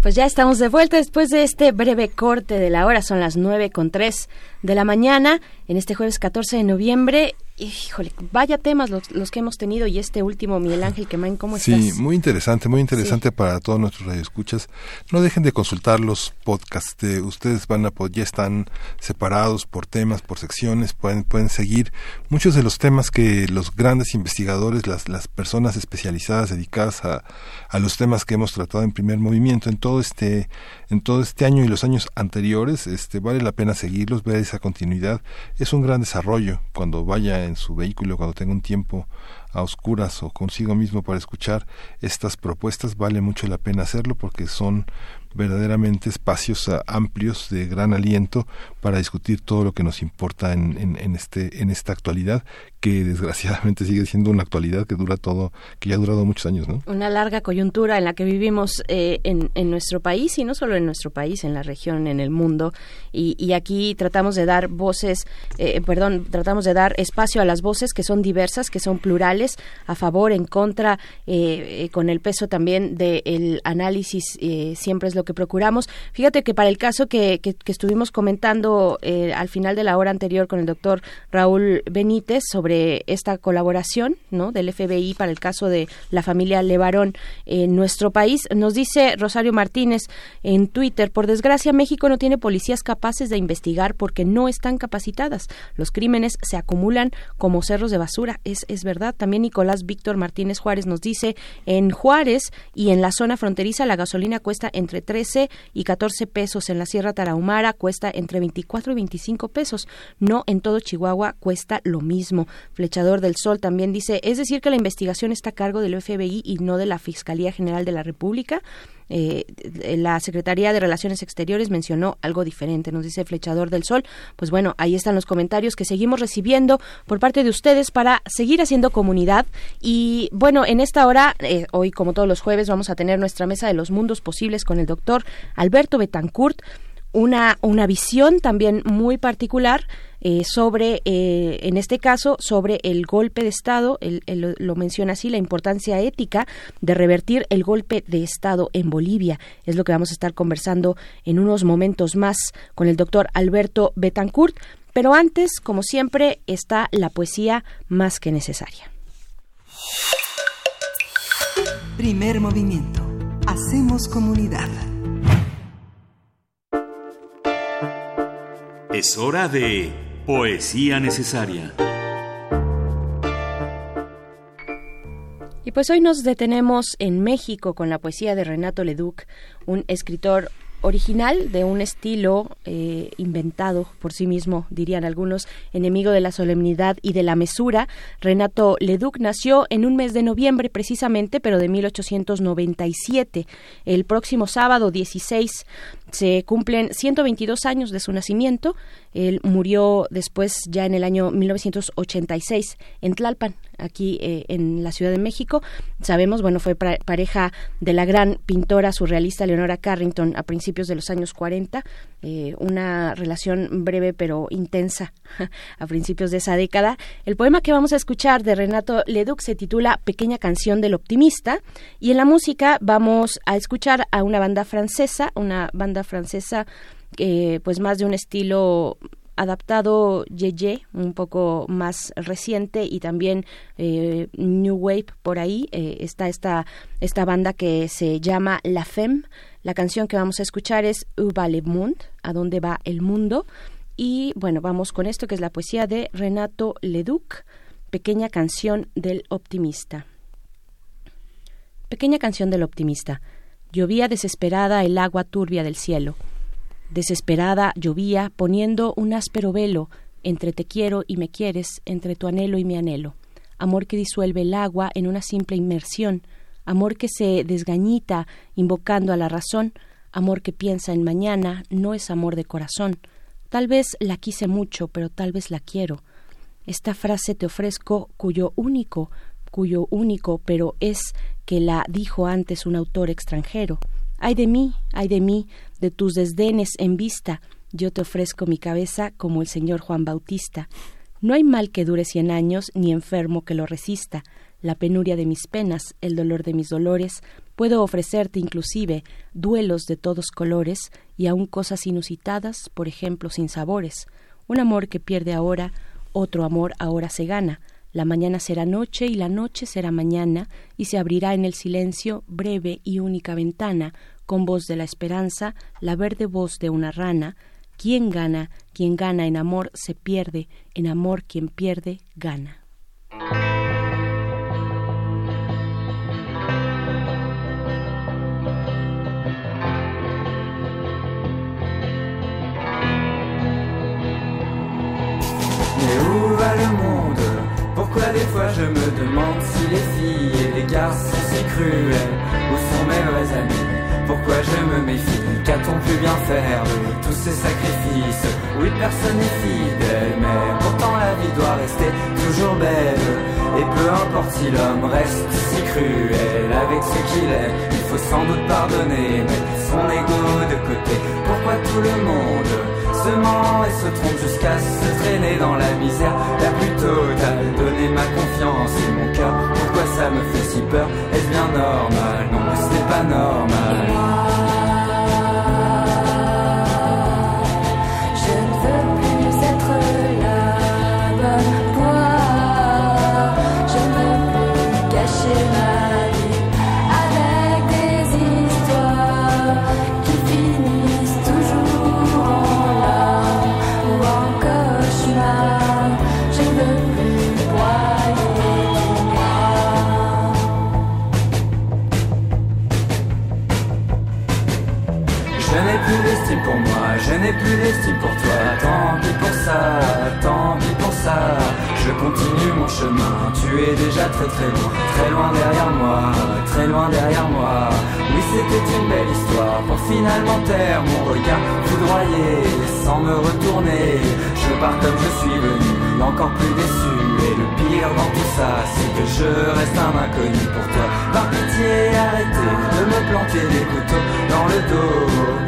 Pues ya estamos de vuelta después de este breve corte de la hora. Son las nueve con tres de la mañana en este jueves 14 de noviembre. Híjole, vaya temas los, los que hemos tenido y este último, Miguel Ángel Quemain, ¿cómo Sí, estás? muy interesante, muy interesante para todos nuestros radioescuchas. No dejen de consultar los podcasts. de- ustedes van a ya están separados por temas, por secciones, pueden pueden seguir muchos de los temas que los grandes investigadores, las las personas especializadas dedicadas a, a los temas que hemos tratado en primer movimiento en todo este en todo este año y los años anteriores, este vale la pena seguirlos, ver esa continuidad. Es un gran desarrollo cuando vaya en su vehículo, cuando tenga un tiempo a oscuras o consigo mismo para escuchar estas propuestas, vale mucho la pena hacerlo porque son verdaderamente espacios ah, amplios de gran aliento para discutir todo lo que nos importa en, en, en este en esta actualidad que desgraciadamente sigue siendo una actualidad que dura todo que ya ha durado muchos años no Una larga coyuntura en la que vivimos eh, en, en nuestro país y no solo en nuestro país, en la región, en el mundo. Y, aquí tratamos de dar voces, eh, perdón, tratamos de dar espacio a las voces que son diversas, que son plurales, a favor, en contra, eh, con el peso también del análisis, siempre es lo que procuramos. Fíjate que para el caso que, que, estuvimos comentando al final de la hora anterior con el doctor Raúl Benítez sobre esta colaboración ¿no? del FBI para el caso de la familia Levarón en nuestro país. Nos dice Rosario Martínez en Twitter, por desgracia México no tiene policías capaces de investigar porque no están capacitadas. Los crímenes se acumulan como cerros de basura. Es, es verdad. También Nicolás Víctor Martínez Juárez nos dice, en Juárez y en la zona fronteriza la gasolina cuesta entre 13 y 14 pesos. En la Sierra Tarahumara cuesta entre 24 y 25 pesos. No en todo Chihuahua cuesta lo mismo. Flechador del Sol también dice, es decir que la investigación está a cargo del FBI y no de la Fiscalía General de la República. Eh, la Secretaría de Relaciones Exteriores mencionó algo diferente, nos dice Flechador del Sol. Pues bueno, ahí están los comentarios que seguimos recibiendo por parte de ustedes para seguir haciendo comunidad. Y bueno, en esta hora, eh, hoy como todos los jueves, vamos a tener nuestra mesa de los mundos posibles con el doctor Alberto Betancourt una, una visión también muy particular eh, sobre, eh, en este caso, sobre el golpe de Estado, él lo menciona así, la importancia ética de revertir el golpe de Estado en Bolivia. Es lo que vamos a estar conversando en unos momentos más con el doctor Alberto Betancourt. Pero antes, como siempre, está la poesía más que necesaria. Primer movimiento. Hacemos comunidad. Es hora de Poesía Necesaria. Y pues hoy nos detenemos en México con la poesía de Renato Leduc, un escritor original de un estilo eh, inventado por sí mismo, dirían algunos, enemigo de la solemnidad y de la mesura. Renato Leduc nació en un mes de noviembre precisamente, pero de 1897. El próximo sábado 16 se cumplen 122 años de su nacimiento. Él murió después ya en el año 1986 en Tlalpan, aquí eh, en la Ciudad de México. Sabemos, bueno, fue pareja de la gran pintora surrealista Leonora Carrington a principios de los años 40, eh, una relación breve pero intensa a principios de esa década. El poema que vamos a escuchar de Renato Leduc se titula Pequeña canción del optimista y en la música vamos a escuchar a una banda francesa, una banda francesa eh, pues más de un estilo adaptado Yeye, un poco más reciente y también eh, New Wave por ahí eh, está esta esta banda que se llama La Femme. La canción que vamos a escuchar es Où le monde, a dónde va el mundo y bueno, vamos con esto que es la poesía de Renato Leduc, pequeña canción del optimista. Pequeña canción del optimista. Llovía desesperada el agua turbia del cielo. Desesperada llovía poniendo un áspero velo entre te quiero y me quieres, entre tu anhelo y mi anhelo. Amor que disuelve el agua en una simple inmersión, amor que se desgañita invocando a la razón, amor que piensa en mañana, no es amor de corazón. Tal vez la quise mucho, pero tal vez la quiero. Esta frase te ofrezco cuyo único, cuyo único, pero es que la dijo antes un autor extranjero. Ay de mí, ay de mí, de tus desdenes en vista, yo te ofrezco mi cabeza como el señor Juan Bautista. No hay mal que dure cien años, ni enfermo que lo resista. La penuria de mis penas, el dolor de mis dolores, puedo ofrecerte inclusive duelos de todos colores y aun cosas inusitadas, por ejemplo, sin sabores. Un amor que pierde ahora, otro amor ahora se gana. La mañana será noche y la noche será mañana, y se abrirá en el silencio breve y única ventana, con voz de la esperanza, la verde voz de una rana. Quien gana, quien gana en amor se pierde, en amor quien pierde gana. Fois je me demande si les filles et les garçons sont si cruels Où sont mes vrais amis? Pourquoi je me méfie? Qu'a-t-on pu bien faire de tous ces sacrifices? Oui, personne n'est fidèle, mais pourtant la vie doit rester toujours belle. Et peu importe si l'homme reste si cruel avec ce qu'il est, il faut sans doute pardonner, mettre son ego de côté. Pourquoi tout le monde et se trompe jusqu'à se traîner dans la misère. La plus totale Donner ma confiance et mon cœur, pourquoi ça me fait si peur? Est-ce bien normal? Non, ce n'est pas normal. Pour toi. Tant pis pour ça, tant pis pour ça. Je continue mon chemin, tu es déjà très très loin, très loin derrière moi, très loin derrière moi. Oui, c'était une belle histoire pour finalement taire mon regard foudroyé, sans me retourner. Je pars comme je suis venu, encore plus déçu. Et le pire dans tout ça, c'est que je reste un inconnu pour toi. Par pitié, arrêtez de me planter des couteaux dans le dos.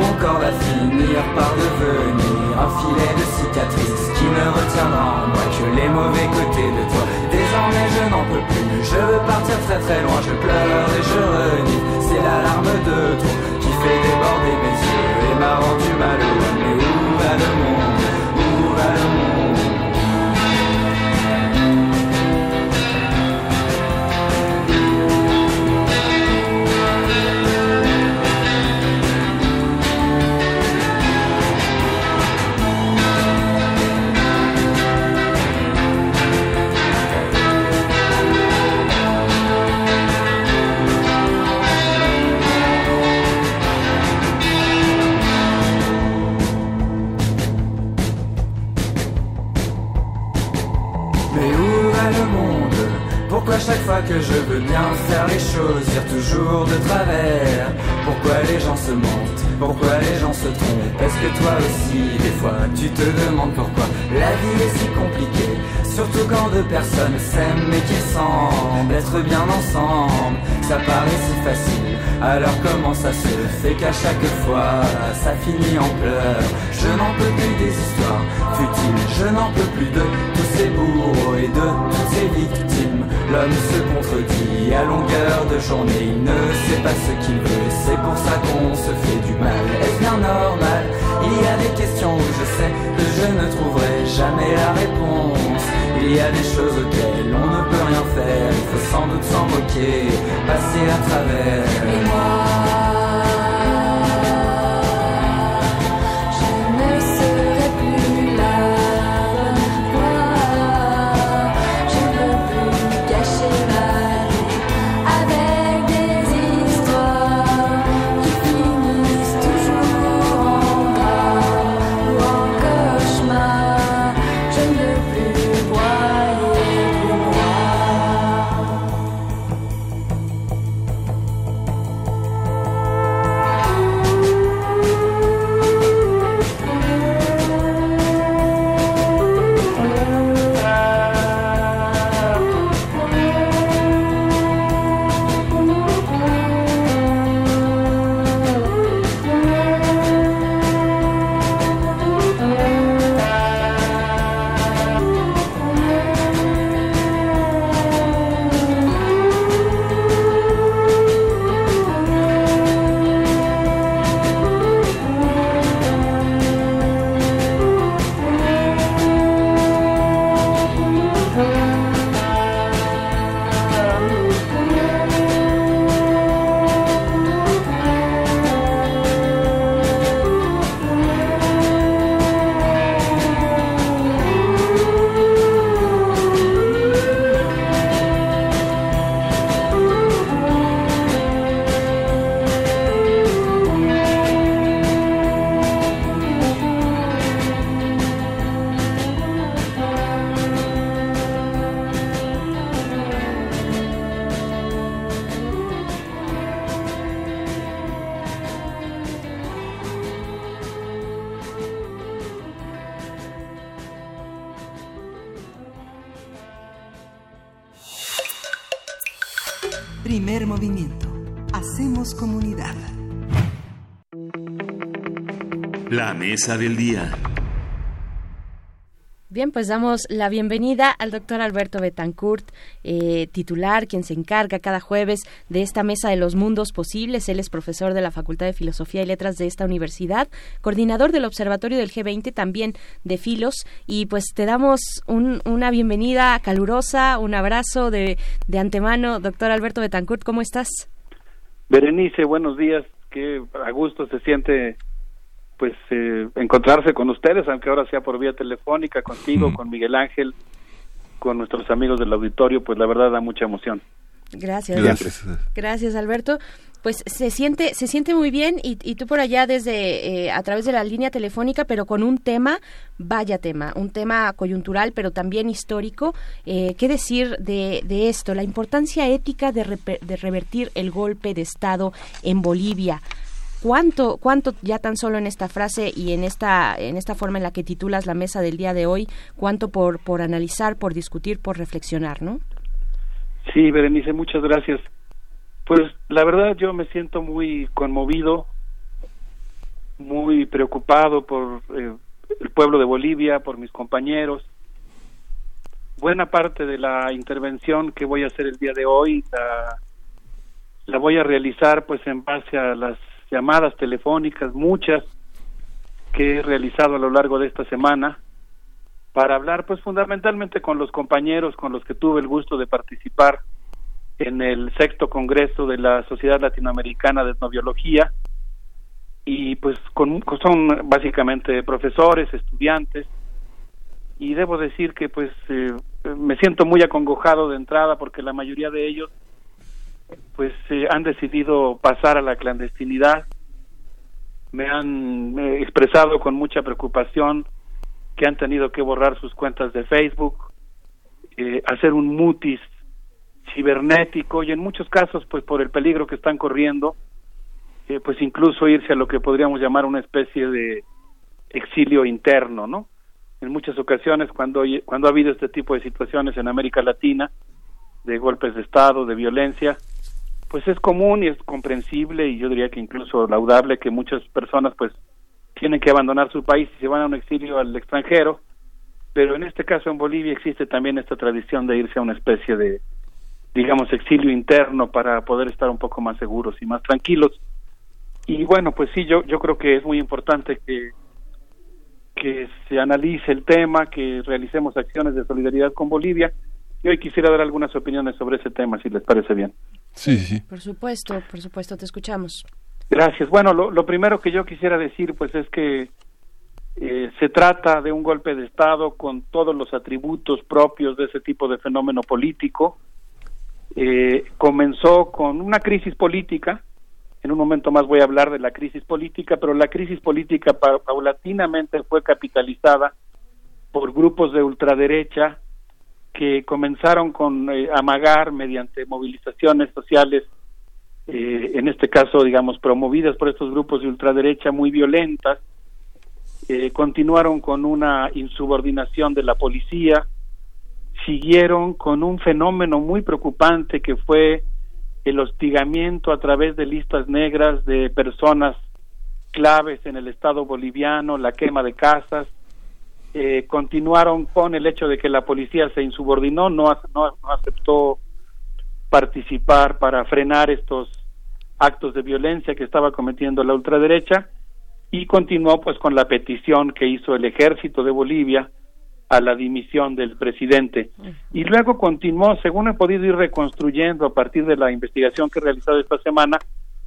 Mon corps va finir par devenir un filet de cicatrices qui ne retiendra en moi que les mauvais côtés de toi. Désormais je n'en peux plus, je veux partir très très loin, je pleure et je renie. C'est l'alarme de trop qui fait déborder mes yeux et m'a rendu malheureux. Mais où va le monde? Fois ça finit mesa del día. Bien, pues damos la bienvenida al doctor Alberto Betancourt, eh, titular, quien se encarga cada jueves de esta mesa de los mundos posibles. Él es profesor de la Facultad de Filosofía y Letras de esta universidad, coordinador del Observatorio del G20, también de Filos. Y pues te damos un- una bienvenida calurosa, un abrazo de, de antemano. Doctor Alberto Betancourt, ¿cómo estás? Berenice, buenos días. Qué a gusto se siente pues eh, encontrarse con ustedes, aunque ahora sea por vía telefónica, contigo, con Miguel Ángel, con nuestros amigos del auditorio, pues la verdad da mucha emoción. Gracias. Gracias. Gracias, Alberto. Pues se siente, se siente muy bien y, y tú por allá desde eh, a través de la línea telefónica, pero con un tema, vaya tema, un tema coyuntural, pero también histórico. Eh, ¿Qué decir de, de esto? La importancia ética de, repe- de revertir el golpe de Estado en Bolivia. ¿Cuánto, cuánto ya tan solo en esta frase y en esta, en esta forma en la que titulas la mesa del día de hoy, cuánto por, por analizar, por discutir, por reflexionar, ¿no? Sí, Berenice, muchas gracias. Pues la verdad yo me siento muy conmovido, muy preocupado por eh, el pueblo de Bolivia, por mis compañeros. Buena parte de la intervención que voy a hacer el día de hoy la, la voy a realizar pues en base a las llamadas telefónicas, muchas que he realizado a lo largo de esta semana para hablar pues fundamentalmente con los compañeros con los que tuve el gusto de participar en el sexto congreso de la Sociedad Latinoamericana de Etnobiología. Y pues con, son básicamente profesores, estudiantes. Y debo decir que pues eh, me siento muy acongojado de entrada porque la mayoría de ellos pues eh, han decidido pasar a la clandestinidad me han expresado con mucha preocupación que han tenido que borrar sus cuentas de Facebook, eh, hacer un mutis cibernético y en muchos casos, pues por el peligro que están corriendo, eh, pues incluso irse a lo que podríamos llamar una especie de exilio interno, ¿no? En muchas ocasiones, cuando, cuando ha habido este tipo de situaciones en América Latina, de golpes de Estado, de violencia, pues es común y es comprensible y yo diría que incluso laudable que muchas personas pues tienen que abandonar su país y se van a un exilio al extranjero, pero en este caso en Bolivia existe también esta tradición de irse a una especie de, digamos, exilio interno para poder estar un poco más seguros y más tranquilos. Y bueno, pues sí, yo, yo creo que es muy importante que, que se analice el tema, que realicemos acciones de solidaridad con Bolivia. Y hoy quisiera dar algunas opiniones sobre ese tema, si les parece bien. Sí, sí. Por supuesto, por supuesto, te escuchamos. Gracias. Bueno, lo, lo primero que yo quisiera decir, pues, es que eh, se trata de un golpe de Estado con todos los atributos propios de ese tipo de fenómeno político. Eh, comenzó con una crisis política. En un momento más voy a hablar de la crisis política, pero la crisis política pa paulatinamente fue capitalizada por grupos de ultraderecha que comenzaron con eh, amagar mediante movilizaciones sociales eh, en este caso, digamos, promovidas por estos grupos de ultraderecha muy violentas, eh, continuaron con una insubordinación de la policía, siguieron con un fenómeno muy preocupante que fue el hostigamiento a través de listas negras de personas claves en el Estado boliviano, la quema de casas, eh, continuaron con el hecho de que la policía se insubordinó, no, no, no aceptó participar para frenar estos actos de violencia que estaba cometiendo la ultraderecha y continuó pues con la petición que hizo el ejército de Bolivia a la dimisión del presidente. Y luego continuó, según he podido ir reconstruyendo a partir de la investigación que he realizado esta semana,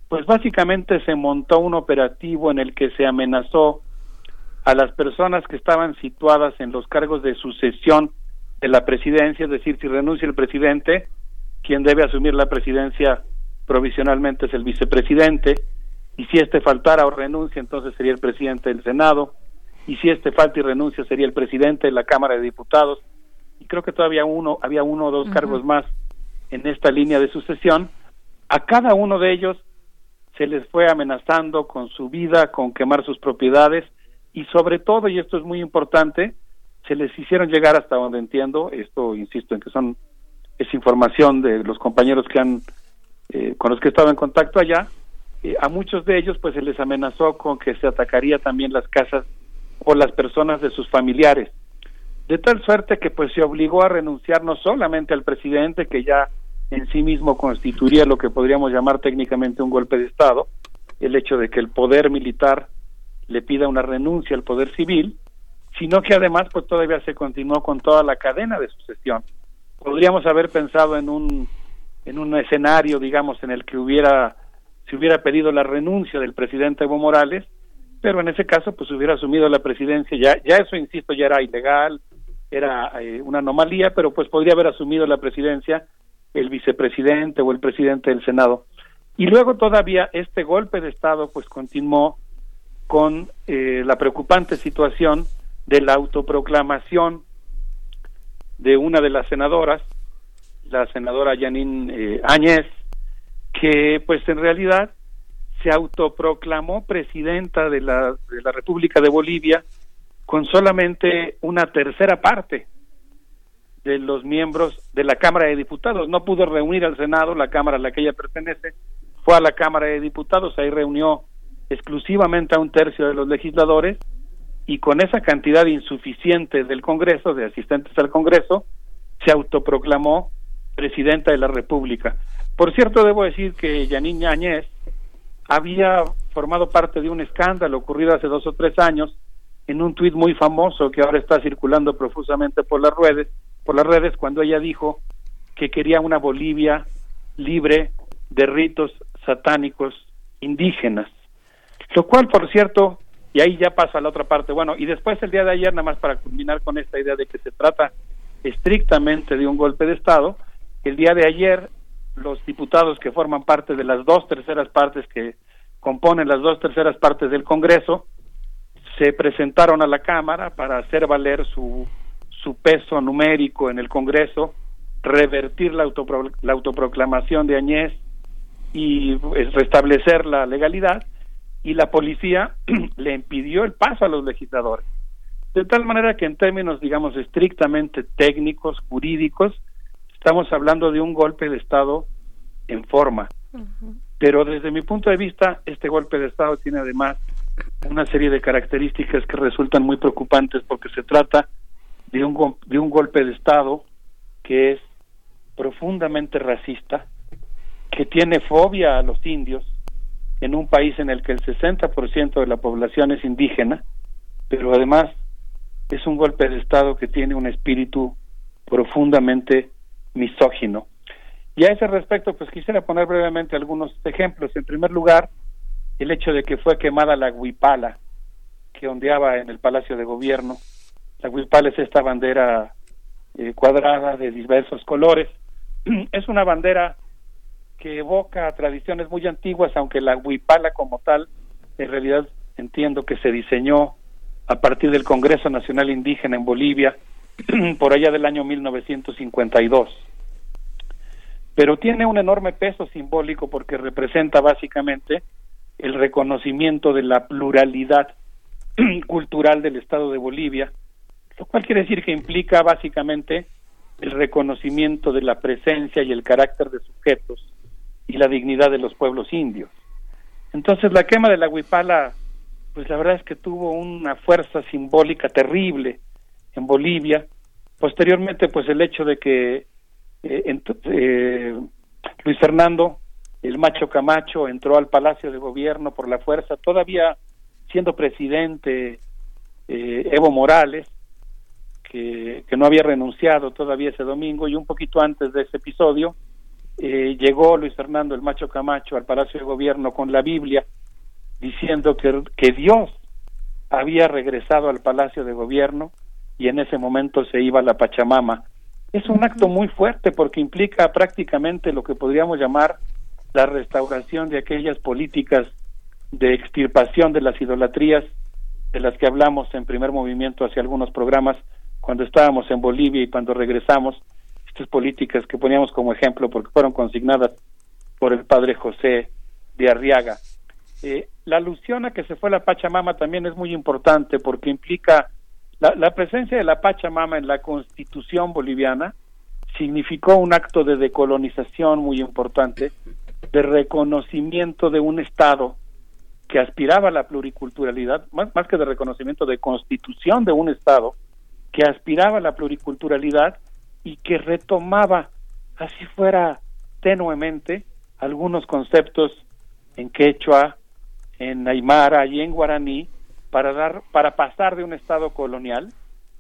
pues básicamente se montó un operativo en el que se amenazó a las personas que estaban situadas en los cargos de sucesión de la presidencia, es decir, si renuncia el presidente, quien debe asumir la presidencia provisionalmente es el vicepresidente, y si este faltara o renuncia, entonces sería el presidente del Senado, y si este falta y renuncia, sería el presidente de la Cámara de Diputados, y creo que todavía uno, había uno o dos cargos más en esta línea de sucesión. A cada uno de ellos se les fue amenazando con su vida, con quemar sus propiedades, y sobre todo, y esto es muy importante, se les hicieron llegar hasta donde entiendo, esto insisto en que son es información de los compañeros que han eh, con los que estaba en contacto allá, eh, a muchos de ellos pues se les amenazó con que se atacaría también las casas o las personas de sus familiares. De tal suerte que pues se obligó a renunciar no solamente al presidente, que ya en sí mismo constituiría lo que podríamos llamar técnicamente un golpe de Estado, el hecho de que el poder militar le pida una renuncia al poder civil, sino que además pues todavía se continuó con toda la cadena de sucesión. Podríamos haber pensado en un en un escenario, digamos, en el que hubiera se hubiera pedido la renuncia del presidente Evo Morales, pero en ese caso pues hubiera asumido la presidencia ya ya eso insisto ya era ilegal, era eh, una anomalía, pero pues podría haber asumido la presidencia el vicepresidente o el presidente del Senado. Y luego todavía este golpe de Estado pues continuó con eh, la preocupante situación de la autoproclamación de una de las senadoras, la senadora Janine eh, Áñez, que pues en realidad se autoproclamó presidenta de la, de la República de Bolivia con solamente una tercera parte de los miembros de la Cámara de Diputados. No pudo reunir al Senado, la Cámara a la que ella pertenece, fue a la Cámara de Diputados, ahí reunió exclusivamente a un tercio de los legisladores y con esa cantidad insuficiente del Congreso, de asistentes al Congreso, se autoproclamó presidenta de la República. Por cierto, debo decir que Yanine Áñez había formado parte de un escándalo ocurrido hace dos o tres años en un tuit muy famoso que ahora está circulando profusamente por las redes, por las redes cuando ella dijo que quería una Bolivia libre de ritos satánicos indígenas. Lo cual, por cierto, y ahí ya pasa a la otra parte. Bueno, y después el día de ayer, nada más para culminar con esta idea de que se trata estrictamente de un golpe de Estado, el día de ayer los diputados que forman parte de las dos terceras partes que componen las dos terceras partes del Congreso se presentaron a la Cámara para hacer valer su, su peso numérico en el Congreso, revertir la, autopro, la autoproclamación de Añez y pues, restablecer la legalidad y la policía le impidió el paso a los legisladores. De tal manera que en términos, digamos, estrictamente técnicos, jurídicos, estamos hablando de un golpe de Estado en forma. Pero desde mi punto de vista, este golpe de Estado tiene además una serie de características que resultan muy preocupantes porque se trata de un, de un golpe de Estado que es profundamente racista, que tiene fobia a los indios en un país en el que el 60% de la población es indígena, pero además es un golpe de Estado que tiene un espíritu profundamente misógino. Y a ese respecto, pues quisiera poner brevemente algunos ejemplos. En primer lugar, el hecho de que fue quemada la huipala que ondeaba en el Palacio de Gobierno. La huipala es esta bandera eh, cuadrada de diversos colores. es una bandera que evoca tradiciones muy antiguas, aunque la huipala como tal, en realidad entiendo que se diseñó a partir del Congreso Nacional Indígena en Bolivia, por allá del año 1952. Pero tiene un enorme peso simbólico porque representa básicamente el reconocimiento de la pluralidad cultural del Estado de Bolivia, lo cual quiere decir que implica básicamente el reconocimiento de la presencia y el carácter de sujetos y la dignidad de los pueblos indios. Entonces la quema de la huipala, pues la verdad es que tuvo una fuerza simbólica terrible en Bolivia. Posteriormente, pues el hecho de que eh, eh, Luis Fernando, el macho Camacho, entró al Palacio de Gobierno por la fuerza, todavía siendo presidente eh, Evo Morales, que no había renunciado todavía ese domingo, y un poquito antes de ese episodio, eh, llegó Luis Fernando, el macho Camacho, al Palacio de Gobierno con la Biblia, diciendo que, que Dios había regresado al Palacio de Gobierno y en ese momento se iba a la Pachamama. Es un acto muy fuerte porque implica prácticamente lo que podríamos llamar la restauración de aquellas políticas de extirpación de las idolatrías de las que hablamos en primer movimiento hacia algunos programas cuando estábamos en Bolivia y cuando regresamos, estas políticas que poníamos como ejemplo porque fueron consignadas por el padre José de Arriaga. Eh, la alusión a que se fue la Pachamama también es muy importante porque implica la, la presencia de la Pachamama en la constitución boliviana significó un acto de decolonización muy importante de reconocimiento de un Estado que aspiraba a la pluriculturalidad, más, más que de reconocimiento, de constitución de un Estado que aspiraba a la pluriculturalidad y que retomaba, así fuera tenuemente, algunos conceptos en quechua, en aymara y en guaraní para dar para pasar de un estado colonial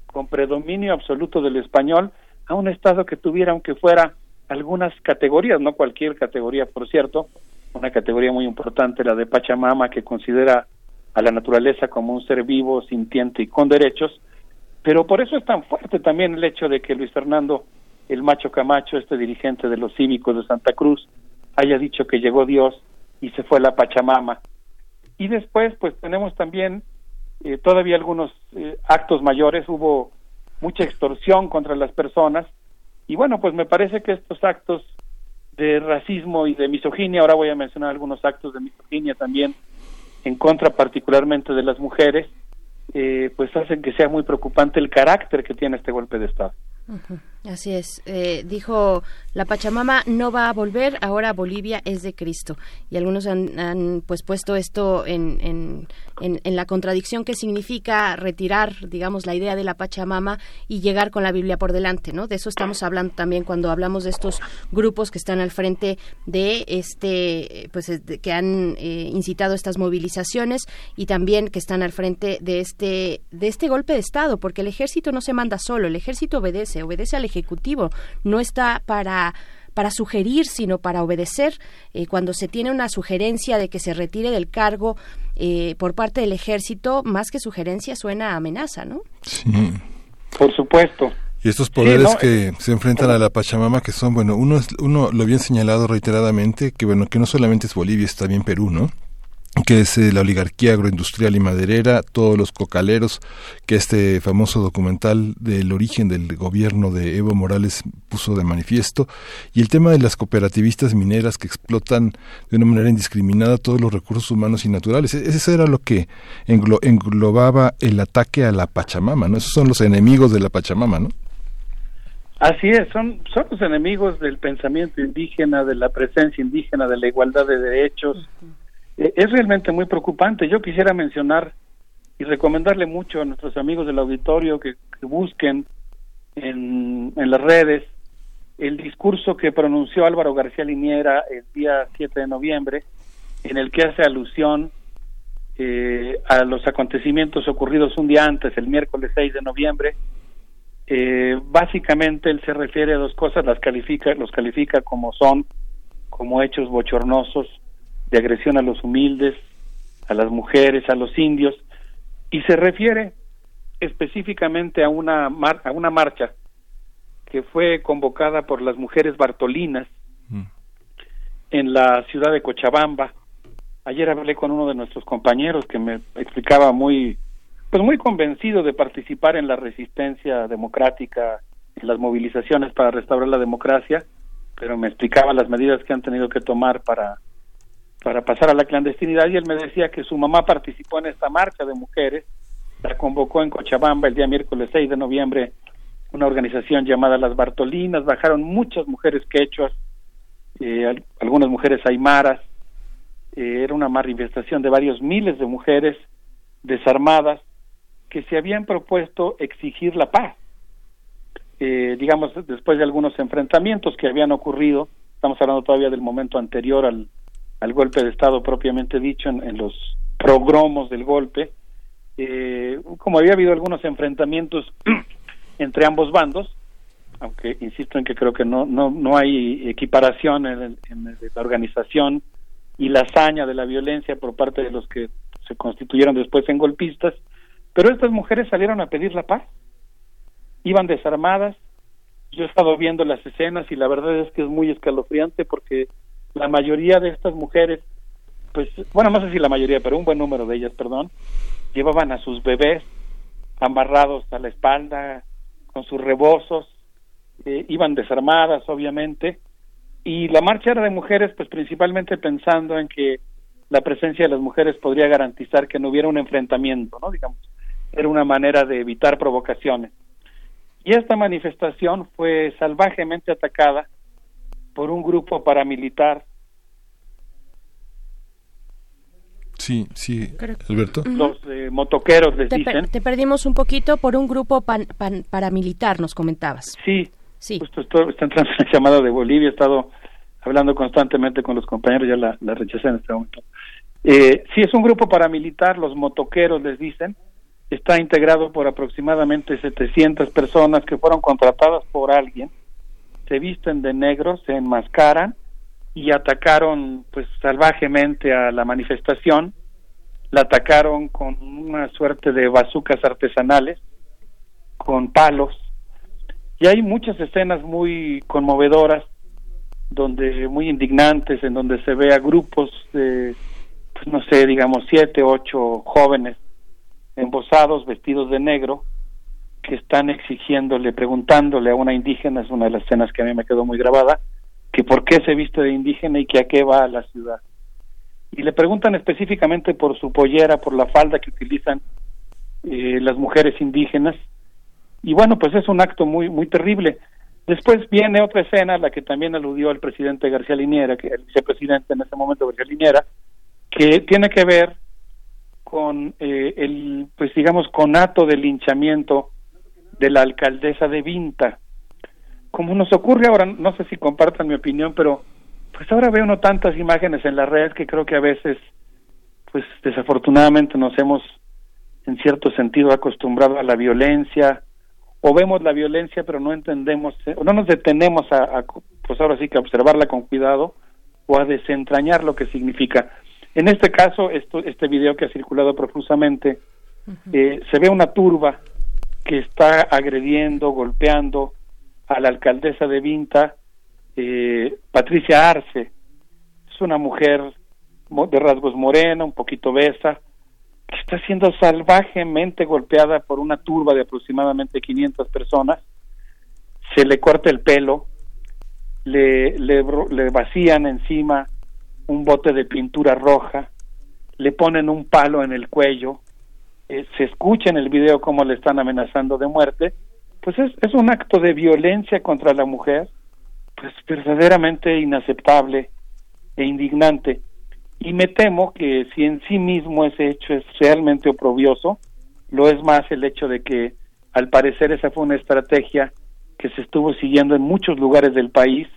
con predominio absoluto del español a un estado que tuviera aunque fuera algunas categorías, no cualquier categoría, por cierto, una categoría muy importante la de Pachamama que considera a la naturaleza como un ser vivo, sintiente y con derechos, pero por eso es tan fuerte también el hecho de que Luis Fernando el Macho Camacho, este dirigente de los cívicos de Santa Cruz, haya dicho que llegó Dios y se fue la Pachamama. Y después, pues tenemos también eh, todavía algunos eh, actos mayores, hubo mucha extorsión contra las personas, y bueno, pues me parece que estos actos de racismo y de misoginia, ahora voy a mencionar algunos actos de misoginia también en contra particularmente de las mujeres, eh, pues hacen que sea muy preocupante el carácter que tiene este golpe de Estado. Así es. Eh, dijo, la Pachamama no va a volver, ahora Bolivia es de Cristo. Y algunos han, han, pues puesto esto en, en, en, la contradicción que significa retirar, digamos, la idea de la Pachamama y llegar con la Biblia por delante, ¿no? De eso estamos hablando también cuando hablamos de estos grupos que están al frente de este, pues que han eh, incitado estas movilizaciones y también que están al frente de este, de este golpe de Estado, porque el ejército no se manda solo, el ejército obedece, obedece al ejecutivo, no está para para sugerir, sino para obedecer. Eh, cuando se tiene una sugerencia de que se retire del cargo eh, por parte del ejército, más que sugerencia suena a amenaza, ¿no? Sí. Por supuesto. Y estos poderes no, que se enfrentan a la Pachamama, que son, bueno, uno, es- uno lo habían señalado reiteradamente, que bueno, que no solamente es Bolivia, es también Perú, ¿no? Que es eh, la oligarquía agroindustrial y maderera, todos los cocaleros, que este famoso documental del origen del gobierno de Evo Morales puso de manifiesto, y el tema de las cooperativistas mineras que explotan de una manera indiscriminada todos los recursos humanos y naturales. E- Eso era lo que englo- englobaba el ataque a la Pachamama, ¿no? Esos son los enemigos de la Pachamama, ¿no? Así es, son, son los enemigos del pensamiento indígena, de la presencia indígena, de la igualdad de derechos. Es realmente muy preocupante. Yo quisiera mencionar y recomendarle mucho a nuestros amigos del auditorio que, que busquen en, en las redes el discurso que pronunció Álvaro García Liniera el día 7 de noviembre, en el que hace alusión eh, a los acontecimientos ocurridos un día antes, el miércoles 6 de noviembre, eh, básicamente él se refiere a dos cosas, las califica, los califica como son, como hechos bochornosos de agresión a los humildes, a las mujeres, a los indios, y se refiere específicamente a una mar- a una marcha que fue convocada por las mujeres bartolinas en la ciudad de Cochabamba. Ayer hablé con uno de nuestros compañeros que me explicaba muy pues muy convencido de participar en la resistencia democrática, en las movilizaciones para restaurar la democracia, pero me explicaba las medidas que han tenido que tomar para para pasar a la clandestinidad y él me decía que su mamá participó en esta marcha de mujeres, la convocó en Cochabamba el día miércoles 6 de noviembre una organización llamada Las Bartolinas, bajaron muchas mujeres quechuas, eh, al- algunas mujeres aymaras, eh, era una manifestación de varios miles de mujeres desarmadas que se habían propuesto exigir la paz. Eh, digamos, después de algunos enfrentamientos que habían ocurrido, estamos hablando todavía del momento anterior al, al golpe de Estado propiamente dicho, en, en los progromos del golpe, eh, como había habido algunos enfrentamientos entre ambos bandos, aunque insisto en que creo que no no no hay equiparación en, el- en la organización y la hazaña de la violencia por parte de los que se constituyeron después en golpistas, pero estas mujeres salieron a pedir la paz, iban desarmadas, yo he estado viendo las escenas y la verdad es que es muy escalofriante porque la mayoría de estas mujeres, pues, bueno, no sé si la mayoría, pero un buen número de ellas, perdón, llevaban a sus bebés amarrados a la espalda con sus rebozos, eh, iban desarmadas, obviamente, y la marcha era de mujeres, pues principalmente pensando en que la presencia de las mujeres podría garantizar que no hubiera un enfrentamiento, ¿no? Digamos, era una manera de evitar provocaciones. Y esta manifestación fue salvajemente atacada por un grupo paramilitar Sí, sí, Creo- Alberto. Los eh, motoqueros les Te, per- dicen. te perdimos un poquito por un grupo pan- pan- paramilitar, nos comentabas. Sí, Sí. justo estoy, está entrando una llamada de Bolivia, he estado hablando constantemente con los compañeros, ya la, la rechacé en este momento. Eh, sí, es un grupo paramilitar, los motoqueros les dicen, está integrado por aproximadamente 700 personas que fueron contratadas por alguien, se visten de negro, se enmascaran y atacaron pues salvajemente a la manifestación, la atacaron con una suerte de bazucas artesanales, con palos, y hay muchas escenas muy conmovedoras, donde muy indignantes, en donde se ve a grupos de, pues no sé, digamos siete, ocho jóvenes embosados, vestidos de negro, que están exigiéndole, preguntándole a una indígena, es una de las escenas que a mí me quedó muy grabada, que por qué se viste de indígena y que a qué va a la ciudad. Y le preguntan específicamente por su pollera, por la falda que utilizan eh, las mujeres indígenas. Y bueno, pues es un acto muy, muy terrible. Después viene otra escena, la que también aludió el presidente García Liniera, que el vicepresidente en ese momento García Liniera, que tiene que ver con eh, el, pues digamos, conato de linchamiento de la alcaldesa de Vinta. Como nos ocurre ahora, no sé si compartan mi opinión, pero pues ahora veo uno tantas imágenes en las redes que creo que a veces, pues desafortunadamente nos hemos en cierto sentido acostumbrado a la violencia o vemos la violencia pero no entendemos eh, o no nos detenemos a, a, pues ahora sí que a observarla con cuidado o a desentrañar lo que significa en este caso esto, este video que ha circulado profusamente eh, se ve una turba que está agrediendo golpeando a la alcaldesa de Vinta eh, Patricia Arce. Es una mujer de rasgos morena un poquito besa que está siendo salvajemente golpeada por una turba de aproximadamente 500 personas, se le corta el pelo, le, le vacían encima un bote de pintura roja, le ponen un palo en el cuello, eh, se escucha en el video cómo le están amenazando de muerte, pues es, es un acto de violencia contra la mujer, pues verdaderamente inaceptable e indignante. Y me temo que si en sí mismo ese hecho es realmente oprobioso, lo es más el hecho de que al parecer esa fue una estrategia que se estuvo siguiendo en muchos lugares del país,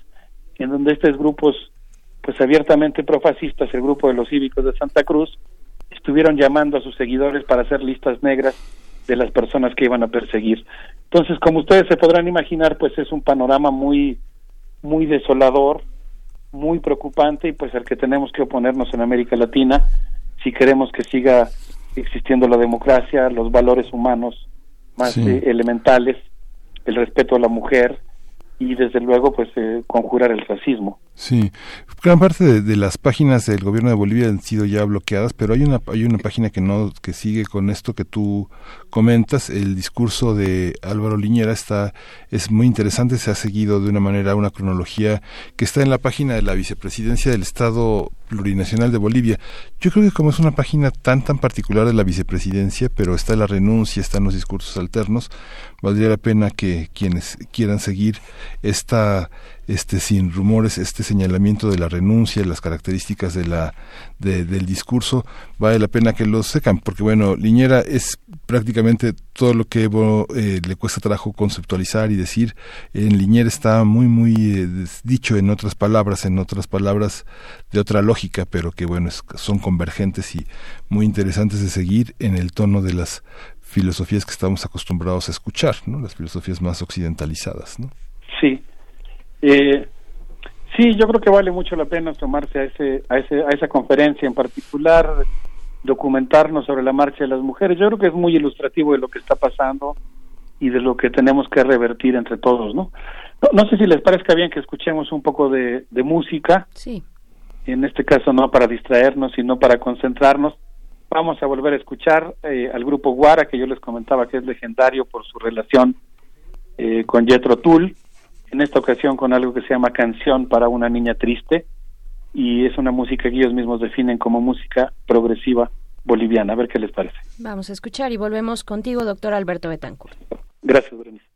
en donde estos grupos, pues abiertamente profascistas, el grupo de los cívicos de Santa Cruz, estuvieron llamando a sus seguidores para hacer listas negras de las personas que iban a perseguir. Entonces, como ustedes se podrán imaginar, pues es un panorama muy, muy desolador, muy preocupante y pues al que tenemos que oponernos en América Latina si queremos que siga existiendo la democracia, los valores humanos más Sí. eh, elementales, el respeto a la mujer y desde luego pues eh, conjurar el racismo. Sí, gran parte de, las páginas del gobierno de Bolivia han sido ya bloqueadas, pero hay una hay una página que no que sigue con esto que tú comentas. El discurso de Álvaro Liñera está es muy interesante, se ha seguido de una manera una cronología que está en la página de la Vicepresidencia del Estado Plurinacional de Bolivia. Yo creo que como es una página tan tan particular de la Vicepresidencia, pero está la renuncia, están los discursos alternos, valdría la pena que quienes quieran seguir esta este sin rumores este señalamiento de la renuncia las características de la de- del discurso vale la pena que lo secan porque bueno Liñera es prácticamente todo lo que eh, le cuesta trabajo conceptualizar y decir. En Liñera está muy muy eh, dicho en otras palabras en otras palabras de otra lógica pero que bueno es- son convergentes y muy interesantes de seguir en el tono de las filosofías que estamos acostumbrados a escuchar no las filosofías más occidentalizadas no Sí. Eh, sí, yo creo que vale mucho la pena tomarse a ese, a ese, a esa conferencia en particular, documentarnos sobre la marcha de las mujeres. Yo creo que es muy ilustrativo de lo que está pasando y de lo que tenemos que revertir entre todos, ¿no? No, no sé si les parezca bien que escuchemos un poco de, de música. Sí. En este caso no para distraernos, sino para concentrarnos. Vamos a volver a escuchar eh, al grupo Guara, que yo les comentaba que es legendario por su relación eh, con Jethro Tull en esta ocasión con algo que se llama Canción para una niña triste y es una música que ellos mismos definen como música progresiva boliviana. A ver qué les parece. Vamos a escuchar y volvemos contigo, doctor Alberto Betancourt. Gracias, Berenice.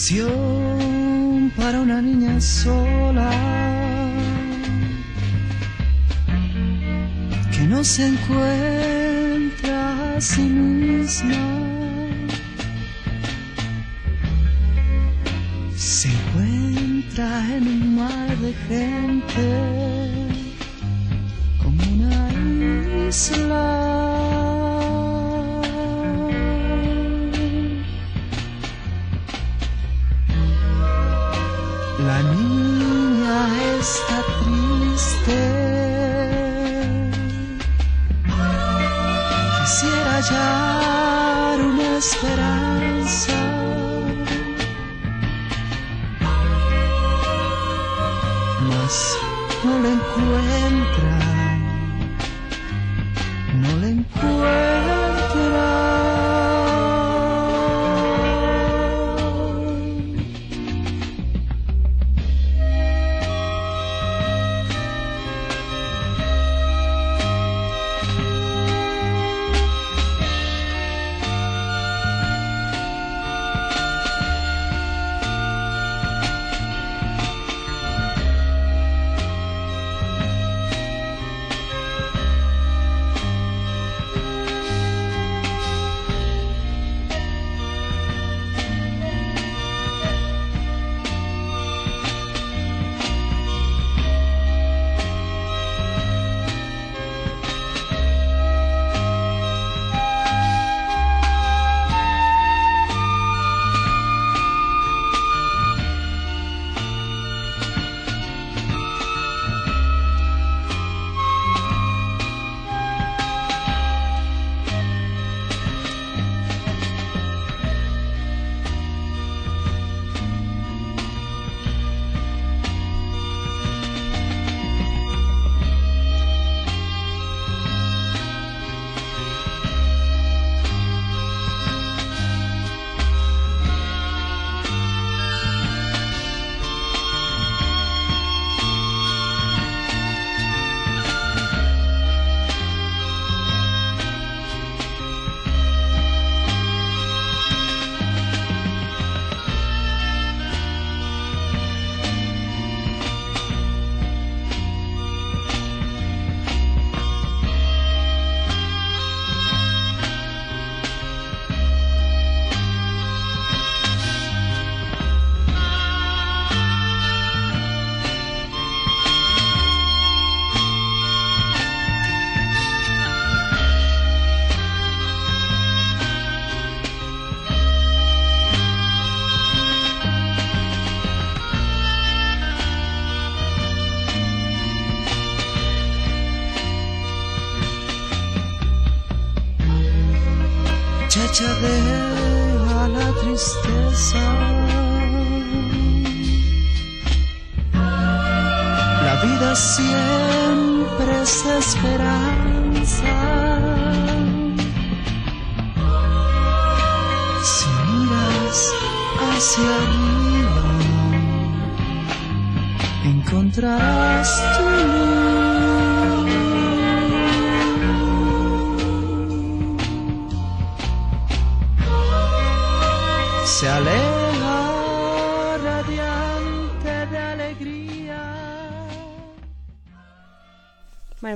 Canción para una niña sola que no se encuentra a sí misma. Se encuentra en un mar de gente como una isla. Niña está triste. Quisiera hallar una esperanza. Mas no la encuentra. No la encuentra.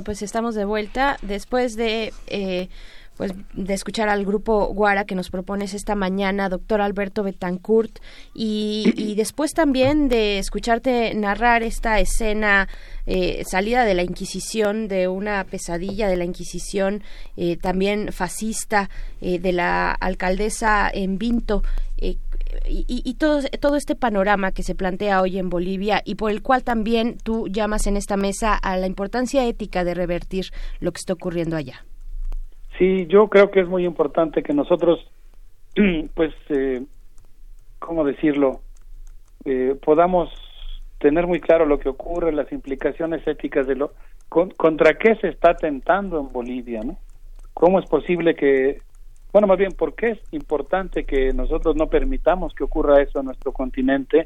Pues estamos de vuelta después de eh, pues de escuchar al grupo Guara que nos propones esta mañana, doctor Alberto Betancourt, y, después también de escucharte narrar esta escena eh, salida de la Inquisición, de una pesadilla de la Inquisición, eh, también fascista, eh, de la alcaldesa en Vinto. Y, y- todo, todo este panorama que se plantea hoy en Bolivia y por el cual también tú llamas en esta mesa a la importancia ética de revertir lo que está ocurriendo allá. Sí, yo creo que es muy importante que nosotros, pues, eh, ¿cómo decirlo? Eh, podamos tener muy claro lo que ocurre, las implicaciones éticas de lo con- contra qué se está tentando en Bolivia, ¿no? ¿Cómo es posible que, bueno, más bien, por qué es importante que nosotros no permitamos que ocurra eso en nuestro continente,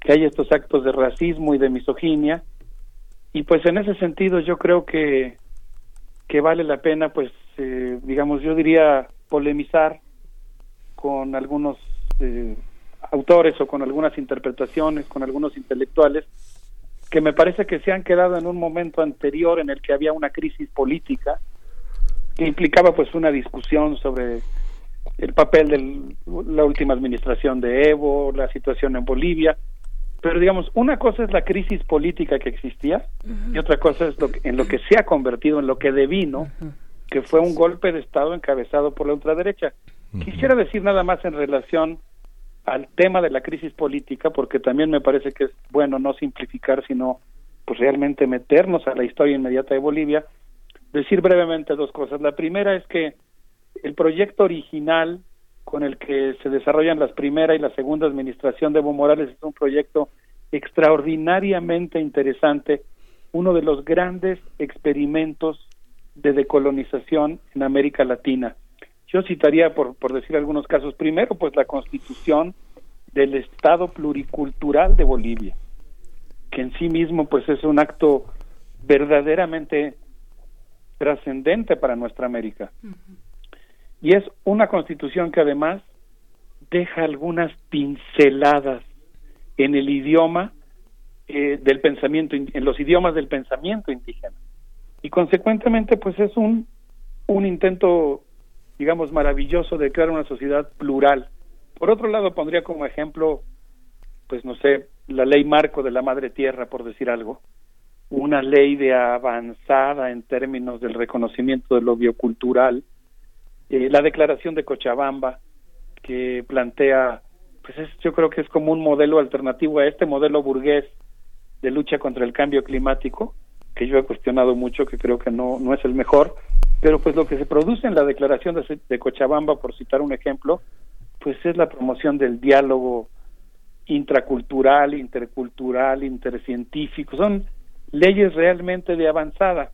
que haya estos actos de racismo y de misoginia? Y pues en ese sentido yo creo que que vale la pena, pues, eh, digamos, yo diría polemizar con algunos eh, autores o con algunas interpretaciones, con algunos intelectuales, que me parece que se han quedado en un momento anterior en el que había una crisis política que implicaba pues una discusión sobre el papel de la última administración de Evo, la situación en Bolivia, pero digamos, una cosa es la crisis política que existía y otra cosa es lo que- en lo que se ha convertido, en lo que devino, que fue un golpe de Estado encabezado por la ultraderecha. Quisiera decir nada más en relación al tema de la crisis política, porque también me parece que es bueno no simplificar, sino pues realmente meternos a la historia inmediata de Bolivia. Decir brevemente dos cosas. La primera es que el proyecto original con el que se desarrollan las primera y la segunda administración de Evo Morales es un proyecto extraordinariamente interesante, uno de los grandes experimentos de decolonización en América Latina. Yo citaría, por, por decir algunos casos, primero, pues la constitución del Estado pluricultural de Bolivia, que en sí mismo pues es un acto verdaderamente trascendente para nuestra América. Y es una constitución que además deja algunas pinceladas en el idioma eh, del pensamiento, en los idiomas del pensamiento indígena. Y consecuentemente, pues es un, un intento, digamos, maravilloso de crear una sociedad plural. Por otro lado, pondría como ejemplo, pues no sé, la ley marco de la madre tierra, por decir algo, una ley de avanzada en términos del reconocimiento de lo biocultural, eh, la declaración de Cochabamba, que plantea, pues es, yo creo que es como un modelo alternativo a este modelo burgués de lucha contra el cambio climático, que yo he cuestionado mucho, que creo que no, no es el mejor, pero pues lo que se produce en la declaración de, de Cochabamba, por citar un ejemplo, pues es la promoción del diálogo intracultural, intercultural, intercientífico, son leyes realmente de avanzada.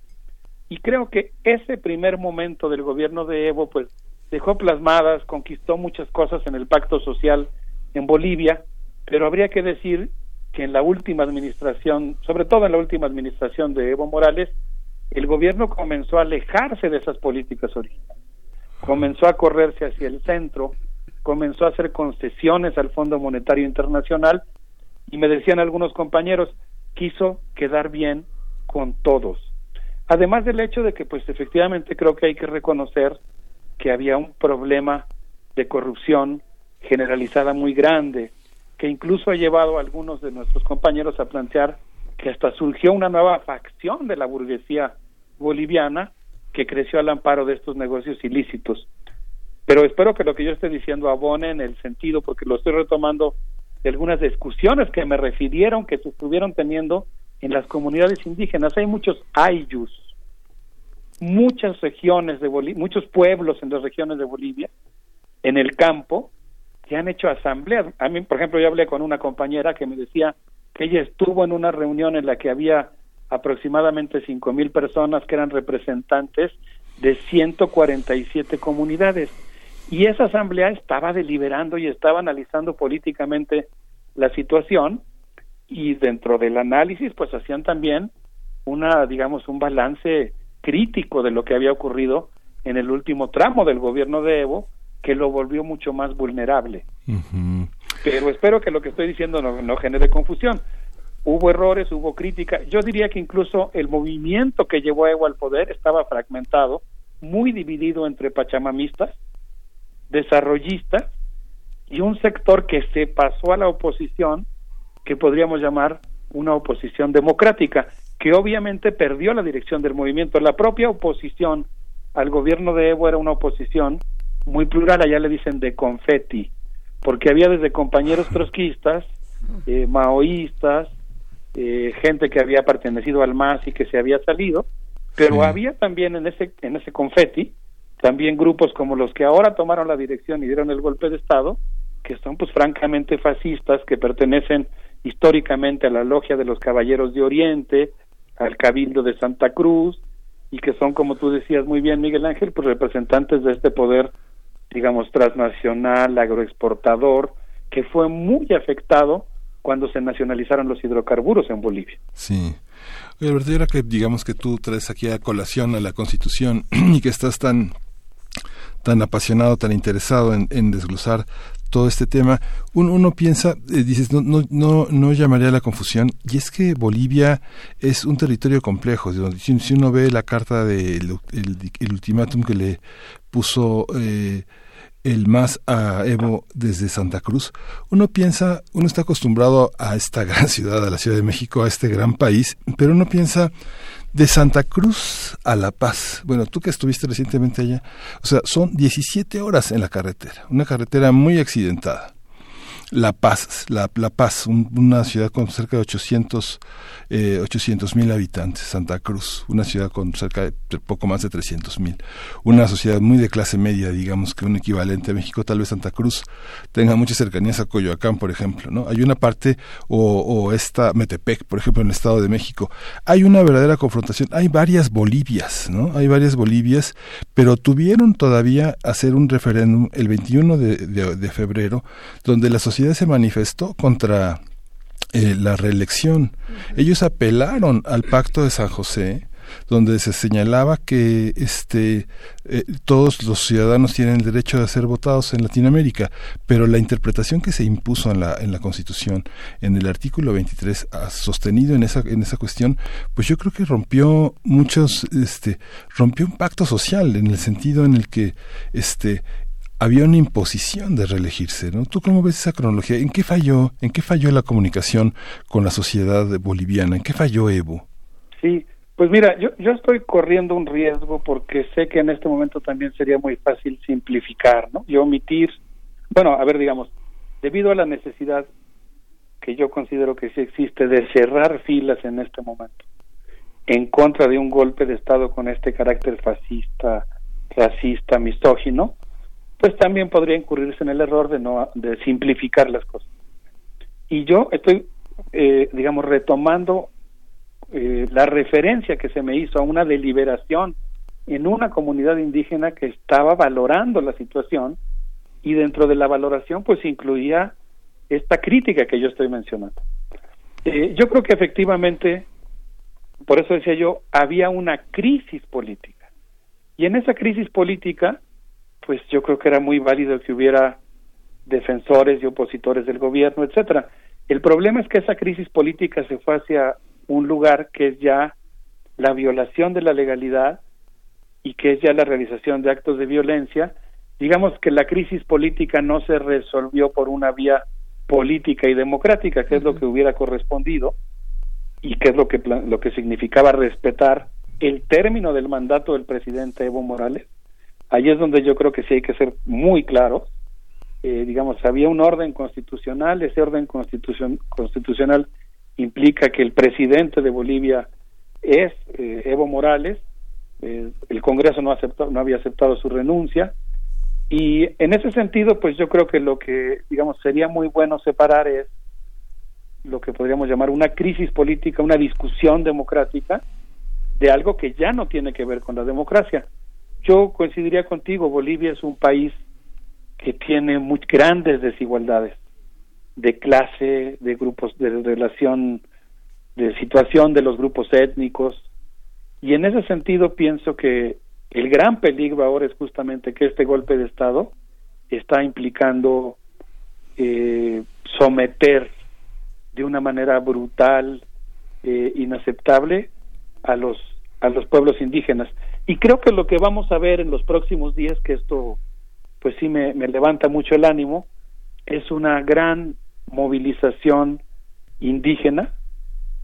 Y creo que ese primer momento del gobierno de Evo, pues dejó plasmadas, conquistó muchas cosas en el pacto social en Bolivia, pero habría que decir que en la última administración, sobre todo en la última administración de Evo Morales, el gobierno comenzó a alejarse de esas políticas originales, comenzó a correrse hacia el centro, comenzó a hacer concesiones al Fondo Monetario Internacional y me decían algunos compañeros, quiso quedar bien con todos. Además del hecho de que pues efectivamente creo que hay que reconocer que había un problema de corrupción generalizada muy grande, que incluso ha llevado a algunos de nuestros compañeros a plantear que hasta surgió una nueva facción de la burguesía boliviana que creció al amparo de estos negocios ilícitos. Pero espero que lo que yo esté diciendo abone en el sentido, porque lo estoy retomando de algunas discusiones que me refirieron que se estuvieron teniendo en las comunidades indígenas. Hay muchos ayllus, muchas regiones de Bolivia, muchos pueblos en las regiones de Bolivia, en el campo, que han hecho asambleas. A mí, por ejemplo, yo hablé con una compañera que me decía que ella estuvo en una reunión en la que había aproximadamente cinco mil personas que eran representantes de 147 comunidades y esa asamblea estaba deliberando y estaba analizando políticamente la situación y dentro del análisis pues hacían también una digamos un balance crítico de lo que había ocurrido en el último tramo del gobierno de Evo que lo volvió mucho más vulnerable. Pero espero que lo que estoy diciendo no, no genere confusión. Hubo errores, hubo crítica. Yo diría que incluso el movimiento que llevó a Evo al poder estaba fragmentado, muy dividido entre pachamamistas, desarrollistas y un sector que se pasó a la oposición, que podríamos llamar una oposición democrática, que obviamente perdió la dirección del movimiento. La propia oposición al gobierno de Evo era una oposición muy plural, allá le dicen de confeti, porque había desde compañeros trotskistas, eh, maoístas, eh, gente que había pertenecido al MAS y que se había salido, pero había también en ese en ese confeti también grupos como los que ahora tomaron la dirección y dieron el golpe de estado, que son pues francamente fascistas, que pertenecen históricamente a la logia de los Caballeros de Oriente, al Cabildo de Santa Cruz y que son como tú decías muy bien Miguel Ángel, pues representantes de este poder digamos transnacional, agroexportador, que fue muy afectado cuando se nacionalizaron los hidrocarburos en Bolivia. Sí. Oye, Alberto, que digamos que tú traes aquí a colación a la Constitución y que estás tan tan apasionado, tan interesado en, en desglosar todo este tema, uno, uno piensa, eh, dices, no, no, no, no llamaría la confusión, y es que Bolivia es un territorio complejo, de si, uno ve la carta del el, el ultimátum que le puso eh, el más a Evo desde Santa Cruz, uno piensa, uno está acostumbrado a esta gran ciudad, a la Ciudad de México, a este gran país, pero uno piensa de Santa Cruz a La Paz. Bueno, tú que estuviste recientemente allá, o sea, son 17 horas en la carretera, una carretera muy accidentada. La Paz, La, Paz, un- una ciudad con cerca de 800 mil habitantes, Santa Cruz, una ciudad con cerca de poco más de 300 mil, una sociedad muy de clase media, digamos que un equivalente a México, tal vez Santa Cruz tenga muchas cercanías a Coyoacán, por ejemplo, ¿no? Hay una parte, o, esta Metepec, por ejemplo, en el Estado de México, hay una verdadera confrontación, hay varias Bolivias, ¿no? Hay varias Bolivias, pero tuvieron todavía hacer un referéndum el 21 de, de- de febrero, donde la sociedad se manifestó contra eh, la reelección. Ellos apelaron al pacto de San José, donde se señalaba que este eh, todos los ciudadanos tienen el derecho de ser votados en Latinoamérica, pero la interpretación que se impuso en la en la Constitución en el artículo 23 ah, sostenido en esa en esa cuestión, pues yo creo que rompió muchos este rompió un pacto social en el sentido en el que este había una imposición de reelegirse, ¿no? ¿Tú cómo ves esa cronología? ¿En qué falló? ¿En qué falló la comunicación con la sociedad boliviana? ¿En qué falló Evo? Sí, pues mira, yo, yo estoy corriendo un riesgo porque sé que en este momento también sería muy fácil simplificar, ¿no? Y omitir, bueno, a ver, digamos, debido a la necesidad que yo considero que sí existe de cerrar filas en este momento en contra de un golpe de Estado con este carácter fascista, racista, misógino, pues también podría incurrirse en el error de no de simplificar las cosas. Y yo estoy, eh, digamos, retomando eh, la referencia que se me hizo a una deliberación en una comunidad indígena que estaba valorando la situación y dentro de la valoración pues incluía esta crítica que yo estoy mencionando. Eh, yo creo que efectivamente, por eso decía yo, había una crisis política. Y en esa crisis política, pues yo creo que era muy válido que hubiera defensores y opositores del gobierno, etcétera. El problema es que esa crisis política se fue hacia un lugar que es ya la violación de la legalidad y que es ya la realización de actos de violencia. Digamos que la crisis política no se resolvió por una vía política y democrática, que es lo que hubiera correspondido y que es lo que lo que significaba respetar el término del mandato del presidente Evo Morales. Ahí es donde yo creo que sí hay que ser muy claros. Eh, digamos, había un orden constitucional, ese orden constitucion- constitucional implica que el presidente de Bolivia es eh, Evo Morales, eh, el Congreso no, no había aceptado su renuncia, y en ese sentido, pues yo creo que lo que, digamos, sería muy bueno separar es lo que podríamos llamar una crisis política, una discusión democrática de algo que ya no tiene que ver con la democracia. Yo coincidiría contigo, Bolivia es un país que tiene muy grandes desigualdades de clase, de grupos, de relación, de situación de los grupos étnicos. Y en ese sentido pienso que el gran peligro ahora es justamente que este golpe de Estado está implicando eh, someter de una manera brutal, eh, inaceptable, a los a los pueblos indígenas. Y creo que lo que vamos a ver en los próximos días, que esto pues sí me, levanta mucho el ánimo, es una gran movilización indígena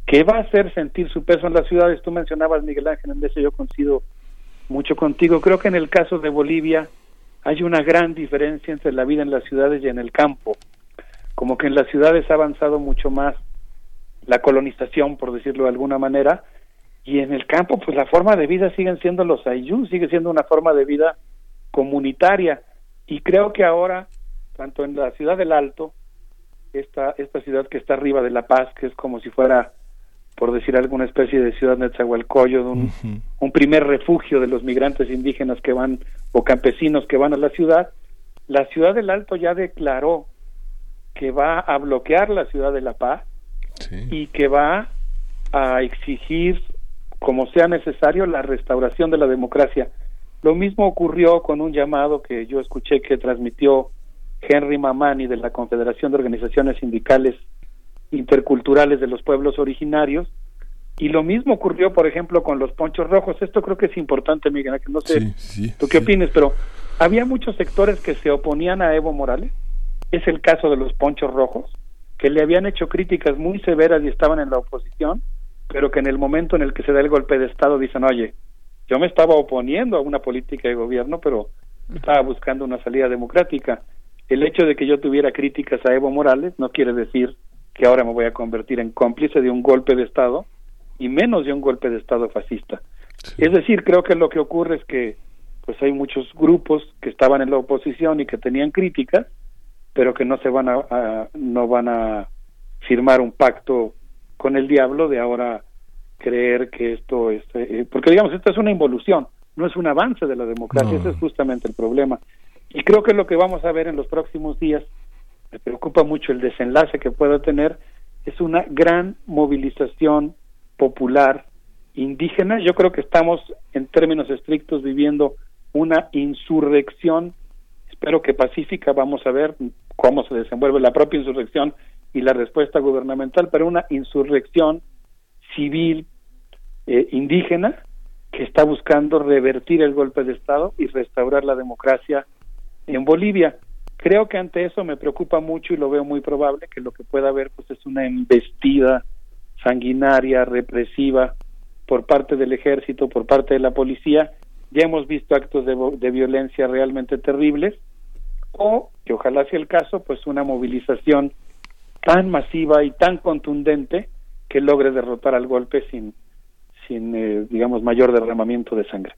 que va a hacer sentir su peso en las ciudades. Tú mencionabas, Miguel Ángel, en eso yo coincido mucho contigo. Creo que en el caso de Bolivia hay una gran diferencia entre la vida en las ciudades y en el campo. Como que en las ciudades ha avanzado mucho más la colonización, por decirlo de alguna manera, y en el campo, pues la forma de vida siguen siendo los ayllus, sigue siendo una forma de vida comunitaria. Y creo que ahora, tanto en la ciudad del Alto, esta, esta ciudad que está arriba de La Paz, que es como si fuera, por decir alguna especie de ciudad Netzahualcoyo, de un, un primer refugio de los migrantes indígenas que van, o campesinos que van a la ciudad, la ciudad del Alto ya declaró que va a bloquear la ciudad de La Paz y que va a exigir, como sea necesario, la restauración de la democracia. Lo mismo ocurrió con un llamado que yo escuché que transmitió Henry Mamani de la Confederación de Organizaciones Sindicales Interculturales de los Pueblos Originarios. Y lo mismo ocurrió, por ejemplo, con los ponchos rojos. Esto creo que es importante, Miguel, que no sé tú qué opines, pero había muchos sectores que se oponían a Evo Morales. Es el caso de los ponchos rojos, que le habían hecho críticas muy severas y estaban en la oposición, pero que en el momento en el que se da el golpe de Estado dicen, oye, yo me estaba oponiendo a una política de gobierno, pero estaba buscando una salida democrática. El hecho de que yo tuviera críticas a Evo Morales no quiere decir que ahora me voy a convertir en cómplice de un golpe de Estado y menos de un golpe de Estado fascista. Es decir, creo que lo que ocurre es que pues hay muchos grupos que estaban en la oposición y que tenían críticas, pero que no se van a, a- no van a firmar un pacto con el diablo de ahora creer que esto es eh, porque digamos esto es una involución, no es un avance de la democracia, No. ese es justamente el problema. Y creo que lo que vamos a ver en los próximos días me preocupa mucho el desenlace que pueda tener es una gran movilización popular indígena. Yo creo que estamos en términos estrictos viviendo una insurrección, espero que pacífica, vamos a ver cómo se desenvuelve la propia insurrección y la respuesta gubernamental, pero una insurrección civil eh, indígena que está buscando revertir el golpe de Estado y restaurar la democracia en Bolivia. Creo que ante eso me preocupa mucho y lo veo muy probable que lo que pueda haber pues es una embestida sanguinaria, represiva por parte del ejército, por parte de la policía. Ya hemos visto actos de, de violencia realmente terribles o, que ojalá sea el caso, pues una movilización tan masiva y tan contundente que logre derrotar al golpe sin, sin eh, digamos, mayor derramamiento de sangre.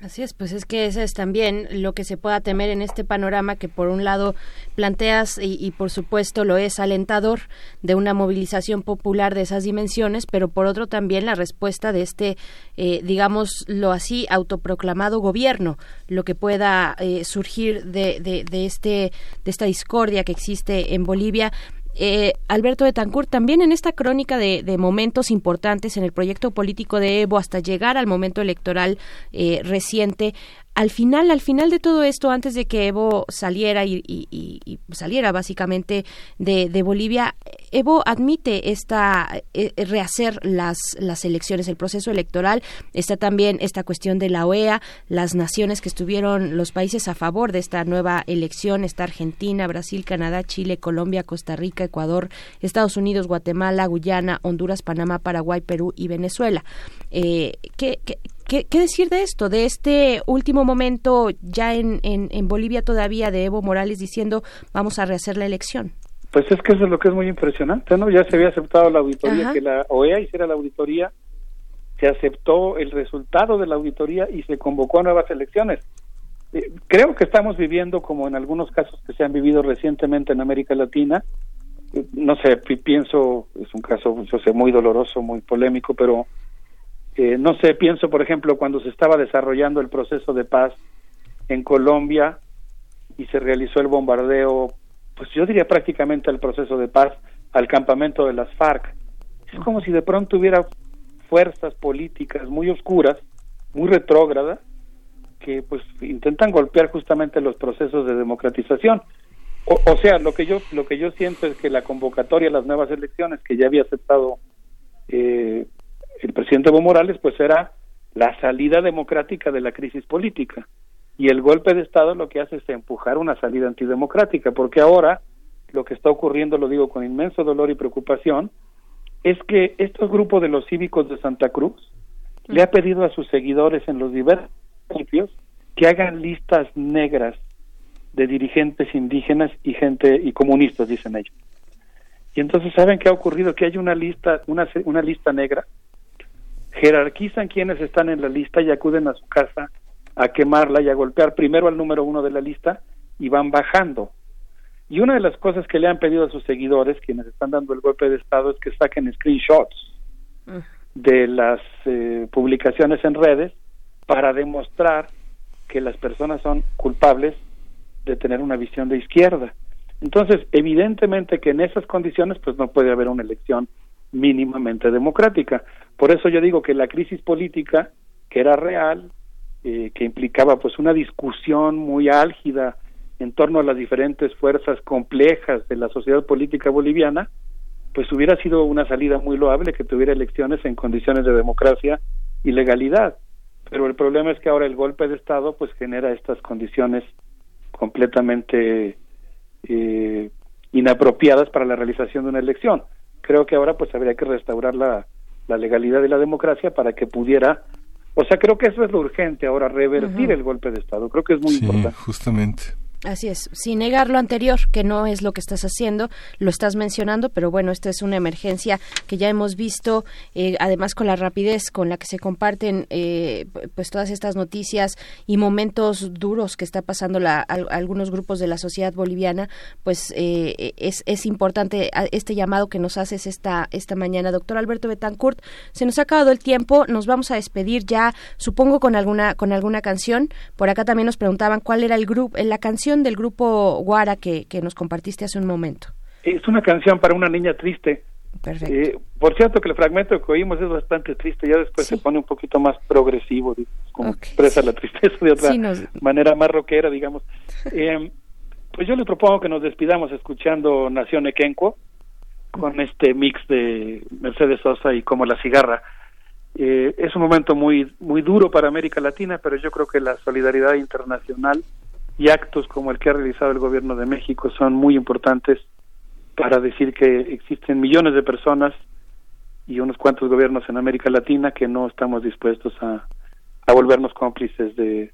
Así es, pues es que eso es también lo que se pueda temer en este panorama que por un lado planteas y, y por supuesto lo es alentador de una movilización popular de esas dimensiones, pero por otro también la respuesta de este, eh, digámoslo así, autoproclamado gobierno, lo que pueda eh, surgir de, de, de este, de esta discordia que existe en Bolivia. Eh, Alberto de Tancur, también en esta crónica de, de momentos importantes en el proyecto político de Evo hasta llegar al momento electoral eh, reciente, al final, al final de todo esto, antes de que Evo saliera y, saliera básicamente de, de Bolivia, Evo admite esta eh, eh, rehacer las las elecciones, el proceso electoral. Está también esta cuestión de la OEA, las naciones que estuvieron, los países a favor de esta nueva elección, está Argentina, Brasil, Canadá, Chile, Colombia, Costa Rica, Ecuador, Estados Unidos, Guatemala, Guyana, Honduras, Panamá, Paraguay, Perú y Venezuela. Eh, ¿qué, qué, qué- qué decir de esto, de este último momento ya en, en, en Bolivia todavía de Evo Morales diciendo vamos a rehacer la elección? Pues es que eso es lo que es muy impresionante, ¿no? Ya se había aceptado la auditoría, Ajá. que la OEA hiciera la auditoría, se aceptó el resultado de la auditoría y se convocó a nuevas elecciones. Eh, creo que estamos viviendo, como en algunos casos que se han vivido recientemente en América Latina, eh, no sé, pi- pienso, es un caso, yo sé, muy doloroso, muy polémico, pero eh, no sé, pienso, por ejemplo, cuando se estaba desarrollando el proceso de paz en Colombia y se realizó el bombardeo, pues yo diría prácticamente el proceso de paz al campamento de las FARC. Es como si de pronto hubiera fuerzas políticas muy oscuras, muy retrógradas, que pues intentan golpear justamente los procesos de democratización. O, o sea, lo que yo lo que yo siento es que la convocatoria a las nuevas elecciones que ya había aceptado eh, el presidente Evo Morales, pues era la salida democrática de la crisis política. Y el golpe de Estado lo que hace es empujar una salida antidemocrática, porque ahora lo que está ocurriendo, lo digo con inmenso dolor y preocupación, es que estos grupos de los cívicos de Santa Cruz le ha pedido a sus seguidores en los diversos municipios que hagan listas negras de dirigentes indígenas y gente y comunistas, dicen ellos. Y entonces saben qué ha ocurrido, que hay una lista, una, una lista negra, jerarquizan quienes están en la lista y acuden a su casa a quemarla y a golpear primero al número uno de la lista y van bajando. Y una de las cosas que le han pedido a sus seguidores, quienes están dando el golpe de Estado, es que saquen screenshots de las eh, publicaciones en redes para demostrar que las personas son culpables de tener una visión de izquierda. Entonces, evidentemente que en esas condiciones pues no puede haber una elección mínimamente democrática. Por eso yo digo que la crisis política, que era real, eh, que implicaba pues una discusión muy álgida en torno a las diferentes fuerzas complejas de la sociedad política boliviana, pues hubiera sido una salida muy loable que tuviera elecciones en condiciones de democracia y legalidad. Pero el problema es que ahora el golpe de Estado pues genera estas condiciones completamente eh, inapropiadas para la realización de una elección. Creo que ahora pues habría que restaurar la, la legalidad y la democracia para que pudiera, o sea, creo que eso es lo urgente ahora, revertir el golpe de Estado. Creo que es muy Sí, importante. justamente. Así es, sin negar lo anterior, que no es lo que estás haciendo, lo estás mencionando, pero bueno, esta es una emergencia que ya hemos visto, eh, además con la rapidez con la que se comparten eh, pues todas estas noticias y momentos duros que está pasando la, al- algunos grupos de la sociedad boliviana, pues eh, es, importante a- este llamado que nos haces esta, esta mañana. Doctor Alberto Betancourt, se nos ha acabado el tiempo, nos vamos a despedir ya, supongo con alguna, con alguna canción. Por acá también nos preguntaban cuál era el grupo, la canción del grupo Guara que, que nos compartiste hace un momento. Es una canción para una niña triste. Perfecto. Eh, por cierto que el fragmento que oímos es bastante triste, ya después se pone un poquito más progresivo, digamos, como expresa la tristeza de otra Sí, nos- manera más rockera, digamos. Eh, pues yo le propongo que nos despidamos escuchando Nación Equenco con este mix de Mercedes Sosa y Como la cigarra. Eh, es un momento muy muy duro para América Latina, pero yo creo que la solidaridad internacional y actos como el que ha realizado el gobierno de México son muy importantes para decir que existen millones de personas y unos cuantos gobiernos en América Latina que no estamos dispuestos a, a volvernos cómplices de,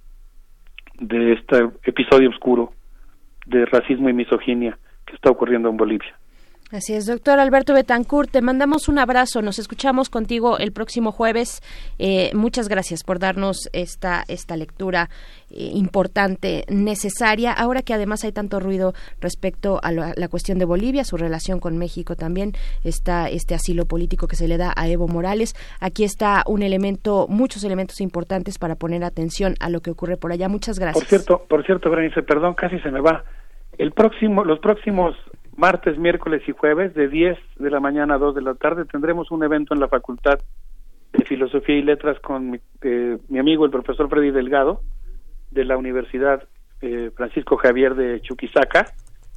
de este episodio oscuro de racismo y misoginia que está ocurriendo en Bolivia. Así es, doctor Alberto Betancourt, te mandamos un abrazo, nos escuchamos contigo el próximo jueves. Eh, muchas gracias por darnos esta, esta lectura eh, importante, necesaria, ahora que además hay tanto ruido respecto a la, la cuestión de Bolivia, su relación con México también, está este asilo político que se le da a Evo Morales. Aquí está un elemento, muchos elementos importantes para poner atención a lo que ocurre por allá. Muchas gracias. Por cierto, por cierto, Berenice, perdón, casi se me va. El próximo, los próximos martes, miércoles y jueves, de 10 de la mañana a 2 de la tarde, tendremos un evento en la Facultad de Filosofía y Letras con mi, eh, mi amigo, el profesor Freddy Delgado, de la Universidad eh, Francisco Javier de Chuquisaca.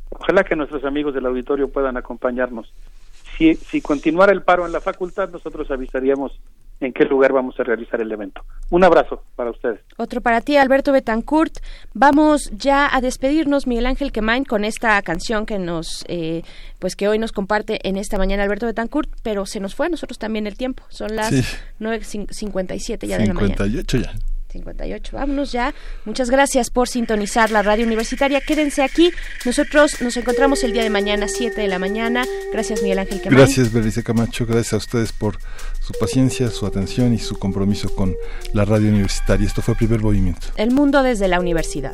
Ojalá que nuestros amigos del auditorio puedan acompañarnos. Si, si continuara el paro en la facultad, nosotros avisaríamos en qué lugar vamos a realizar el evento. Un abrazo para ustedes. Otro para ti, Alberto Betancourt. Vamos ya a despedirnos, Miguel Ángel Quemain, con esta canción que nos, eh, pues que hoy nos comparte en esta mañana Alberto Betancourt, pero se nos fue a nosotros también el tiempo. Son las Sí. 9.57 ya de la mañana. 58 ya. 58. Vámonos ya. Muchas gracias por sintonizar la radio universitaria. Quédense aquí. Nosotros nos encontramos el día de mañana, 7 de la mañana. Gracias, Miguel Ángel Quemain. Gracias, Berenice Camacho. Gracias a ustedes por su paciencia, su atención y su compromiso con la radio universitaria. Esto fue Primer Movimiento. El mundo desde la universidad.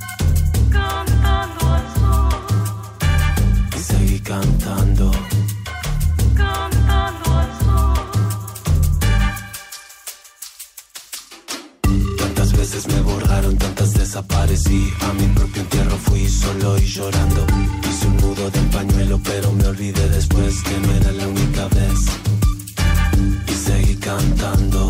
Desaparecí. A mi propio entierro fui solo y llorando. Hice un nudo de pañuelo, pero me olvidé después que no era la única vez. Y seguí. Cantando